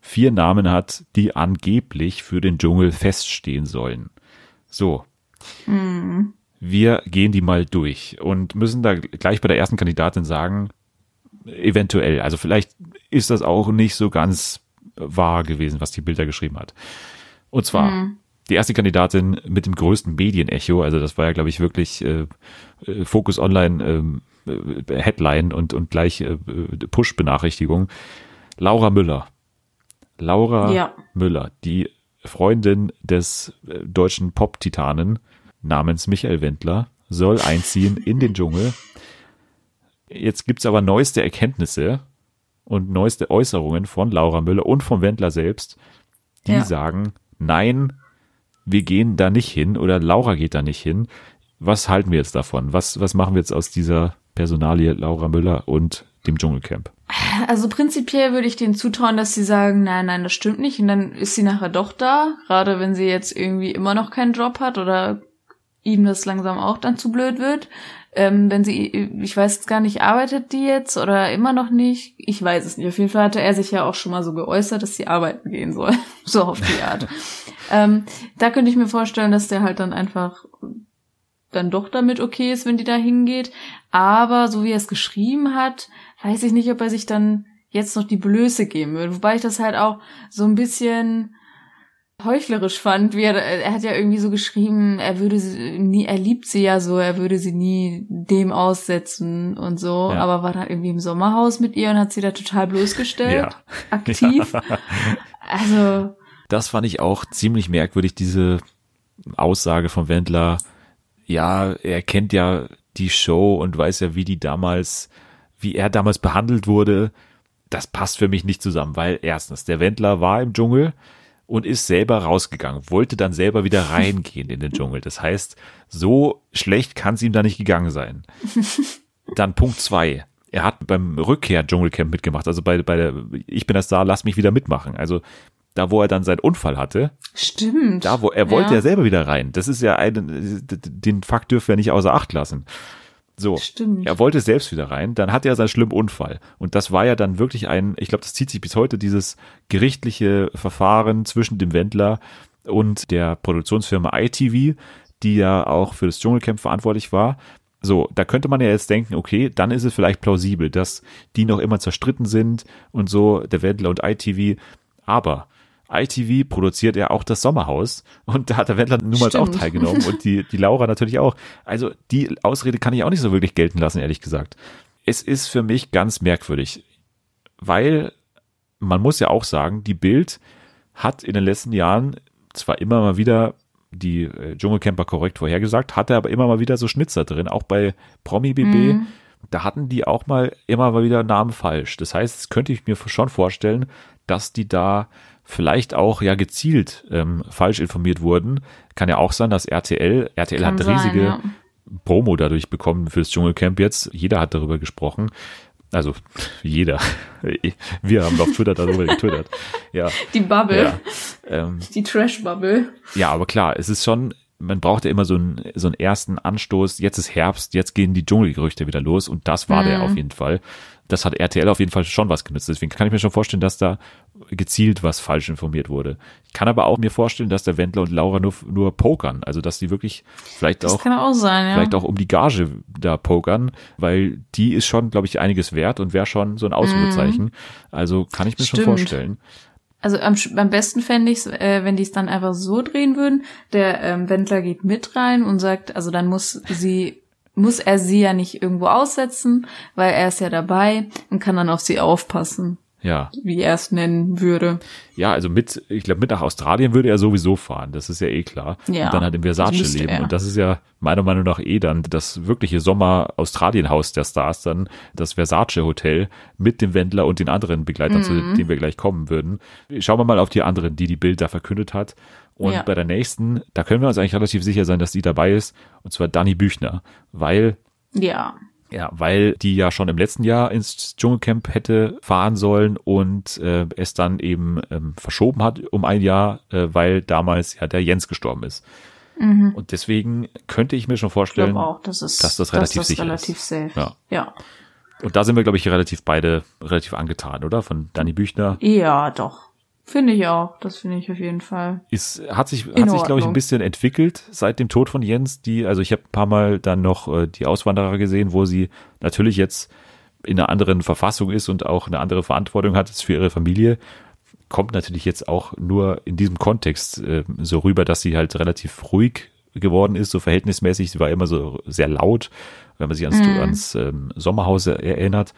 vier Namen hat, die angeblich für den Dschungel feststehen sollen. So. Wir gehen die mal durch und müssen da gleich bei der ersten Kandidatin sagen, eventuell, also vielleicht ist das auch nicht so ganz wahr gewesen, was die Bilder geschrieben hat. Und zwar die erste Kandidatin mit dem größten Medienecho, also das war ja, glaube ich, wirklich äh, äh, Focus Online ähm, äh, Headline und, und gleich äh, äh, Push-Benachrichtigung. Laura Müller. Laura Ja. Müller, die Freundin des äh, deutschen Pop-Titanen namens Michael Wendler, soll einziehen in den Dschungel. Jetzt gibt's aber neueste Erkenntnisse und neueste Äußerungen von Laura Müller und vom Wendler selbst, die Ja. sagen, nein, wir gehen da nicht hin oder Laura geht da nicht hin. Was halten wir jetzt davon? Was, was machen wir jetzt aus dieser Personalie Laura Müller und dem Dschungelcamp? Also prinzipiell würde ich denen zutrauen, dass sie sagen, nein, nein, das stimmt nicht. Und dann ist sie nachher doch da, gerade wenn sie jetzt irgendwie immer noch keinen Job hat oder ihm das langsam auch dann zu blöd wird. Ähm, wenn sie, ich weiß jetzt gar nicht, arbeitet die jetzt oder immer noch nicht? Ich weiß es nicht. Auf jeden Fall hatte er sich ja auch schon mal so geäußert, dass sie arbeiten gehen soll. (laughs) so auf die Art. Ähm, da könnte ich mir vorstellen, dass der halt dann einfach dann doch damit okay ist, wenn die da hingeht. Aber so wie er es geschrieben hat, weiß ich nicht, ob er sich dann jetzt noch die Blöße geben würde. Wobei ich das halt auch so ein bisschen heuchlerisch fand, wie er, er hat ja irgendwie so geschrieben, er würde sie nie, er liebt sie ja so, er würde sie nie dem aussetzen und so, Ja. aber war dann irgendwie im Sommerhaus mit ihr und hat sie da total bloßgestellt, Ja. aktiv. (laughs) Also, Das fand ich auch ziemlich merkwürdig, diese Aussage von Wendler. Ja, er kennt ja die Show und weiß ja, wie die damals, wie er damals behandelt wurde. Das passt für mich nicht zusammen, weil erstens, der Wendler war im Dschungel und ist selber rausgegangen, wollte dann selber wieder (laughs) reingehen in den Dschungel. Das heißt, so schlecht kann es ihm da nicht gegangen sein. (laughs) Dann Punkt zwei. Er hat beim Rückkehr Dschungelcamp mitgemacht, also bei, bei der Ich bin das da, lass mich wieder mitmachen. Also da, wo er dann seinen Unfall hatte, stimmt. da, wo er wollte Ja. ja selber wieder rein. Das ist ja ein, den Fakt dürfen wir nicht außer Acht lassen. So. Stimmt. Er wollte selbst wieder rein, dann hatte er seinen schlimmen Unfall. Und das war ja dann wirklich ein, ich glaube, das zieht sich bis heute, dieses gerichtliche Verfahren zwischen dem Wendler und der Produktionsfirma ITV, die ja auch für das Dschungelcamp verantwortlich war. So, da könnte man ja jetzt denken, okay, dann ist es vielleicht plausibel, dass die noch immer zerstritten sind und so, der Wendler und ITV. Aber ITV produziert ja auch das Sommerhaus und da hat der Wendler nun mal auch teilgenommen und die, die Laura natürlich auch. Also die Ausrede kann ich auch nicht so wirklich gelten lassen, ehrlich gesagt. Es ist für mich ganz merkwürdig, weil man muss ja auch sagen, die Bild hat in den letzten Jahren zwar immer mal wieder die äh, Dschungelcamper korrekt vorhergesagt, hatte aber immer mal wieder so Schnitzer drin, auch bei Promi BB. Da hatten die auch mal immer mal wieder Namen falsch. Das heißt, das könnte ich mir schon vorstellen, dass die da vielleicht auch ja gezielt ähm, falsch informiert wurden. Kann ja auch sein, dass RTL, RTL Kann hat sein, riesige ja. Promo dadurch bekommen fürs Dschungelcamp jetzt. Jeder hat darüber gesprochen. Also jeder. (laughs) Wir haben auf Twitter darüber getwittert. (laughs) Ja. Die Bubble, Ja. (laughs) Ähm, die Trash-Bubble. ja, aber klar, es ist schon, man braucht ja immer so einen, so einen ersten Anstoß. Jetzt ist Herbst, jetzt gehen die Dschungelgerüchte wieder los und das war der auf jeden Fall. Das hat RTL auf jeden Fall schon was genützt. Deswegen kann ich mir schon vorstellen, dass da gezielt was falsch informiert wurde. Ich kann aber auch mir vorstellen, dass der Wendler und Laura nur, nur pokern. Also, dass die wirklich vielleicht Das auch kann auch sein, ja. vielleicht auch um die Gage da pokern, weil die ist schon, glaube ich, einiges wert und wäre schon so ein Ausrufezeichen. Also kann ich mir schon Stimmt. vorstellen. Also am, am besten fände ich es, äh, wenn die es dann einfach so drehen würden. Der ähm, Wendler geht mit rein und sagt, also dann muss sie, muss er sie ja nicht irgendwo aussetzen, weil er ist ja dabei und kann dann auf sie aufpassen, Ja. wie er es nennen würde. Ja, also mit, ich glaube, mit nach Australien würde er sowieso fahren, das ist ja eh klar. Ja, und dann halt im Versace leben. er. Und das ist ja meiner Meinung nach eh dann das wirkliche Sommer-Australien-Haus der Stars, dann das Versace-Hotel mit dem Wendler und den anderen Begleitern, Mhm. zu denen wir gleich kommen würden. Schauen wir mal auf die anderen, die die Bild da verkündet hat. Und Ja. bei der nächsten, da können wir uns eigentlich relativ sicher sein, dass die dabei ist, und zwar Dani Büchner, weil Ja. ja, weil die ja schon im letzten Jahr ins Dschungelcamp hätte fahren sollen und äh, es dann eben ähm, verschoben hat um ein Jahr, äh, weil damals ja der Jens gestorben ist. Und deswegen könnte ich mir schon vorstellen, auch, das ist, dass das relativ dass das sicher relativ ist. safe. Ja. ja. und da sind wir, glaube ich, relativ beide relativ angetan, oder? Von Dani Büchner. Ja, doch. Finde ich auch. Das finde ich auf jeden Fall. Ist, hat sich, hat sich, glaube ich, ein bisschen entwickelt seit dem Tod von Jens. Die, also ich habe ein paar Mal dann noch äh, die Auswanderer gesehen, wo sie natürlich jetzt in einer anderen Verfassung ist und auch eine andere Verantwortung hat für ihre Familie. Kommt natürlich jetzt auch nur in diesem Kontext äh, so rüber, dass sie halt relativ ruhig geworden ist, so verhältnismäßig. Sie war immer so sehr laut, wenn man sich ans, ans ähm, Sommerhaus erinnert.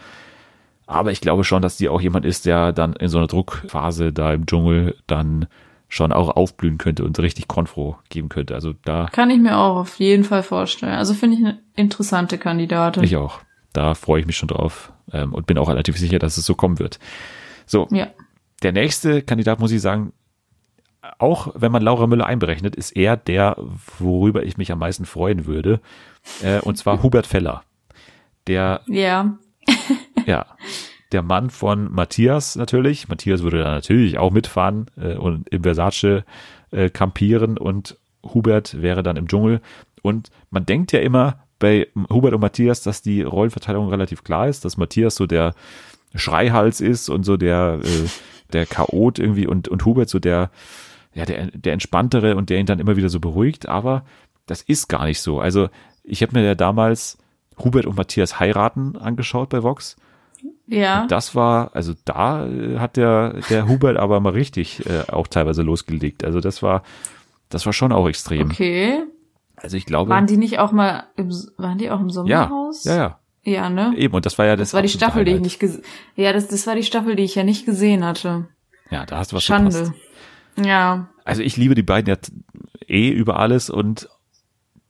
Aber ich glaube schon, dass die auch jemand ist, der dann in so einer Druckphase da im Dschungel dann schon auch aufblühen könnte und richtig Konfro geben könnte. Also da Kann ich mir auch auf jeden Fall vorstellen. Also finde ich eine interessante Kandidatin. ich auch. Da freue ich mich schon drauf ähm, und bin auch relativ sicher, dass es so kommen wird. So, ja. der nächste Kandidat, muss ich sagen, auch wenn man Laura Müller einberechnet, ist er der, worüber ich mich am meisten freuen würde. Äh, und zwar (laughs) Hubert Feller. Der Ja. (laughs) Ja, der Mann von Matthias natürlich. Matthias würde da natürlich auch mitfahren äh, und im Versace äh, kampieren und Hubert wäre dann im Dschungel. Und man denkt ja immer bei Hubert und Matthias, dass die Rollenverteilung relativ klar ist, dass Matthias so der Schreihals ist und so der, äh, der Chaot irgendwie und, und Hubert so der, ja, der, der entspanntere und der ihn dann immer wieder so beruhigt. Aber das ist gar nicht so. Also ich habe mir ja damals Hubert und Matthias heiraten angeschaut bei Vox. Ja. Das war, also da äh, hat der, der Hubert aber mal richtig äh, auch teilweise losgelegt. Also das war, das war schon auch extrem. Okay. Also ich glaube, Waren die nicht auch mal im, waren die auch im ja, Sommerhaus? ja, ja, Ja, ne? eben. Und das war ja das, Das war die Staffel, die ich Highlight. nicht gesehen, ja, das, das war die Staffel, die ich ja nicht gesehen hatte. Ja, da hast du was verpasst. Schande. Ja. Also ich liebe die beiden ja eh über alles und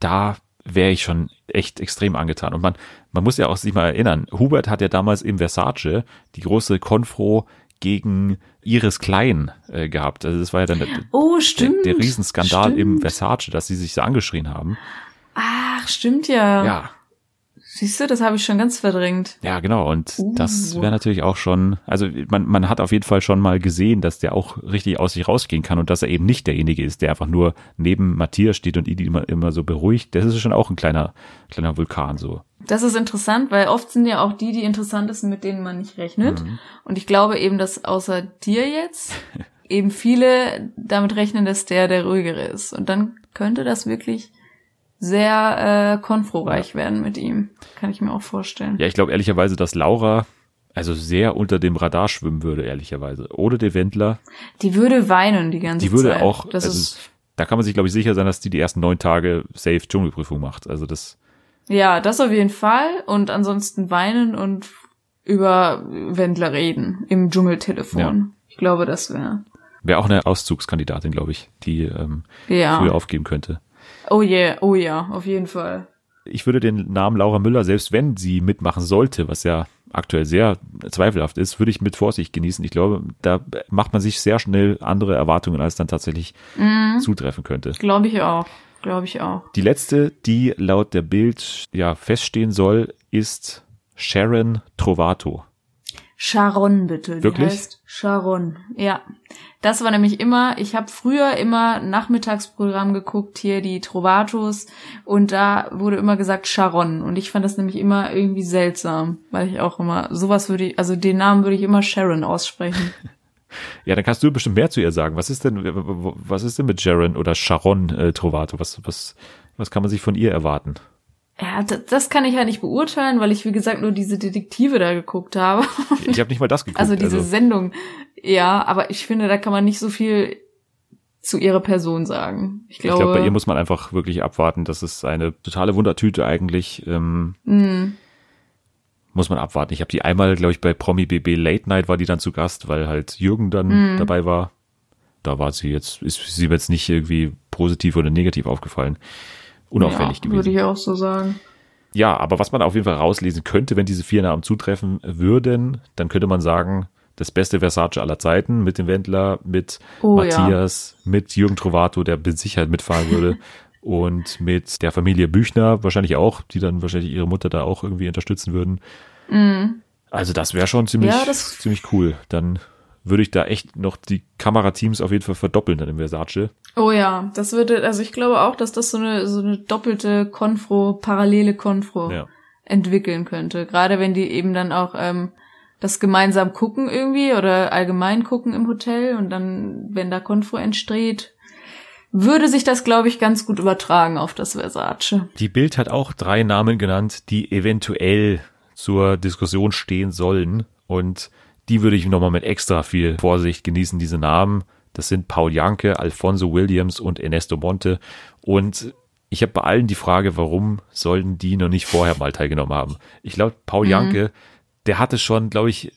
da wäre ich schon echt extrem angetan. Und man, man muss ja auch sich mal erinnern, Hubert hat ja damals im Versace die große Konfro gegen Iris Klein äh, gehabt. Also das war ja dann der, Oh, der, stimmt. der Riesenskandal im Stimmt. Versace, dass sie sich so angeschrien haben. Ach, stimmt ja. Ja, Siehst du, das habe ich schon ganz verdrängt. ja, genau. Und das Uh. wäre natürlich auch schon, also man, man hat auf jeden Fall schon mal gesehen, dass der auch richtig aus sich rausgehen kann und dass er eben nicht derjenige ist, der einfach nur neben Matthias steht und ihn immer, immer so beruhigt. Das ist schon auch ein kleiner, kleiner Vulkan so. Das ist interessant, weil oft sind ja auch die, die interessantesten, mit denen man nicht rechnet. Mhm. Und ich glaube eben, dass außer dir jetzt (laughs) eben viele damit rechnen, dass der der ruhigere ist. Und dann könnte das wirklich sehr äh, konfroreich werden mit ihm. Kann ich mir auch vorstellen. Ja, ich glaube ehrlicherweise, dass Laura also sehr unter dem Radar schwimmen würde, ehrlicherweise. Oder der Wendler. Die würde weinen die ganze Die würde Zeit. auch, Das also, ist, da kann man sich, glaube ich, sicher sein, dass die die ersten neun Tage safe Dschungelprüfung macht. Also das, ja, das auf jeden Fall. Und ansonsten weinen und über Wendler reden im Dschungeltelefon. Ja. Ich glaube, das wäre. wäre auch eine Auszugskandidatin, glaube ich, die ähm, Ja. früher aufgeben könnte. Oh yeah, oh ja, auf jeden Fall. Ich würde den Namen Laura Müller, selbst wenn sie mitmachen sollte, was ja aktuell sehr zweifelhaft ist, würde ich mit Vorsicht genießen. Ich glaube, da macht man sich sehr schnell andere Erwartungen, als dann tatsächlich zutreffen könnte. Glaube ich auch. Glaube ich auch. Die letzte, die laut der Bild ja feststehen soll, ist Sharon Trovato. Sharon bitte. Die Wirklich? heißt Sharon. Ja. Das war nämlich immer, ich habe früher immer Nachmittagsprogramm geguckt, hier die Trovatos, und da wurde immer gesagt Sharon. Und ich fand das nämlich immer irgendwie seltsam, weil ich auch immer, sowas würde ich, also den Namen würde ich immer Sharon aussprechen. (laughs) Ja, dann kannst du bestimmt mehr zu ihr sagen. Was ist denn, was ist denn mit Sharon oder Sharon äh, Trovato? Was, was, was kann man sich von ihr erwarten? Ja, das, kann ich halt nicht beurteilen, weil ich, wie gesagt, nur diese Detektive da geguckt habe. Ich habe nicht mal das geguckt. Also diese Sendung. Ja, aber ich finde, da kann man nicht so viel zu ihrer Person sagen. Ich ich glaube, glaube, bei ihr muss man einfach wirklich abwarten. Das ist eine totale Wundertüte eigentlich. Ähm, Mhm. Muss man abwarten. Ich habe die einmal, glaube ich, bei Promi BB Late Night war die dann zu Gast, weil halt Jürgen dann Mhm. dabei war. Da war sie jetzt, ist sie mir jetzt nicht irgendwie positiv oder negativ aufgefallen. Unauffällig ja, Würde gewesen. ich auch so sagen. Ja, aber was man auf jeden Fall rauslesen könnte, wenn diese vier Namen zutreffen würden, dann könnte man sagen, das beste Versace aller Zeiten mit dem Wendler, mit Oh, ja. Matthias, mit Jürgen Trovato, der mit Sicherheit mitfahren würde, (laughs) und mit der Familie Büchner wahrscheinlich auch, die dann wahrscheinlich ihre Mutter da auch irgendwie unterstützen würden. Also das wäre schon ziemlich. Ja, das- ziemlich cool. Dann würde ich da echt noch die Kamerateams auf jeden Fall verdoppeln dann im Versace. Oh ja, das würde, also ich glaube auch, dass das so eine, so eine doppelte Konfro, parallele Konfro Ja. entwickeln könnte. Gerade wenn die eben dann auch ähm, das gemeinsam gucken irgendwie oder allgemein gucken im Hotel und dann, wenn da Konfro entsteht, würde sich das, glaube ich, ganz gut übertragen auf das Versace. Die Bild hat auch drei Namen genannt, die eventuell zur Diskussion stehen sollen. Und die würde ich nochmal mit extra viel Vorsicht genießen, diese Namen. Das sind Paul Janke, Alfonso Williams und Ernesto Monte. Und ich habe bei allen die Frage, warum sollten die noch nicht vorher mal teilgenommen haben? Ich glaube, Paul Janke, der hatte schon, glaube ich,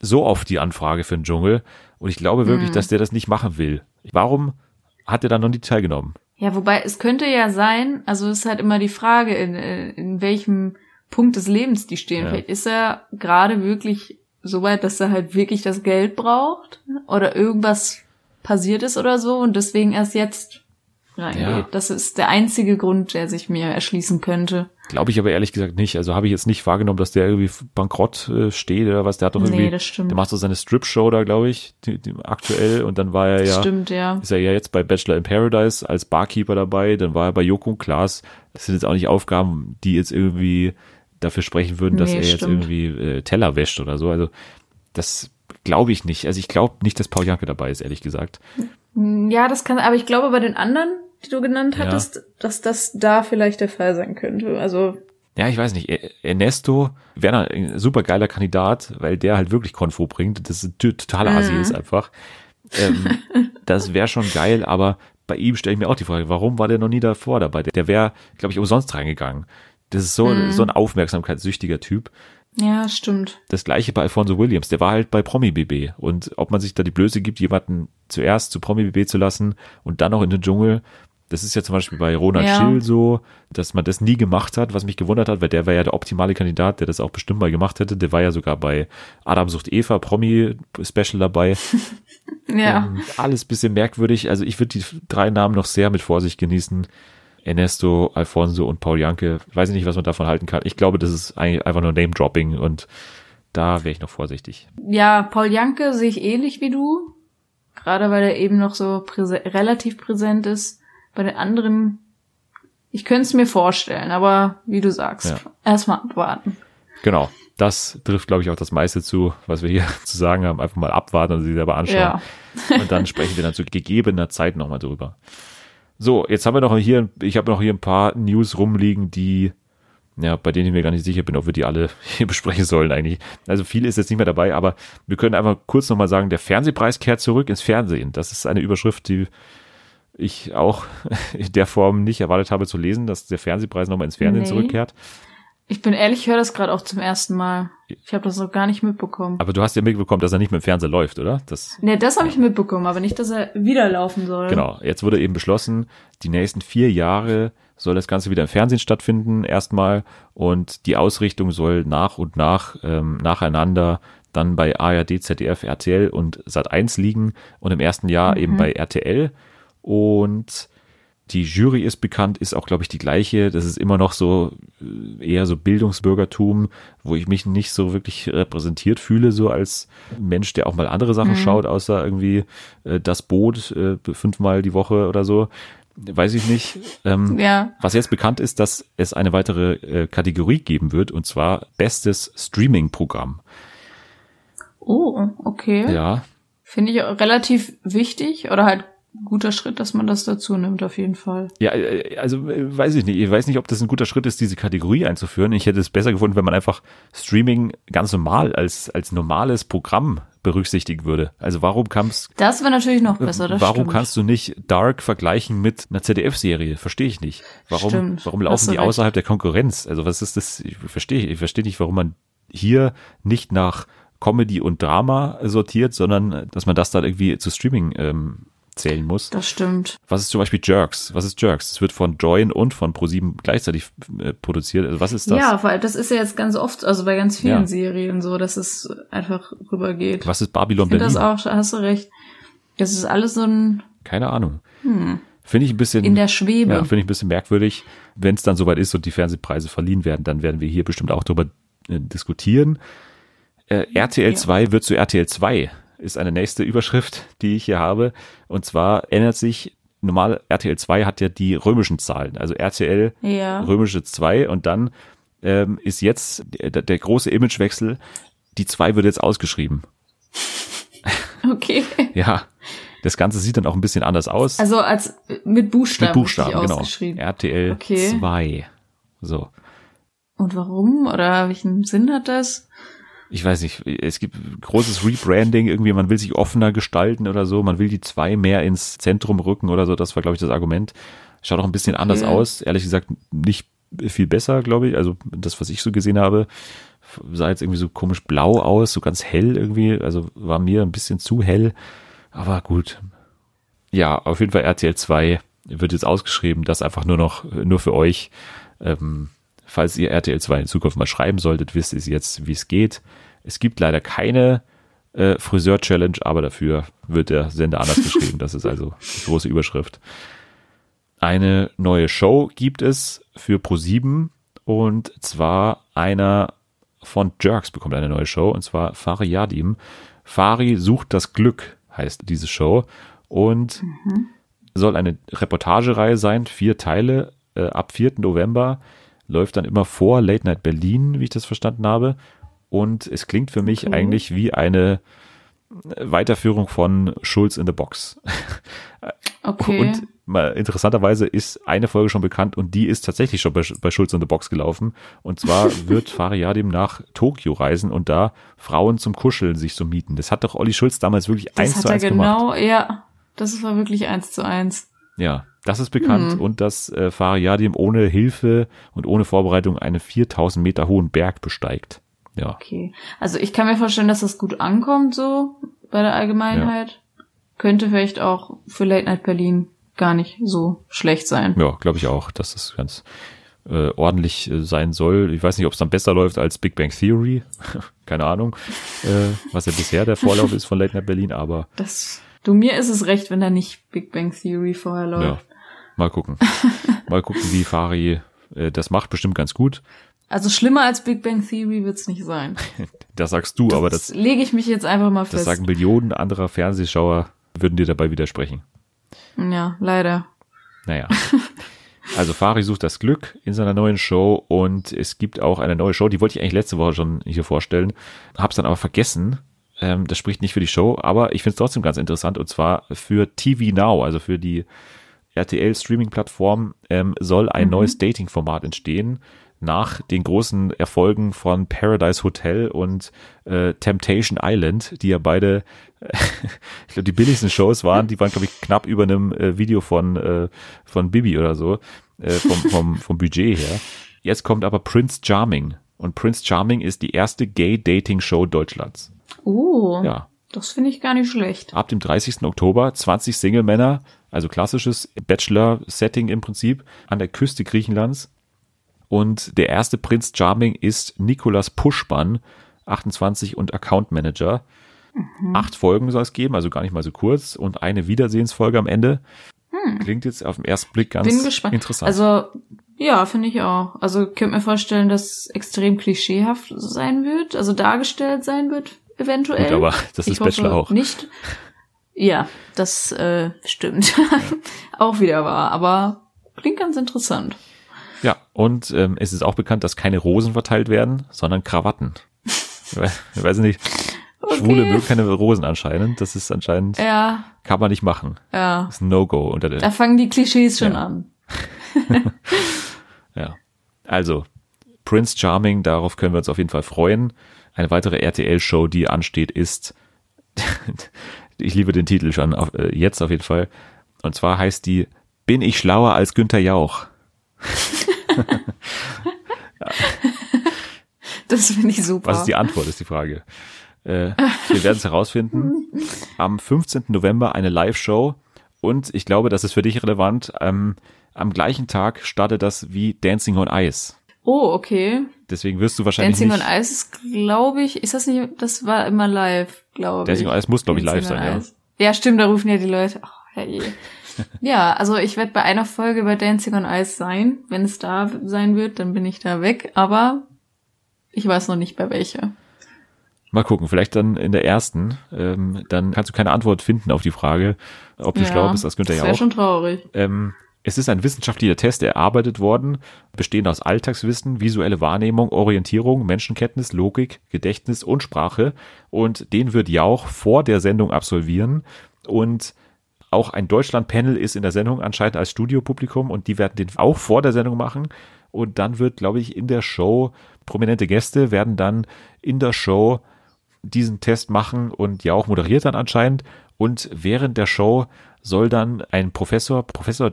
so oft die Anfrage für den Dschungel. Und ich glaube wirklich, dass der das nicht machen will. Warum hat er dann noch nicht teilgenommen? Ja, wobei es könnte ja sein, also es ist halt immer die Frage, in, äh, in welchem Punkt des Lebens die stehen. Ja. Vielleicht ist er gerade wirklich so weit, dass er halt wirklich das Geld braucht oder irgendwas passiert ist oder so und deswegen erst jetzt reingeht. Ja. Das ist der einzige Grund, der sich mir erschließen könnte. Glaube ich aber ehrlich gesagt nicht. Also habe ich jetzt nicht wahrgenommen, dass der irgendwie bankrott äh, steht oder was. Der hat doch Nee, irgendwie, das stimmt. der macht so seine Strip-Show da, glaube ich, die, die, aktuell. Und dann war er ja, Stimmt, ja. ist er ja jetzt bei Bachelor in Paradise als Barkeeper dabei. Dann war er bei Joko und Klaas. Das sind jetzt auch nicht Aufgaben, die jetzt irgendwie dafür sprechen würden, dass Nee, er jetzt stimmt. irgendwie äh, Teller wäscht oder so. Also das glaube ich nicht. Also ich glaube nicht, dass Paul Janke dabei ist, ehrlich gesagt. Ja, das kann, aber ich glaube bei den anderen, die du genannt Ja. hattest, dass das da vielleicht der Fall sein könnte. Also, Ja, ich weiß nicht. Ernesto wäre ein super geiler Kandidat, weil der halt wirklich Konfo bringt. Das ist totaler Asi ist einfach. Ähm, (laughs) das wäre schon geil, aber bei ihm stelle ich mir auch die Frage, warum war der noch nie davor dabei? Der, der wäre, glaube ich, umsonst reingegangen. Das ist so, so ein aufmerksamkeitssüchtiger Typ. ja, stimmt. Das gleiche bei Alfonso Williams, der war halt bei Promi BB. Und ob man sich da die Blöße gibt, jemanden zuerst zu Promi BB zu lassen und dann noch in den Dschungel, das ist ja zum Beispiel bei Ronald Ja. Schill so, dass man das nie gemacht hat, was mich gewundert hat, weil der wäre ja der optimale Kandidat, der das auch bestimmt mal gemacht hätte. Der war ja sogar bei Adam sucht Eva Promi-Special dabei. (laughs) Ja. Ähm, alles bisschen merkwürdig. Also ich würde die drei Namen noch sehr mit Vorsicht genießen. Ernesto, Alfonso und Paul Janke. Ich weiß nicht, was man davon halten kann. Ich glaube, das ist eigentlich einfach nur Name-Dropping und da wäre ich noch vorsichtig. Ja, Paul Janke sehe ich ähnlich wie du. Gerade weil er eben noch so präse relativ präsent ist. Bei den anderen, ich könnte es mir vorstellen, aber wie du sagst, Ja. erstmal abwarten. Genau. Das trifft, glaube ich, auch das meiste zu, was wir hier (laughs) zu sagen haben. Einfach mal abwarten und sie selber anschauen. Ja. Und dann sprechen wir dann zu gegebener Zeit nochmal drüber. So, jetzt haben wir noch hier, ich habe noch hier ein paar News rumliegen, die ja, bei denen ich mir gar nicht sicher bin, ob wir die alle (laughs) hier besprechen sollen eigentlich. Also viel ist jetzt nicht mehr dabei, aber wir können einfach kurz nochmal sagen, der Fernsehpreis kehrt zurück ins Fernsehen. Das ist eine Überschrift, die ich auch (laughs) in der Form nicht erwartet habe zu lesen, dass der Fernsehpreis nochmal ins Fernsehen Nee. zurückkehrt. Ich bin ehrlich, ich höre das gerade auch zum ersten Mal. Ich habe das noch gar nicht mitbekommen. Aber du hast ja mitbekommen, dass er nicht mehr im Fernsehen läuft, oder? Das, Ne, das habe ich mitbekommen, aber nicht, dass er wieder laufen soll. genau. Jetzt wurde eben beschlossen, die nächsten vier Jahre soll das Ganze wieder im Fernsehen stattfinden, erstmal. Und die Ausrichtung soll nach und nach, ähm, nacheinander dann bei ARD, ZDF, RTL und Sat1 liegen und im ersten Jahr eben bei RTL. Und die Jury ist bekannt, ist auch, glaube ich, die gleiche. Das ist immer noch so äh, eher so Bildungsbürgertum, wo ich mich nicht so wirklich repräsentiert fühle, so als Mensch, der auch mal andere Sachen schaut, außer irgendwie äh, das Boot äh, fünfmal die Woche oder so. Weiß ich nicht. Ähm, Ja. Was jetzt bekannt ist, dass es eine weitere äh, Kategorie geben wird, und zwar Bestes Streaming-Programm. Oh, okay. Ja, Finde ich relativ wichtig oder halt guter Schritt, dass man das dazu nimmt, auf jeden Fall. Ja, äh, also äh, weiß ich nicht. Ich weiß nicht, ob das ein guter Schritt ist, diese Kategorie einzuführen. Ich hätte es besser gefunden, wenn man einfach Streaming ganz normal als, als normales Programm berücksichtigen würde. Also warum kannst Das wäre natürlich noch besser, das warum stimmt. kannst du nicht Dark vergleichen mit einer ZDF-Serie? Verstehe ich nicht. Warum, Stimmt, warum laufen die recht. außerhalb der Konkurrenz? Also was ist das? Ich verstehe, ich verstehe nicht, warum man hier nicht nach Comedy und Drama sortiert, sondern äh, dass man das dann irgendwie zu Streaming ähm, zählen muss. Das stimmt. Was ist zum Beispiel Jerks? Was ist Jerks? Es wird von Join und von ProSieben gleichzeitig äh, produziert. Also was ist das? Ja, weil das ist ja jetzt ganz oft, also bei ganz vielen Ja. Serien so, dass es einfach rübergeht. Was ist Babylon Ich Berlin? das auch, hast du recht. Das ist alles so ein Keine Ahnung. Finde ich ein bisschen in der Schwebe. Ja, finde ich ein bisschen merkwürdig. Wenn es dann soweit ist und die Fernsehpreise verliehen werden, dann werden wir hier bestimmt auch drüber äh, diskutieren. Äh, RTL Ja. 2 wird zu RTL 2, ist eine nächste Überschrift, die ich hier habe. Und zwar ändert sich, normal RTL 2 hat ja die römischen Zahlen, also RTL Ja. römische 2 und dann ähm, ist jetzt der, der große Imagewechsel, die 2 wird jetzt ausgeschrieben. Okay. (laughs) Ja, das Ganze sieht dann auch ein bisschen anders aus. Also als mit Buchstaben, Mit Buchstaben, genau. RTL Okay. 2. So. Und warum? Oder welchen Sinn hat das? Ich weiß nicht, es gibt großes Rebranding, irgendwie, man will sich offener gestalten oder so, man will die zwei mehr ins Zentrum rücken oder so, das war, glaube ich, das Argument. Schaut auch ein bisschen anders Okay. aus, ehrlich gesagt, nicht viel besser, glaube ich, also das, was ich so gesehen habe, sah jetzt irgendwie so komisch blau aus, so ganz hell irgendwie, also war mir ein bisschen zu hell, aber gut. Ja, auf jeden Fall RTL 2 wird jetzt ausgeschrieben, das einfach nur noch, nur für euch, ähm, falls ihr RTL 2 in Zukunft mal schreiben solltet, wisst ihr jetzt, wie es geht. Es gibt leider keine äh, Friseur-Challenge, aber dafür wird der Sender anders (laughs) geschrieben. Das ist also die große Überschrift. Eine neue Show gibt es für Pro7 und zwar einer von Jerks bekommt eine neue Show und zwar Fari Yadim. Fari sucht das Glück heißt diese Show und soll eine Reportagereihe sein, vier Teile äh, ab 4. November läuft dann immer vor Late Night Berlin, wie ich das verstanden habe. Und es klingt für mich Okay. eigentlich wie eine Weiterführung von Schulz in the Box. (laughs) Okay. Und mal interessanterweise ist eine Folge schon bekannt und die ist tatsächlich schon bei, bei Schulz in the Box gelaufen. Und zwar (laughs) wird Fariadim nach Tokio reisen und da Frauen zum Kuscheln sich so mieten. Das hat doch Olli Schulz damals wirklich das eins zu eins gemacht. genau, ja. Das war wirklich eins zu eins. Ja, das ist bekannt Hm. und dass äh, Fariadim ohne Hilfe und ohne Vorbereitung einen 4000 Meter hohen Berg besteigt. Ja, Okay. Also ich kann mir vorstellen, dass das gut ankommt so bei der Allgemeinheit. Könnte vielleicht auch für Late Night Berlin gar nicht so schlecht sein. ja, glaube ich auch, dass das ganz äh, ordentlich äh, sein soll. Ich weiß nicht, ob es dann besser läuft als Big Bang Theory. (laughs) Keine Ahnung, äh, was ja bisher der Vorlauf ist von Late Night Berlin, aber Das, du, mir ist es recht, wenn da nicht Big Bang Theory vorher ja, läuft. mal gucken. (laughs) mal gucken, wie Fari äh, das macht, bestimmt ganz gut. Also schlimmer als Big Bang Theory wird's nicht sein. (laughs) Das sagst du, aber das, lege ich mich jetzt einfach mal das fest. sagen Millionen anderer Fernsehschauer, würden dir dabei widersprechen. ja, leider. Naja. (laughs) Also Fari sucht das Glück in seiner neuen Show und es gibt auch eine neue Show, die wollte ich eigentlich letzte Woche schon hier vorstellen, hab's dann aber vergessen. Ähm, das spricht nicht für die Show, aber ich finde es trotzdem ganz interessant und zwar für TV Now, also für die RTL Streaming Plattform ähm, soll ein neues Dating-Format entstehen nach den großen Erfolgen von Paradise Hotel und äh, Temptation Island, die ja beide, (laughs) ich glaube, die billigsten Shows waren, die waren, glaube ich, knapp über einem äh, Video von, äh, von Bibi oder so, äh, vom, vom, vom Budget her. Jetzt kommt aber Prince Charming. Und Prince Charming ist die erste Gay-Dating-Show Deutschlands. Oh, Ja. das finde ich gar nicht schlecht. Ab dem 30. Oktober 20 Single-Männer, also klassisches Bachelor-Setting im Prinzip, an der Küste Griechenlands. Und der erste Prinz Charming ist Nikolas Puschmann, 28 und Account Manager. Acht Folgen soll es geben, also gar nicht mal so kurz. Und eine Wiedersehensfolge am Ende. Klingt jetzt auf den ersten Blick ganz Bin gespannt. interessant. Also, ja, finde ich auch. Also, könnte mir vorstellen, dass es extrem klischeehaft sein wird, also dargestellt sein wird, eventuell. Gut, aber das ich ist Bachelor hoffe auch. Nicht. Ja, das äh, stimmt. (laughs) auch wieder wahr, aber klingt ganz interessant. Ja, und ähm, es ist auch bekannt, dass keine Rosen verteilt werden, sondern Krawatten. Ich weiß, ich nicht, Schwule mögen keine Rosen anscheinend. Das ist anscheinend, Ja, kann man nicht machen. ja. Das ist ein No-Go unter Da der. fangen die Klischees schon Ja. an. (laughs) Ja. Also, Prince Charming, darauf können wir uns auf jeden Fall freuen. Eine weitere RTL-Show, die ansteht, ist, (laughs) ich liebe den Titel schon, auf, äh, jetzt auf jeden Fall. Und zwar heißt die Bin ich schlauer als Günther Jauch? (laughs) Das finde ich super. Was ist die Antwort, ist die Frage. Äh, wir werden es herausfinden. Am 15. November eine Live-Show und ich glaube, das ist für dich relevant. Ähm, am gleichen Tag startet das wie Dancing on Ice. Oh, okay. Deswegen wirst du wahrscheinlich Dancing nicht. on Ice ist, glaube ich, ist das nicht, das war immer live, glaube ich. Dancing on Ice muss, glaube ich, live sein, ja. Ja, stimmt, da rufen ja die Leute. Oh, herrje. (laughs) ja, also ich werde bei einer Folge bei Dancing on Ice sein. Wenn es da sein wird, dann bin ich da weg, aber ich weiß noch nicht bei welcher. Mal gucken, vielleicht dann in der ersten. Ähm, dann kannst du keine Antwort finden auf die Frage, ob du schlauer bist als Günther Das wäre schon traurig. Ähm, es ist ein wissenschaftlicher Test erarbeitet worden, bestehend aus Alltagswissen, visuelle Wahrnehmung, Orientierung, Menschenkenntnis, Logik, Gedächtnis und Sprache. Und den wird Jauch vor der Sendung absolvieren. Und auch ein Deutschland-Panel ist in der Sendung anscheinend als Studiopublikum und die werden den auch vor der Sendung machen. Und dann wird, glaube ich, in der Show, prominente Gäste werden dann in der Show diesen Test machen und Jauch moderiert dann anscheinend. Und während der Show soll dann ein Professor, Professor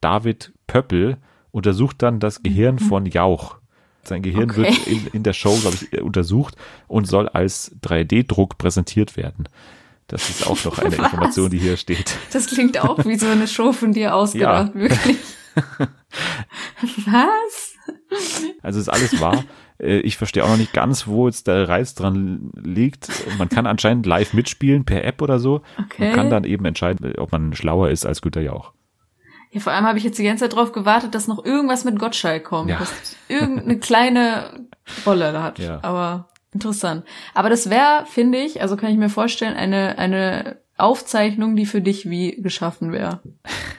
David Pöppel, untersucht dann das Gehirn von Jauch. Sein Gehirn Okay. wird in, in der Show, glaube ich, äh, untersucht und soll als 3D-Druck präsentiert werden. Das ist auch noch eine (laughs) Was? Information, die hier steht. Das klingt auch wie so eine Show von dir (laughs) ausgedacht, wirklich. Was? Also ist alles wahr. Äh, Ich verstehe auch noch nicht ganz, wo jetzt der Reiz dran liegt. Man kann anscheinend live mitspielen per App oder so Okay. und kann dann eben entscheiden, ob man schlauer ist als Günther Jauch. Ja, vor allem habe ich jetzt die ganze Zeit drauf gewartet, dass noch irgendwas mit Gottschalk kommt. Ja. Dass irgendeine kleine Rolle da hat. Ja. Aber interessant. Aber das wäre, finde ich, also kann ich mir vorstellen, eine, eine Aufzeichnung, die für dich wie geschaffen wäre.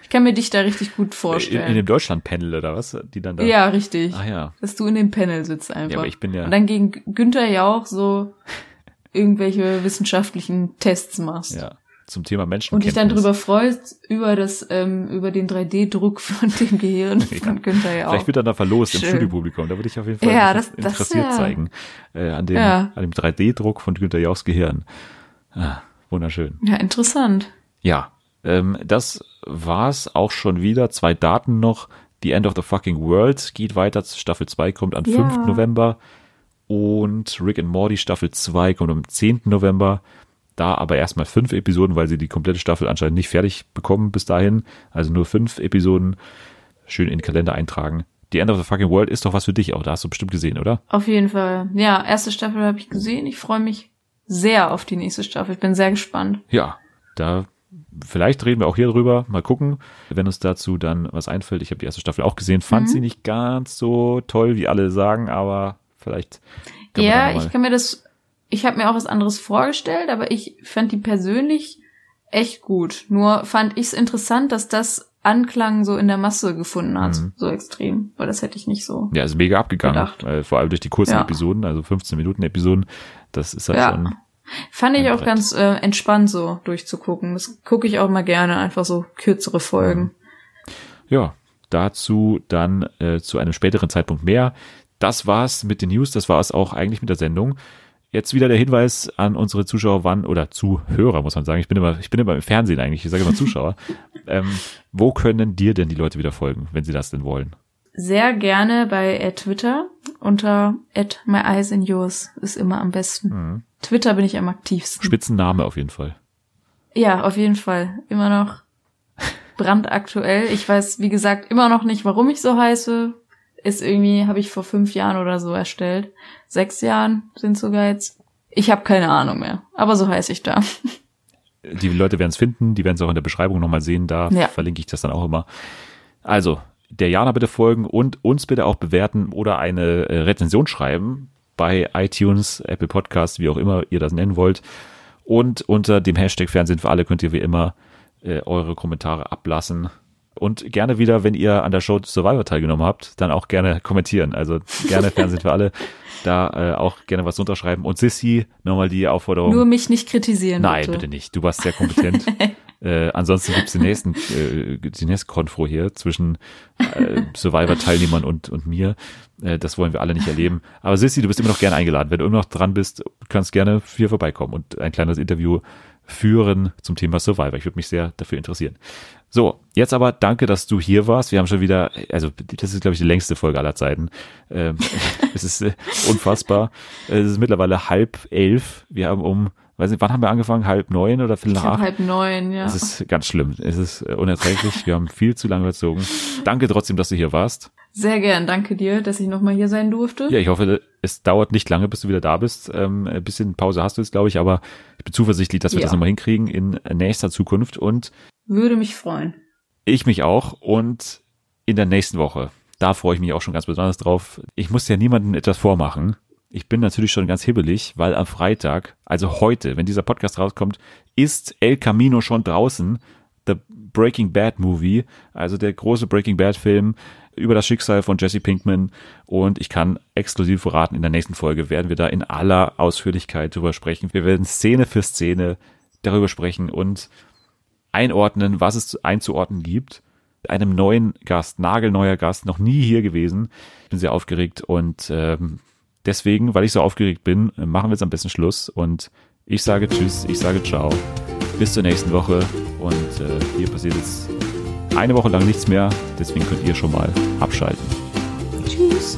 Ich kann mir dich da richtig gut In, vorstellen. in dem Deutschland-Panel oder was? Die dann da. ja, richtig. Ah ja. Dass du in dem Panel sitzt einfach. Ja, aber ich bin ja- Und dann gegen Günther Jauch so irgendwelche wissenschaftlichen Tests machst. Ja. Zum Thema Und Menschenkenntnis. dich dann drüber freust, über das, ähm, über den 3D-Druck von dem Gehirn (laughs) von Günther Jauch. Vielleicht wird dann da verlost im Schön. Studiopublikum. Da würde ich auf jeden Fall Ja, das- das interessiert wär- zeigen. Äh, an dem, Ja. an dem 3D-Druck von Günther Jauchs Gehirn. Ah, wunderschön. Ja, interessant. Ja, ähm, das war's auch schon wieder. Zwei Daten noch. The End of the Fucking World geht weiter. Staffel 2 kommt am Ja. 5. November. Und Rick and Morty Staffel 2 kommt am 10. November. Da aber erstmal fünf Episoden, weil sie die komplette Staffel anscheinend nicht fertig bekommen bis dahin. Also nur fünf Episoden. Schön in den Kalender eintragen. The End of the Fucking World ist doch was für dich auch. Da hast du bestimmt gesehen, oder? Auf jeden Fall. Ja, erste Staffel habe ich gesehen. Ich freue mich sehr auf die nächste Staffel. Ich bin sehr gespannt. Ja, da vielleicht reden wir auch hier drüber. Mal gucken, wenn uns dazu dann was einfällt. Ich habe die erste Staffel auch gesehen, fand Mhm. sie nicht ganz so toll, wie alle sagen, aber vielleicht. Ja, ich kann mir das, ich habe mir auch was anderes vorgestellt, aber ich fand die persönlich echt gut. Nur fand ich es interessant, dass das Anklang so in der Masse gefunden hat, Mhm. so extrem, weil das hätte ich nicht so. ja, ist mega abgegangen, gedacht. äh, vor allem durch die kurzen Ja. Episoden, also 15 Minuten Episoden. Das ist halt Ja. schon. Fand ich auch Brett. ganz äh, entspannt so durchzugucken. Das gucke ich auch mal gerne, einfach so kürzere Folgen. Ja, dazu dann äh, zu einem späteren Zeitpunkt mehr. Das war's mit den News, das war's auch eigentlich mit der Sendung. Jetzt wieder der Hinweis an unsere Zuschauer, wann oder Zuhörer, muss man sagen. Ich bin immer, ich bin immer im Fernsehen eigentlich, ich sage immer Zuschauer. (laughs) ähm, wo können dir denn die Leute wieder folgen, wenn sie das denn wollen? Sehr gerne bei äh, Twitter unter at my eyes in yours ist immer am besten. Mhm. Twitter bin ich am aktivsten. Spitzenname auf jeden Fall. Ja, auf jeden Fall. Immer noch brandaktuell. Ich weiß, wie gesagt, immer noch nicht, warum ich so heiße. Ist irgendwie, habe ich vor fünf Jahren oder so erstellt. Sechs Jahren sind sogar jetzt. Ich habe keine Ahnung mehr. Aber so heiße ich da. Die Leute werden es finden, die werden es auch in der Beschreibung nochmal sehen, da ja. verlinke ich das dann auch immer. Also, der Jana bitte folgen und uns bitte auch bewerten oder eine äh, Rezension schreiben bei iTunes, Apple Podcasts, wie auch immer ihr das nennen wollt. Und unter dem Hashtag Fernsehen für alle könnt ihr wie immer äh, eure Kommentare ablassen. Und gerne wieder, wenn ihr an der Show Survivor teilgenommen habt, dann auch gerne kommentieren. Also gerne (laughs) Fernsehen für alle. Da äh, auch gerne was unterschreiben. Und Sissy, nochmal die Aufforderung. Nur mich nicht kritisieren. Nein, bitte, bitte nicht. Du warst sehr kompetent. (laughs) Äh, ansonsten gibt's den nächsten, äh, die nächste Konfro hier zwischen äh, Survivor-Teilnehmern und, und mir. Äh, das wollen wir alle nicht erleben. Aber Sissi, du bist immer noch gerne eingeladen. Wenn du immer noch dran bist, kannst gerne hier vorbeikommen und ein kleines Interview führen zum Thema Survivor. Ich würde mich sehr dafür interessieren. So, jetzt aber danke, dass du hier warst. Wir haben schon wieder, also das ist, glaube ich, die längste Folge aller Zeiten. Ähm, (laughs) es ist äh, unfassbar. Es ist mittlerweile halb elf. Wir haben um weiß nicht, wann haben wir angefangen? Halb neun oder viel nach acht? Halb neun, ja. Es ist ganz schlimm. Es ist äh, unerträglich. Wir haben viel zu lange überzogen. Danke trotzdem, dass du hier warst. Sehr gern. Danke dir, dass ich nochmal hier sein durfte. Ja, ich hoffe, es dauert nicht lange, bis du wieder da bist. Ähm, ein bisschen Pause hast du jetzt, glaube ich, aber ich bin zuversichtlich, dass wir ja. das nochmal hinkriegen in nächster Zukunft und würde mich freuen. Ich mich auch und in der nächsten Woche. Da freue ich mich auch schon ganz besonders drauf. Ich muss ja niemandem etwas vormachen. Ich bin natürlich schon ganz hibbelig, weil am Freitag, also heute, wenn dieser Podcast rauskommt, ist El Camino schon draußen. The Breaking Bad Movie, also der große Breaking Bad Film über das Schicksal von Jesse Pinkman. Und ich kann exklusiv verraten, in der nächsten Folge werden wir da in aller Ausführlichkeit drüber sprechen. Wir werden Szene für Szene darüber sprechen und einordnen, was es einzuordnen gibt. Einem neuen Gast, nagelneuer Gast, noch nie hier gewesen. Ich bin sehr aufgeregt und ähm, deswegen, weil ich so aufgeregt bin, machen wir jetzt am besten Schluss und ich sage Tschüss, ich sage Ciao. Bis zur nächsten Woche und äh, hier passiert jetzt eine Woche lang nichts mehr, deswegen könnt ihr schon mal abschalten. Tschüss.